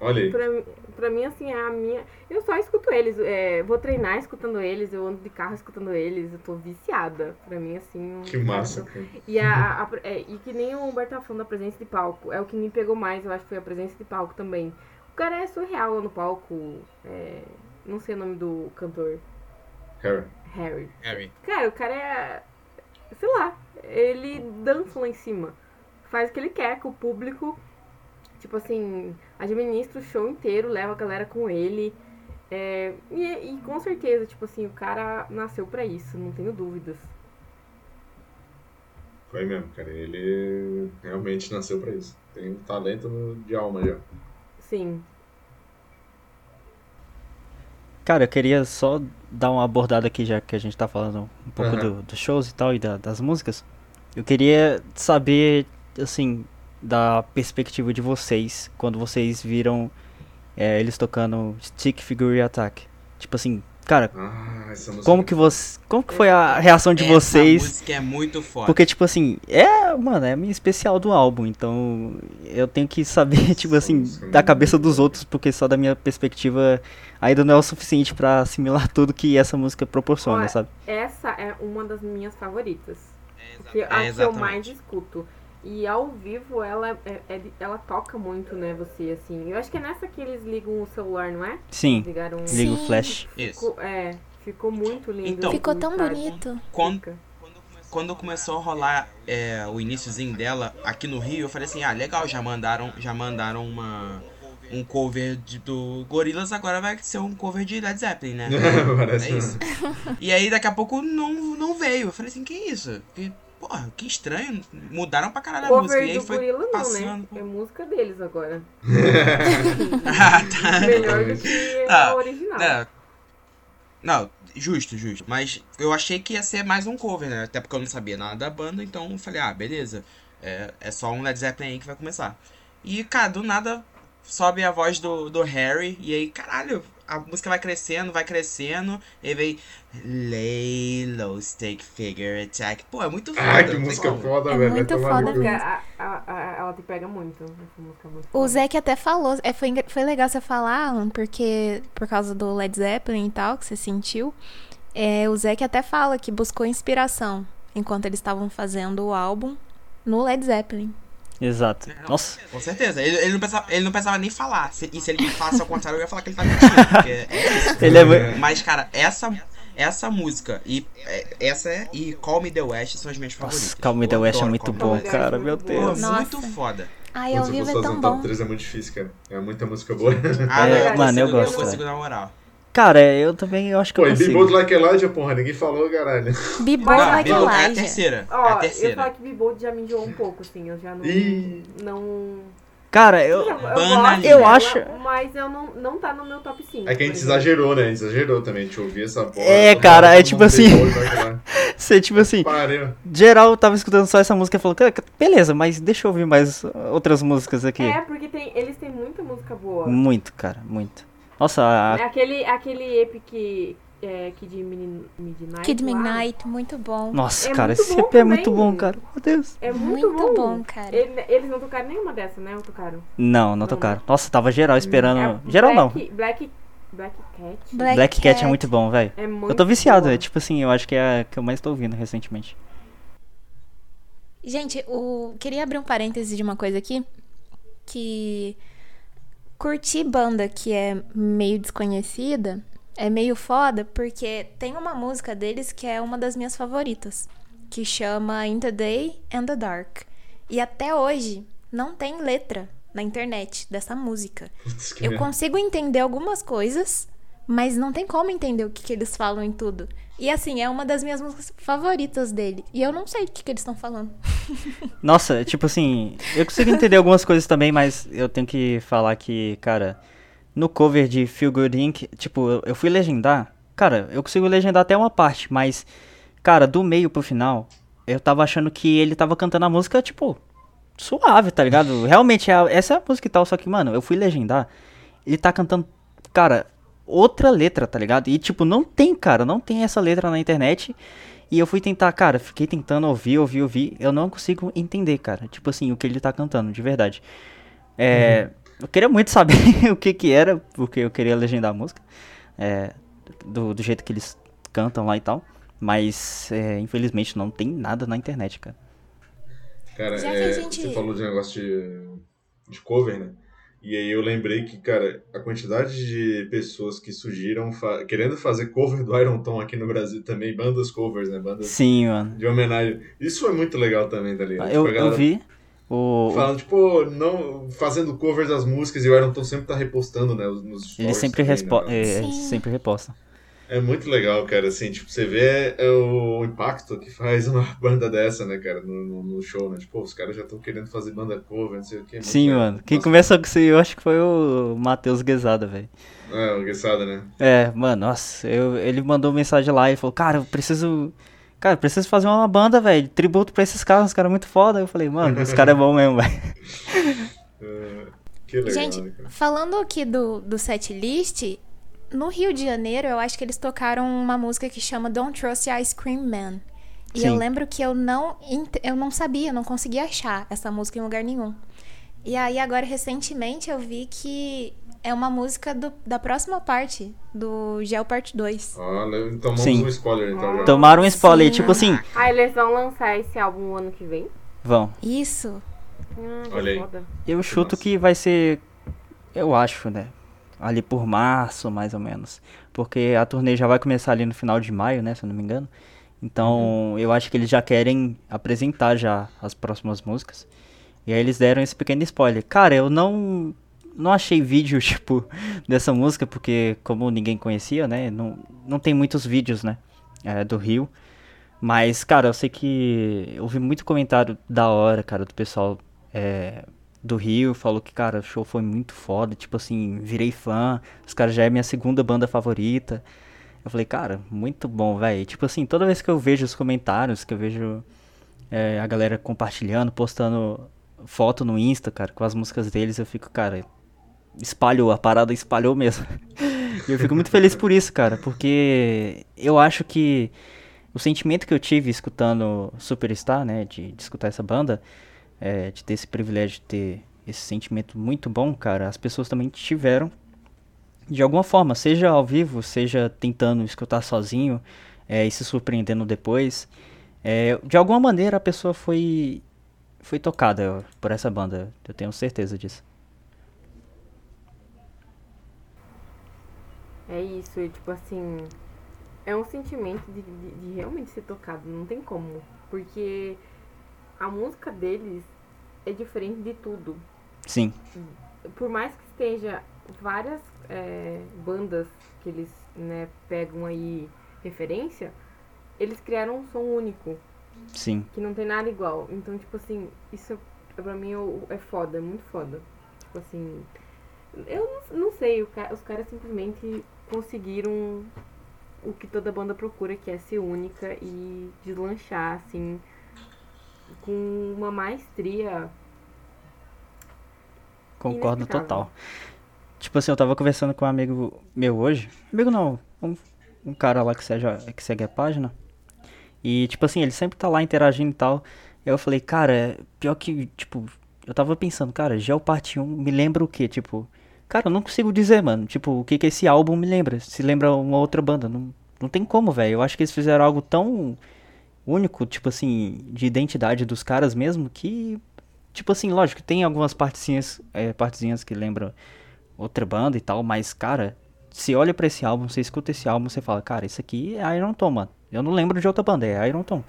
Olha aí. Pra, mim- pra mim, assim, é a minha. Eu só escuto eles. é, vou treinar escutando eles, eu ando de carro escutando eles, eu tô viciada. Pra mim, assim. Que massa, cara. E, a, a- é, e que nem o Humberto tá falando da presença de palco. É o que me pegou mais, eu acho que foi a presença de palco também. O cara é surreal lá no palco. é, não sei o nome do cantor. Harry. Harry. Harry. Cara, o cara é. Sei lá. Ele dança lá em cima. Faz o que ele quer com o público. Tipo assim, administra o show inteiro, leva a galera com ele. É, e, e com certeza, tipo assim, o cara nasceu pra isso, não tenho dúvidas. Foi mesmo, cara. Ele realmente nasceu pra isso. Tem um talento de alma já. Sim. Cara, eu queria só dar uma abordada aqui, já que a gente tá falando um pouco do- dos shows e tal, e da- das músicas. Eu queria saber, assim, da perspectiva de vocês, quando vocês viram é, eles tocando Stick Figure Attack. Tipo assim, cara, Ah, como que você. Como que foi a reação de Essa vocês? música é muito forte. Porque, tipo assim, é, mano, é a minha especial do álbum, então eu tenho que saber, tipo assim, é da cabeça dos outros, porque só da minha perspectiva ainda não é o suficiente pra assimilar tudo que essa música proporciona, Olha, sabe? Essa é uma das minhas favoritas. É, exa- a é que eu mais escuto. E ao vivo ela, é, é ela toca muito, né, você, assim. Eu acho que é nessa que eles ligam o celular, não é? Sim, Ligaram um- liga o flash. Isso. Ficou, é, ficou muito lindo. Então- Ficou tão bonito. Quando, quando começou a rolar é, o iníciozinho dela aqui no Rio, eu falei assim, ah, legal, já mandaram, já mandaram uma, um cover de, do Gorillaz, agora vai ser um cover de Led Zeppelin, né? Parece É isso. E aí daqui a pouco não, não veio. Eu falei assim, que isso? Que, porra, que estranho. Mudaram pra caralho a música. E Cover aí do foi Gorila não, passando. né? É música deles agora. Ah, tá. Melhor do que Ah, a original. É. Não, justo, justo. Mas eu achei que ia ser mais um cover, né? Até porque eu não sabia nada da banda, então eu falei, ah, beleza. É, é só um Led Zeppelin aí que vai começar. E, cara, do nada sobe a voz do, do Harry, e aí, caralho, a música vai crescendo, vai crescendo, e vem Lay Low Stake Figure Attack. Pô, é muito foda. Ah, que música como. foda, É velho. muito tomar foda mesmo. A- a- a- ela te pega muito. Essa música é muito O foda. Zé que até falou, é, foi, foi legal você falar, Alan, porque por causa do Led Zeppelin e tal, que você sentiu, é, o Zé que até fala que buscou inspiração enquanto eles estavam fazendo o álbum no Led Zeppelin. Exato. Não, Nossa, Com certeza. Ele, ele, não pensava, ele não pensava nem falar. Se- e se ele me falasse ao contrário, eu ia falar que ele tá mentindo. Porque é isso. ele é. Mas, cara, essa, essa música e é, essa é, e Call Me The West são as minhas favoritas. Nossa, Call Me The Eu West é muito Call bom, cara. Meu Deus. Nossa. muito foda. Ai, ao eu vivo é tão um top bom. 3 é muito difícil, cara. É muita música boa. Ah, É, não, mano, eu consigo, gosto, Eu consigo uma moral. Cara, eu também eu acho que Pô, eu e Be consigo. Bold Like Elijah, porra, ninguém falou, caralho. Be Bold Não, Like Bill, é a Elijah. terceira. Ó, é a eu ia terceira. falar que Bibold já me enjoou um pouco, assim. Eu já não. Ih. Não. Cara, eu. eu, gosto Eu acho- Mas eu não, não tá no meu top 5. É que a gente exagerou, né? A gente exagerou também. A gente ouvia essa porra. É, cara, é tipo assim- Be Bold Like Elijah. Você, tipo assim, Pariu. geral tava escutando só essa música e falou, "Cara, beleza, mas deixa eu ouvir mais outras músicas aqui. É, porque tem, eles têm muita música boa. Muito, cara, muito. Nossa, a- É Aquele, aquele epic é, Kid Midnight. Kid lá, Midnight, muito bom. nossa, É cara, esse bom EP é muito também. bom, cara. Meu Deus. É muito, Muito bom, cara. Ele- eles não tocaram nenhuma dessa, né? Ou tocaram? Não, não Não, tocaram. Nossa, tava geral esperando. É, geral não. Black, Black, Black Cat. Black, Black Cat é muito bom, velho. É muito Eu tô viciado, é tipo assim, eu acho que é a que eu mais tô ouvindo recentemente. Gente, o... queria abrir um parêntese de uma coisa aqui. Que curtir banda que é meio desconhecida é meio foda, porque tem uma música deles que é uma das minhas favoritas, que chama In the Day and the Dark. E até hoje não tem letra na internet dessa música. Eu consigo entender algumas coisas, mas não tem como entender o que, que eles falam em tudo. E assim, é uma das minhas músicas favoritas dele. E eu não sei o que, que eles estão falando. Nossa, tipo assim, eu consigo entender algumas coisas também, mas eu tenho que falar que, cara, no cover de Feel Good Inc., tipo, eu- fui legendar. Cara, eu consigo legendar até uma parte, mas, cara, do meio pro final, eu tava achando que ele tava cantando a música, tipo, suave, tá ligado? Realmente, é essa é a música e tal, só que, mano, eu fui legendar, ele tá cantando, cara, outra letra, tá ligado? E, tipo, não tem, cara, não tem essa letra na internet. E eu fui tentar, cara, fiquei tentando ouvir, ouvir, ouvir. Eu não consigo entender, cara. Tipo assim, o que ele tá cantando, de verdade. É. Eu queria muito saber o que que era, porque eu queria legendar a música. É, do, do jeito que eles cantam lá e tal. Mas, é, infelizmente, não tem nada na internet, cara. Cara, é, gente- você falou de negócio de, de cover, né? E aí eu lembrei que, cara, a quantidade de pessoas que surgiram fa- querendo fazer cover do Iron Tom aqui no Brasil também, bandas covers, né? Bandas Sim, mano. de homenagem. Isso foi muito legal também, tá ligado? Eu, Tipo, eu vi o. Falando, tipo, não, fazendo covers das músicas e o Iron Tom sempre tá repostando, né? os- Nos Ele sempre, também, né? é, sempre reposta. É muito legal, cara, assim, tipo, você vê é, o impacto que faz uma banda dessa, né, cara, no, no- no show, né? Tipo, os caras já estão querendo fazer banda cover, não sei o que. Sim, mano. Quem começou com isso aí, eu acho que foi o Matheus Guesada, velho. É, o Guessada, né? É, mano, nossa, eu, ele mandou mensagem lá e falou, cara, eu preciso. Cara, eu preciso fazer uma banda, velho. Tributo pra esses caras, os caras muito foda. Eu falei, mano, esse cara é bom mesmo, velho. É, que legal, Gente, né, cara? falando aqui do, do set list, no Rio de Janeiro, eu acho que eles tocaram uma música que chama Don't Trust Your Ice Cream Man. E eu Sim. lembro que eu não, eu não sabia, não conseguia achar essa música em lugar nenhum. E aí, agora, recentemente, eu vi que é uma música do- da próxima parte, do Gel Parte 2. Olha, tomamos Sim. um spoiler, então, já. Tomaram um spoiler, Sim. tipo assim, Ah, eles vão lançar esse álbum ano que vem? vão. Isso. Ah, que Olha aí. foda. Eu chuto massa. que vai ser. Eu acho, né? Ali por março, mais ou menos. Porque a turnê já vai começar ali no final de maio, né? Se eu não me engano. Então, eu acho que eles já querem apresentar já as próximas músicas. E aí eles deram esse pequeno spoiler. Cara, eu não. não achei vídeo, tipo, dessa música, porque como ninguém conhecia, né? Não, não tem muitos vídeos, né? É, do Rio. Mas, cara, eu sei que eu vi muito comentário da hora, cara, do pessoal é, do Rio. Falou que, cara, o show foi muito foda. Tipo assim, virei fã. Os caras já é minha segunda banda favorita. Eu falei, cara, muito bom, velho. Tipo assim, toda vez que eu vejo os comentários, que eu vejo é, a galera compartilhando, postando foto no Insta, cara, com as músicas deles, eu fico, cara, espalhou, a parada espalhou mesmo. e eu fico muito feliz por isso, cara, porque eu acho que o sentimento que eu tive escutando Superstar, né, de, de escutar essa banda, é, de ter esse privilégio de ter esse sentimento muito bom, cara, as pessoas também tiveram de alguma forma, seja ao vivo, seja tentando escutar sozinho é, e se surpreendendo depois. É, de alguma maneira a pessoa foi foi tocada por essa banda, eu tenho certeza disso. É isso, tipo assim, é um sentimento de, de, de, realmente ser tocado, não tem como. Porque a música deles é diferente de tudo. Sim. Por mais que esteja várias é, bandas que eles né, pegam aí referência, eles criaram um som único. Sim. Que não tem nada igual. Então, tipo assim, isso pra mim é foda, é muito foda. Tipo assim, eu não, sei, os caras simplesmente conseguiram o que toda banda procura, que é ser única e deslanchar, assim, com uma maestria. Concordo total. Tipo assim, eu tava conversando com um amigo meu hoje. Amigo não, um, um cara lá que segue, que segue a página. E, tipo assim, ele sempre tá lá interagindo e tal. Eu falei, cara, pior que, tipo, eu tava pensando, cara, Geopart 1 me lembra o quê? Tipo, cara, eu não consigo dizer, mano. Tipo, o que que esse álbum me lembra? Se lembra uma outra banda. Não, não tem como, velho. Eu acho que eles fizeram algo tão único, tipo assim, de identidade dos caras mesmo, que, tipo assim, lógico, tem algumas partezinhas, é, partezinhas que lembram outra banda e tal, mas, cara, se olha para esse álbum, você escuta esse álbum, você fala, cara, isso aqui é Iron Tom, mano. Eu não lembro de outra banda, é Iron Tom.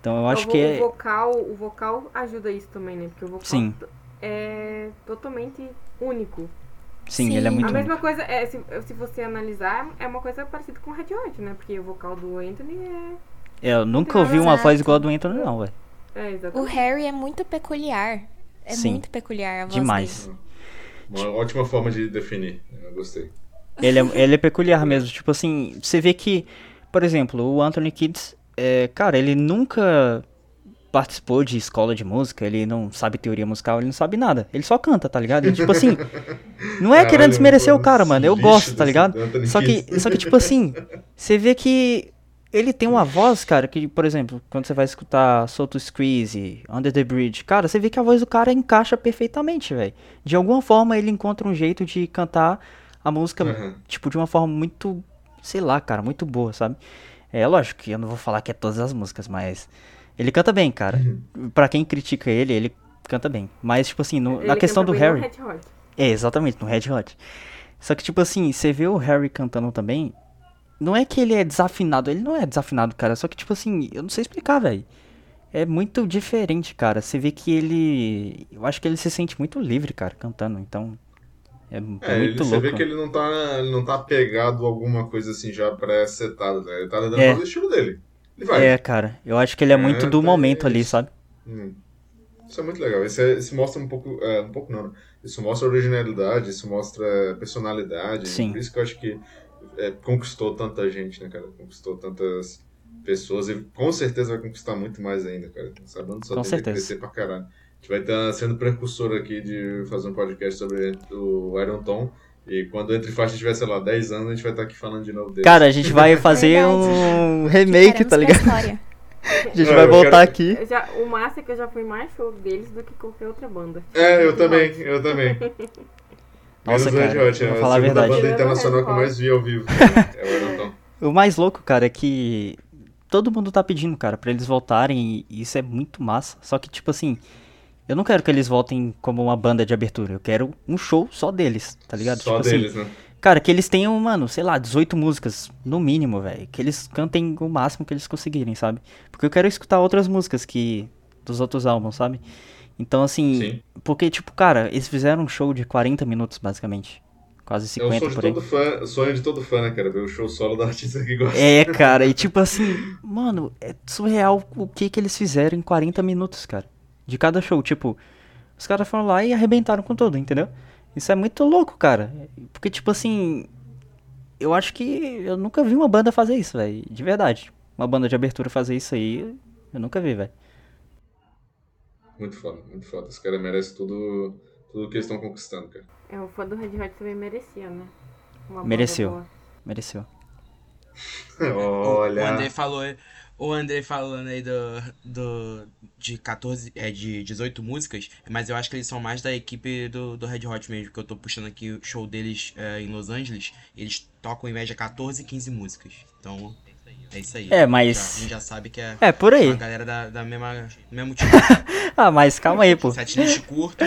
Então eu acho o, que o é... vocal, o vocal ajuda isso também, né? Porque o vocal Sim. é totalmente único. Sim, Sim, ele é muito A mesma único. coisa, é, se, se você analisar, é uma coisa parecida com o Red Hot, né? Porque o vocal do Anthony. É, eu nunca ouvi uma Exato. voz igual a do Anthony, não, velho. É, O exatamente. Harry é muito peculiar. É Sim. muito peculiar a voz Demais. dele. Uma ótima forma de definir. Eu gostei. Ele é, ele é peculiar mesmo. Tipo assim, você vê que, por exemplo, o Anthony Kids, é, cara, ele nunca participou de escola de música, ele não sabe teoria musical, ele não sabe nada. Ele só canta, tá ligado? E, tipo assim, não é Caralho, querendo desmerecer o cara, mano. Eu lixo gosto, tá desse ligado? Anthony Só que, Kiedis. só que, tipo assim, você vê que ele tem uma voz, cara, que, por exemplo, quando você vai escutar Soto Squeeze, Under the Bridge, cara, você vê que a voz do cara encaixa perfeitamente, velho. De alguma forma ele encontra um jeito de cantar a música, Uhum. tipo, de uma forma muito, sei lá, cara, muito boa, sabe? É lógico que eu não vou falar que é todas as músicas, mas ele canta bem, cara. Pra quem critica ele, ele canta bem. Mas, tipo assim, no- Ele na questão do Harry. Red Hot. É, exatamente, no Red Hot. Só que, tipo assim, você vê o Harry cantando também. Não é que ele é desafinado, ele não é desafinado, cara. Só que, tipo assim, eu não sei explicar, velho. É muito diferente, cara. Você vê que ele. Eu acho que ele se sente muito livre, cara, cantando. Então. É, É, muito ele, você louco. vê que ele não tá, ele não tá apegado a alguma coisa assim já pré-setada, né? Ele tá dando É. o estilo dele. Ele vai. É, cara. Eu acho que ele é muito É, do tá momento ali, isso. sabe? Hum. Isso é muito legal. Isso, é- isso mostra um pouco. é, um pouco não, né? Isso mostra originalidade, isso mostra personalidade. Sim. Por isso que eu acho que é, conquistou tanta gente, né, cara? Conquistou tantas pessoas e com certeza vai conquistar muito mais ainda, cara. Essa banda só Com certeza. crescer pra caralho. A gente vai estar sendo precursor aqui de fazer um podcast sobre o Iron Tom. E quando o Entre Faixas tiver, sei lá, 10 anos, a gente vai estar aqui falando de novo dele. Cara, a gente vai fazer Verdade. um remake, tá ligado? A gente Não, vai eu voltar quero- aqui. Já, o massa é que eu já fui mais show deles do que qualquer outra banda. É, eu também, eu também. Nossa, Menos Red cara, Hot, é a falar a segunda verdade. banda Tirando o internacional que eu mais vi ao vivo. É o. O mais louco, cara, é que todo mundo tá pedindo, cara, pra eles voltarem e isso é muito massa. Só que, tipo assim, eu não quero que eles voltem como uma banda de abertura. Eu quero um show só deles, tá ligado? Só tipo deles, assim, né? cara, que eles tenham, mano, sei lá, 18 músicas, no mínimo, velho. Que eles cantem o máximo que eles conseguirem, sabe? Porque eu quero escutar outras músicas que. dos outros álbuns, sabe? Então, assim, Sim. porque, tipo, cara, eles fizeram um show de 40 minutos, basicamente. Quase É o 50 sonho de por aí. todo fã, sonho de todo fã, né, cara? Ver o show solo da artista que gosta. É, cara, e tipo assim, mano, é surreal o que que eles fizeram em 40 minutos, cara. De cada show, tipo, os caras foram lá e arrebentaram com tudo, entendeu? Isso é muito louco, cara. Porque, tipo assim, eu acho que eu nunca vi uma banda fazer isso, velho. De verdade. Uma banda de abertura fazer isso aí, eu nunca vi, velho. Muito foda, muito foda. Os caras merecem tudo, tudo que eles estão conquistando, cara. É, o fã do Red Hot também merecia, né? Uma Mereceu. boa. Mereceu. Olha. O André falou, o André falando aí do, do de 14, é de 18 músicas, mas eu acho que eles são mais da equipe do, do Red Hot mesmo, que eu tô puxando aqui o show deles é, em Los Angeles, eles tocam em média 14, 15 músicas. Então, é isso aí. É, mas- Já- a gente já sabe que é, É, por aí. uma galera da, da mesma mesmo tipo. Ah, mas calma aí, pô. Setlist curto.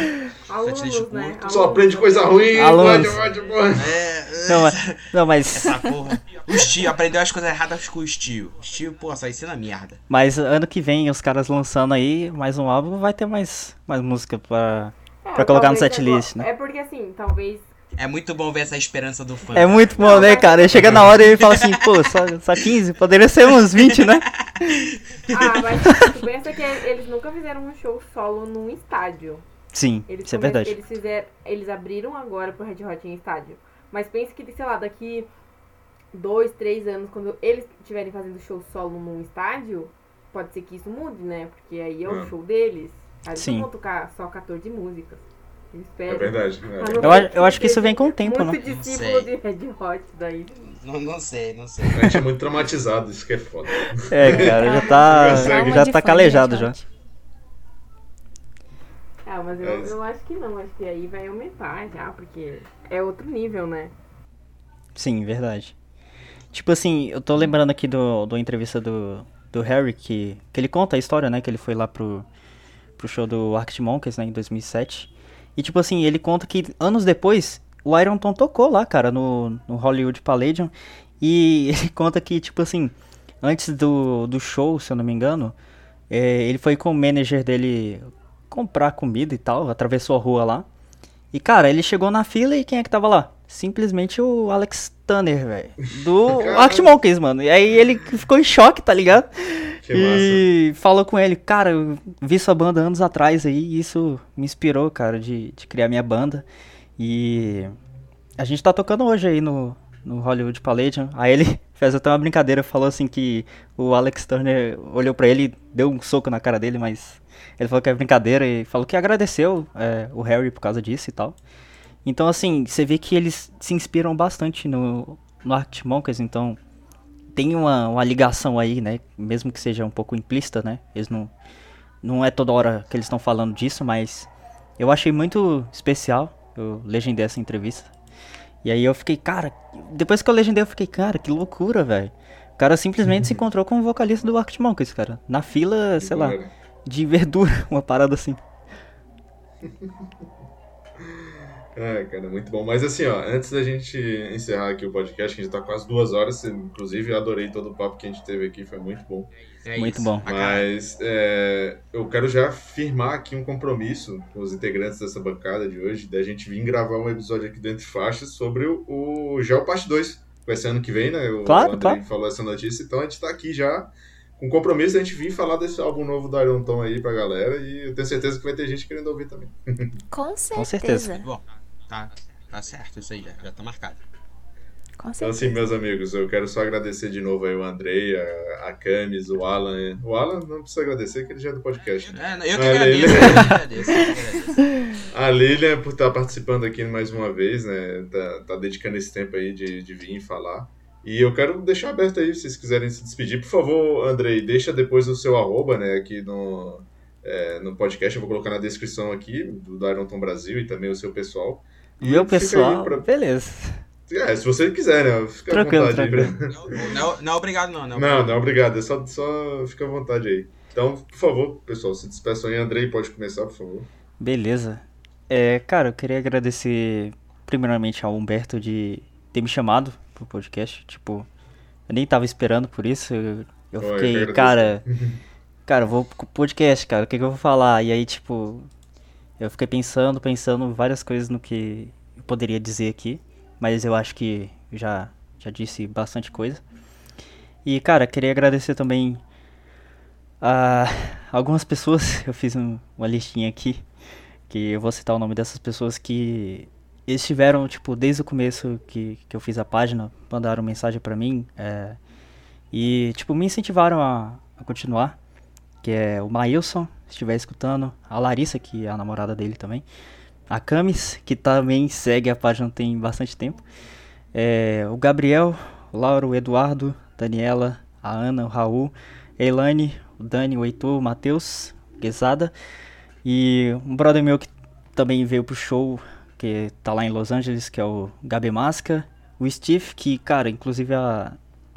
Alunos, Setlist né? curto. Só Alunos. aprende coisa ruim, Alunos. pode, pode, pode. É, Não, mas, não, mas, essa porra. O tio aprendeu as coisas erradas com o tio. O tio, pô, só ensina merda. mas ano que vem os caras lançando aí mais um álbum, vai ter mais, mais música pra... É, pra colocar no setlist, agora- né? É porque assim, talvez. É muito bom ver essa esperança do fã. É muito bom, né, cara? Chega na hora e fala assim, pô, só, só 15? Poderia ser uns 20, né? Ah, mas tu pensa que eles nunca fizeram um show solo num estádio. Sim, Eles isso é verdade. Eles, fizeram, eles abriram agora pro Red Hot em estádio. Mas pense que, sei lá, daqui dois, três anos, quando eles estiverem fazendo show solo num estádio, pode ser que isso mude, né? Porque aí é o É. show deles. Aí eles Sim. não vão tocar só 14 músicas. Espero. É verdade. É. Eu, eu acho que isso vem com o tempo, muito né? discípulo Não de Red Hot daí. Não, não sei, não sei. A gente é muito traumatizado, isso que é foda. É, cara, já tá, já tá calejado já. Ah, mas É eu, isso. eu acho que não. Acho que aí vai aumentar já, porque é outro nível, né? Sim, verdade. Tipo assim, eu tô lembrando aqui do, do entrevista do, do Harry, que, que ele conta a história, né? Que ele foi lá pro, pro show do Arctic Monkeys, né, em 2007. E tipo assim, ele conta que anos depois, o Iron Tom tocou lá, cara, no, no Hollywood Palladium. E ele conta que, tipo assim, antes do, do show, se eu não me engano, é, ele foi com o manager dele comprar comida e tal, atravessou a rua lá. E, cara, ele chegou na fila e quem é que tava lá? Simplesmente o Alex Turner, velho. Do. Arctic Monkeys, mano. E aí ele ficou em choque, tá ligado? Que massa. e falou com ele, cara, eu vi sua banda anos atrás aí, e isso me inspirou, cara, de, de criar minha banda. E a gente tá tocando hoje aí no, no Hollywood Palladium. Aí ele fez até uma brincadeira, falou assim que o Alex Turner olhou pra ele e deu um soco na cara dele, mas ele falou que é brincadeira e falou que agradeceu é, o Harry por causa disso e tal. Então, assim, você vê que eles se inspiram bastante no, no Arctic Monkeys, então tem uma, uma ligação aí, né? Mesmo que seja um pouco implícita, né? Eles não. Não é toda hora que eles estão falando disso, mas eu achei muito especial. Eu legendei essa entrevista. E aí eu fiquei, cara, depois que eu legendei, eu fiquei, cara, que loucura, velho. O cara simplesmente se encontrou com o vocalista do Arctic Monkeys, cara. Na fila, sei lá, de verdura, uma parada assim. É, cara, muito bom. Mas assim, ó, antes da gente encerrar aqui o podcast, que a gente tá quase duas horas, inclusive eu adorei todo o papo que a gente teve aqui, foi muito bom. É Muito isso. bom. Mas é, eu quero já firmar aqui um compromisso com os integrantes dessa bancada de hoje, da gente vir gravar um episódio aqui dentro de faixas sobre o, o Geo Parte 2. Vai ser ano que vem, né? O Claro, Andrei claro. falou essa notícia, então a gente tá aqui já com compromisso a gente vir falar desse álbum novo do Iron Tom aí pra galera e eu tenho certeza que vai ter gente querendo ouvir também. Com certeza. certeza. Bom, tá, tá certo isso aí, já, já tá marcado. Com Então, assim, meus amigos, eu quero só agradecer de novo aí o Andrei, a, a Camis, o Alan. O Alan não precisa agradecer, que ele já é do podcast. né? É, eu que agradeço, eu que agradeço, eu que agradeço. A Lilian, por estar participando aqui mais uma vez, né? Tá, tá dedicando esse tempo aí de, de vir falar. E eu quero deixar aberto aí, se vocês quiserem se despedir. Por favor, Andrei, deixa depois o seu arroba, né? Aqui no, é, no podcast. Eu vou colocar na descrição aqui do, do Iron Tom Brasil e também o seu pessoal. E aí pessoal, pra- beleza. É, se você quiser, né? Fica Tranquilo, à vontade aí. tranquilo. pra- Não, não, não, obrigado não, não. Não, não, obrigado. É só, só fica à vontade aí. Então, por favor, pessoal, se despeçam aí. Andrei, pode começar, por favor. Beleza. É, cara, eu queria agradecer primeiramente ao Humberto de ter me chamado pro podcast. Tipo, eu nem tava esperando por isso. Eu, eu eu fiquei, agradeço. cara, cara, eu vou pro podcast, cara, o que, que eu vou falar? E aí, tipo, Eu fiquei pensando, pensando várias coisas no que eu poderia dizer aqui, mas eu acho que já, já disse bastante coisa. E, cara, queria agradecer também a algumas pessoas. Eu fiz um, uma listinha aqui, que eu vou citar o nome dessas pessoas que estiveram, tipo, desde o começo que, que eu fiz a página, mandaram mensagem para mim é, e, tipo, me incentivaram a, a continuar. Que é o Maílson, se estiver escutando, a Larissa, que é a namorada dele também, a Camis, que também segue a página tem bastante tempo, é, o Gabriel, o Lauro, o Eduardo, Daniela, a Ana, o Raul, a Elaine, o Dani, o Heitor, o Matheus, Guesada, e um brother meu que também veio pro show que tá lá em Los Angeles, que é o Gabi Masca. O Steve, que, cara, inclusive a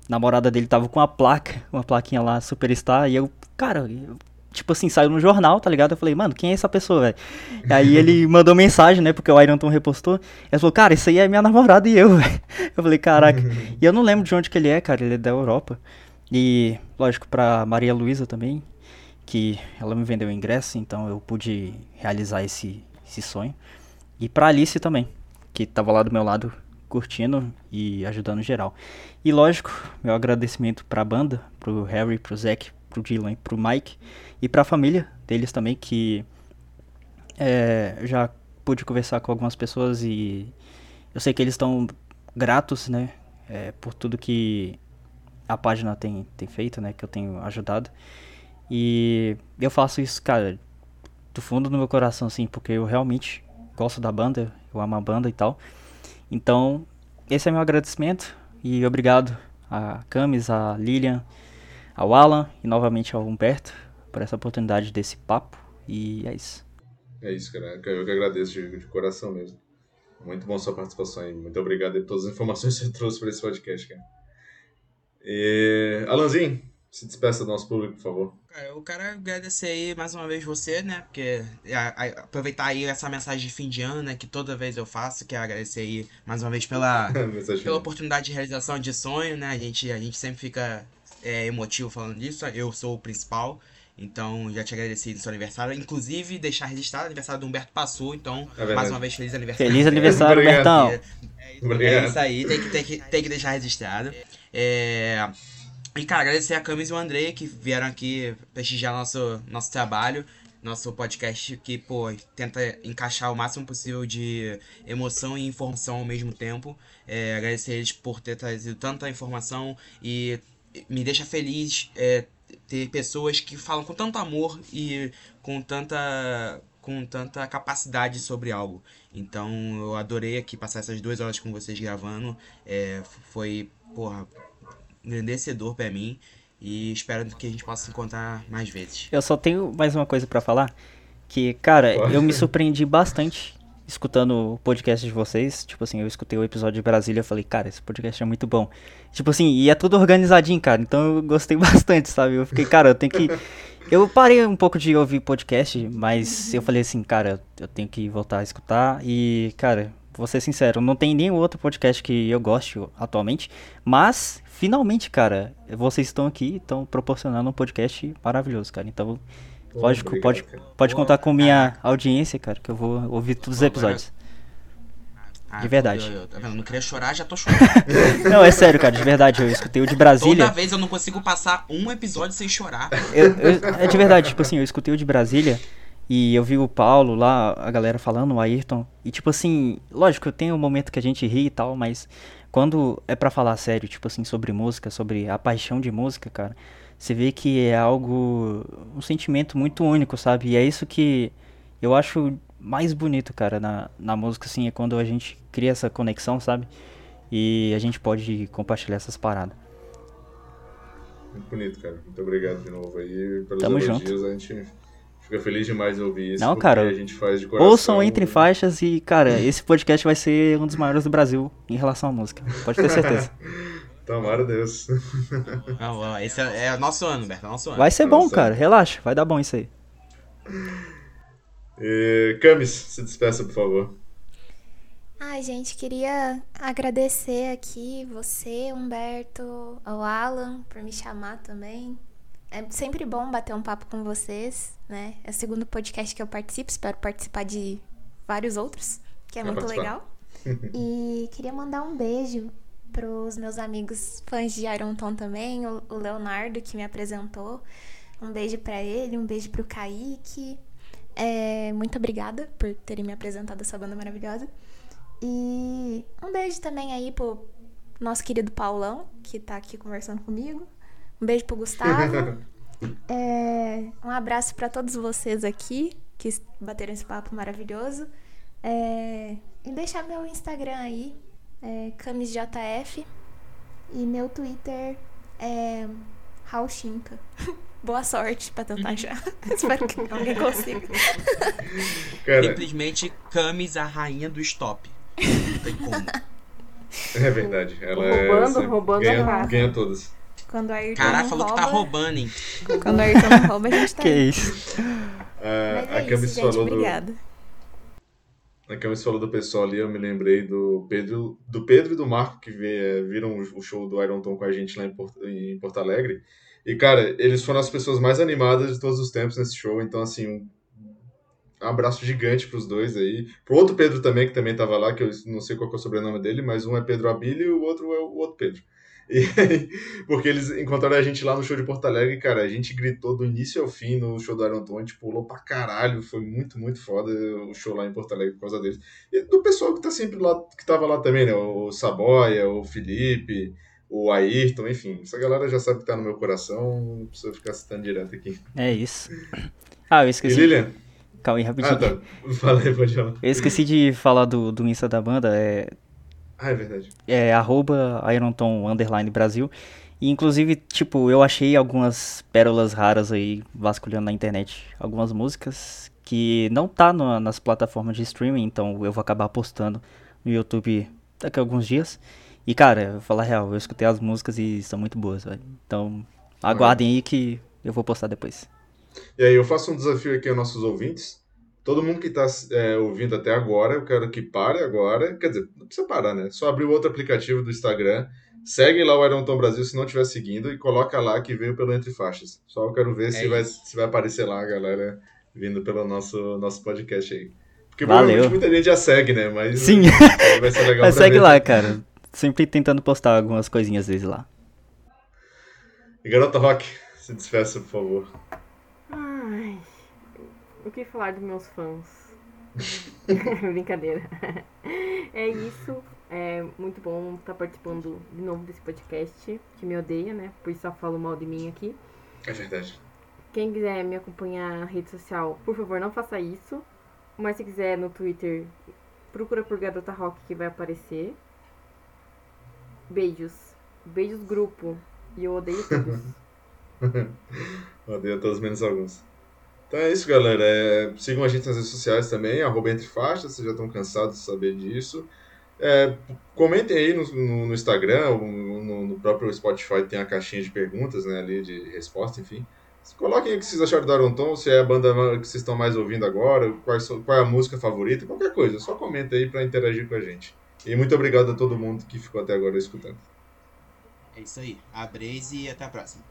namorada dele tava com uma placa, uma plaquinha lá, Superstar, e eu, cara, eu, tipo assim, saiu no jornal, tá ligado? Eu falei, mano, quem é essa pessoa, velho? Aí ele mandou mensagem, né, porque o Iron Tom repostou. Ele falou, cara, isso aí é minha namorada e eu, velho. Eu falei, caraca. e eu não lembro de onde que ele é, cara, ele é da Europa. E, lógico, pra Maria Luísa também, que ela me vendeu o ingresso, então eu pude realizar esse, esse sonho. E pra Alice também, que tava lá do meu lado curtindo e ajudando geral. E lógico, meu agradecimento pra banda, pro Harry, pro Zack, pro Dylan, pro Mike e pra família deles também, que é, já pude conversar com algumas pessoas e eu sei que eles estão gratos, né, é, por tudo que a página tem, tem feito, né, que eu tenho ajudado. E eu faço isso, cara, do fundo do meu coração, assim, porque eu realmente gosto da banda, eu amo a banda e tal. Então, esse é meu agradecimento e obrigado a Camis, a Lilian, ao Alan e novamente ao Humberto por essa oportunidade desse papo. E é isso. É isso, cara. Eu que agradeço de, de coração mesmo. Muito bom sua participação aí. Muito obrigado por todas as informações que você trouxe para esse podcast, cara. E... Alanzinho, se despeça do nosso público, por favor. Cara, eu quero agradecer aí mais uma vez você, né? Porque a, a, aproveitar aí essa mensagem de fim de ano, né? Que toda vez eu faço, quero agradecer aí mais uma vez pela, pela oportunidade de realização de sonho, né? A gente, a gente sempre fica é, emotivo falando disso. Eu sou o principal. Então, já te agradeci no seu aniversário. Inclusive, deixar registrado, aniversário do Humberto passou. Então, é mais uma vez, feliz aniversário. Feliz aniversário, Humbertão. É, é, é, isso aí, tem que, tem que, tem que deixar registrado. É, e, cara, agradecer a Camis e o Andrei que vieram aqui prestigiar nosso, nosso trabalho, nosso podcast que, pô, tenta encaixar o máximo possível de emoção e informação ao mesmo tempo. É, agradecer eles por ter trazido tanta informação e me deixa feliz é, ter pessoas que falam com tanto amor e com tanta com tanta capacidade sobre algo. Então eu adorei aqui passar essas duas horas com vocês gravando. É, foi, porra, engrandecedor para mim e espero que a gente possa se encontrar mais vezes. Eu só tenho mais uma coisa para falar, que, cara, eu me surpreendi bastante escutando o podcast de vocês. Tipo assim, eu escutei o episódio de Brasília e falei, cara, esse podcast é muito bom. Tipo assim, e é tudo organizadinho, cara. Então eu gostei bastante, sabe? Eu fiquei, cara, eu tenho que. Eu parei um pouco de ouvir podcast, mas eu falei assim, cara, eu tenho que voltar a escutar. E, cara, vou ser sincero, não tem nenhum outro podcast que eu goste atualmente. Mas finalmente, cara, vocês estão aqui, estão proporcionando um podcast maravilhoso, cara. Então, lógico, obrigado, pode, cara. pode contar com minha audiência, cara, que eu vou ouvir todos os episódios. Ah, de verdade. Eu, eu, tá vendo? Não queria chorar, já tô chorando. não, é sério, cara, de verdade. Eu escutei o de Brasília. Toda vez eu não consigo passar um episódio sem chorar. Eu, é de verdade, tipo assim, eu escutei o de Brasília e eu vi o Paulo lá, a galera falando, o Ayrton. E tipo assim, lógico, tem um momento que a gente ri e tal, mas quando é para falar sério, tipo assim, sobre música, sobre a paixão de música, cara, você vê que é algo, um sentimento muito único, sabe? E é isso que eu acho mais bonito, cara, na, na música, assim, é quando a gente cria essa conexão, sabe? E a gente pode compartilhar essas paradas. Muito bonito, cara. Muito obrigado de novo aí pelos Tamo elogios. Junto. A gente Fica feliz demais ouvir isso. Não, cara. A gente faz de coração. Ouçam entre faixas e, cara, esse podcast vai ser um dos maiores do Brasil em relação à música. Pode ter certeza. Tomara Deus. Não, esse é, é nosso ano, Berto. É nosso ano. Vai ser bom, cara. Relaxa. Vai dar bom isso aí. E, Camis, se despeça, por favor. Ai, gente, queria agradecer aqui você, Humberto, ao Alan, por me chamar também. É sempre bom bater um papo com vocês, né? É o segundo podcast que eu participo, espero participar de vários outros, que é Vai muito participar. legal. e queria mandar um beijo pros meus amigos fãs de Iron Tom também, o Leonardo que me apresentou. Um beijo pra ele, um beijo pro Kaique. É, muito obrigada por terem me apresentado essa banda maravilhosa. E um beijo também aí pro nosso querido Paulão, que tá aqui conversando comigo. Um beijo pro Gustavo. É, um abraço pra todos vocês aqui que bateram esse papo maravilhoso. É, e deixar meu Instagram aí, é CamisJF. E meu Twitter é Raushinka. Boa sorte pra tentar achar. Espero que alguém consiga. Cara, Simplesmente Camis, a rainha do stop. Não tem como. é verdade. Ela Roubando, é, roubando ganha, é fácil. ganha todas. Quando a Ayrton Caraca, não falou que rouba, tá roubando, hein? Quando a Ayrton não rouba, a gente tá Que isso? Ah, Mas a é Camis falou do, Obrigada. A Camis falou do pessoal ali, eu me lembrei do Pedro, do Pedro e do Marco que vê- viram o show do Iron Tom com a gente lá em Porto, em Porto Alegre. E, cara, eles foram as pessoas mais animadas de todos os tempos nesse show. Então, assim, um abraço gigante pros dois aí. Pro outro Pedro também, que também tava lá, que eu não sei qual que é o sobrenome dele, mas um é Pedro Abílio e o outro é o outro Pedro. E porque eles encontraram a gente lá no show de Porto Alegre, e, cara, a gente gritou do início ao fim no show do Iron gente pulou pra caralho, foi muito, muito foda o show lá em Porto Alegre por causa deles. E do pessoal que tá sempre lá, que tava lá também, né, o Saboia, o Felipe, o Ayrton, enfim, essa galera já sabe que tá no meu coração, não precisa ficar citando direto aqui. É isso. Ah, eu E esqueci. Lilian? Calma aí, rapidinho. Ah, tá, fala aí, pode falar. Eu esqueci de falar do, do Insta da banda. É, Ah, é verdade. é arroba Ironton Underline Brasil. E inclusive, tipo, eu achei algumas pérolas raras aí, vasculhando na internet, algumas músicas que não tá no- nas plataformas de streaming, então eu vou acabar postando no YouTube daqui a alguns dias. E cara, eu vou falar a real, eu escutei as músicas e são muito boas, velho. Então, aguardem aí que eu vou postar depois. E aí eu faço um desafio aqui aos nossos ouvintes. Todo mundo que está ouvindo até agora, eu quero que pare agora. Quer dizer, não precisa parar, né? Só abrir o outro aplicativo do Instagram. Segue lá o Iron Tom Brasil se não estiver seguindo e coloca lá que veio pelo Entre Faixas. Só eu quero ver se, vai, se vai aparecer lá a galera vindo pelo nosso, nosso podcast aí. Porque Valeu. muita gente já segue, né? Mas Sim. vai ser legal Mas segue ver. lá, cara. Sempre tentando postar algumas coisinhas vezes lá. E Garota Rock, se despeça, por favor. O que falar dos meus fãs? Brincadeira. É isso. É muito bom estar participando de novo desse podcast, que me odeia, né? Por isso só falo mal de mim aqui. É verdade. Quem quiser me acompanhar na rede social, por favor, não faça isso. Mas se quiser no Twitter, procura por Garota Rock que vai aparecer. Beijos. Beijos grupo. E eu odeio todos. Odeio todos menos alguns. Então é isso, galera. É, sigam a gente nas redes sociais também, arroba entre faixas, vocês já estão cansados de saber disso. É, comentem aí no, no- no Instagram, no, no próprio Spotify tem a caixinha de perguntas, né, ali de resposta, enfim. Coloquem aí o que vocês acharam do Iron Tom, se é a banda que vocês estão mais ouvindo agora, são- qual é a música favorita, qualquer coisa. Só comenta aí para interagir com a gente. E muito obrigado a todo mundo que ficou até agora escutando. É isso aí. Abraço e até a próxima.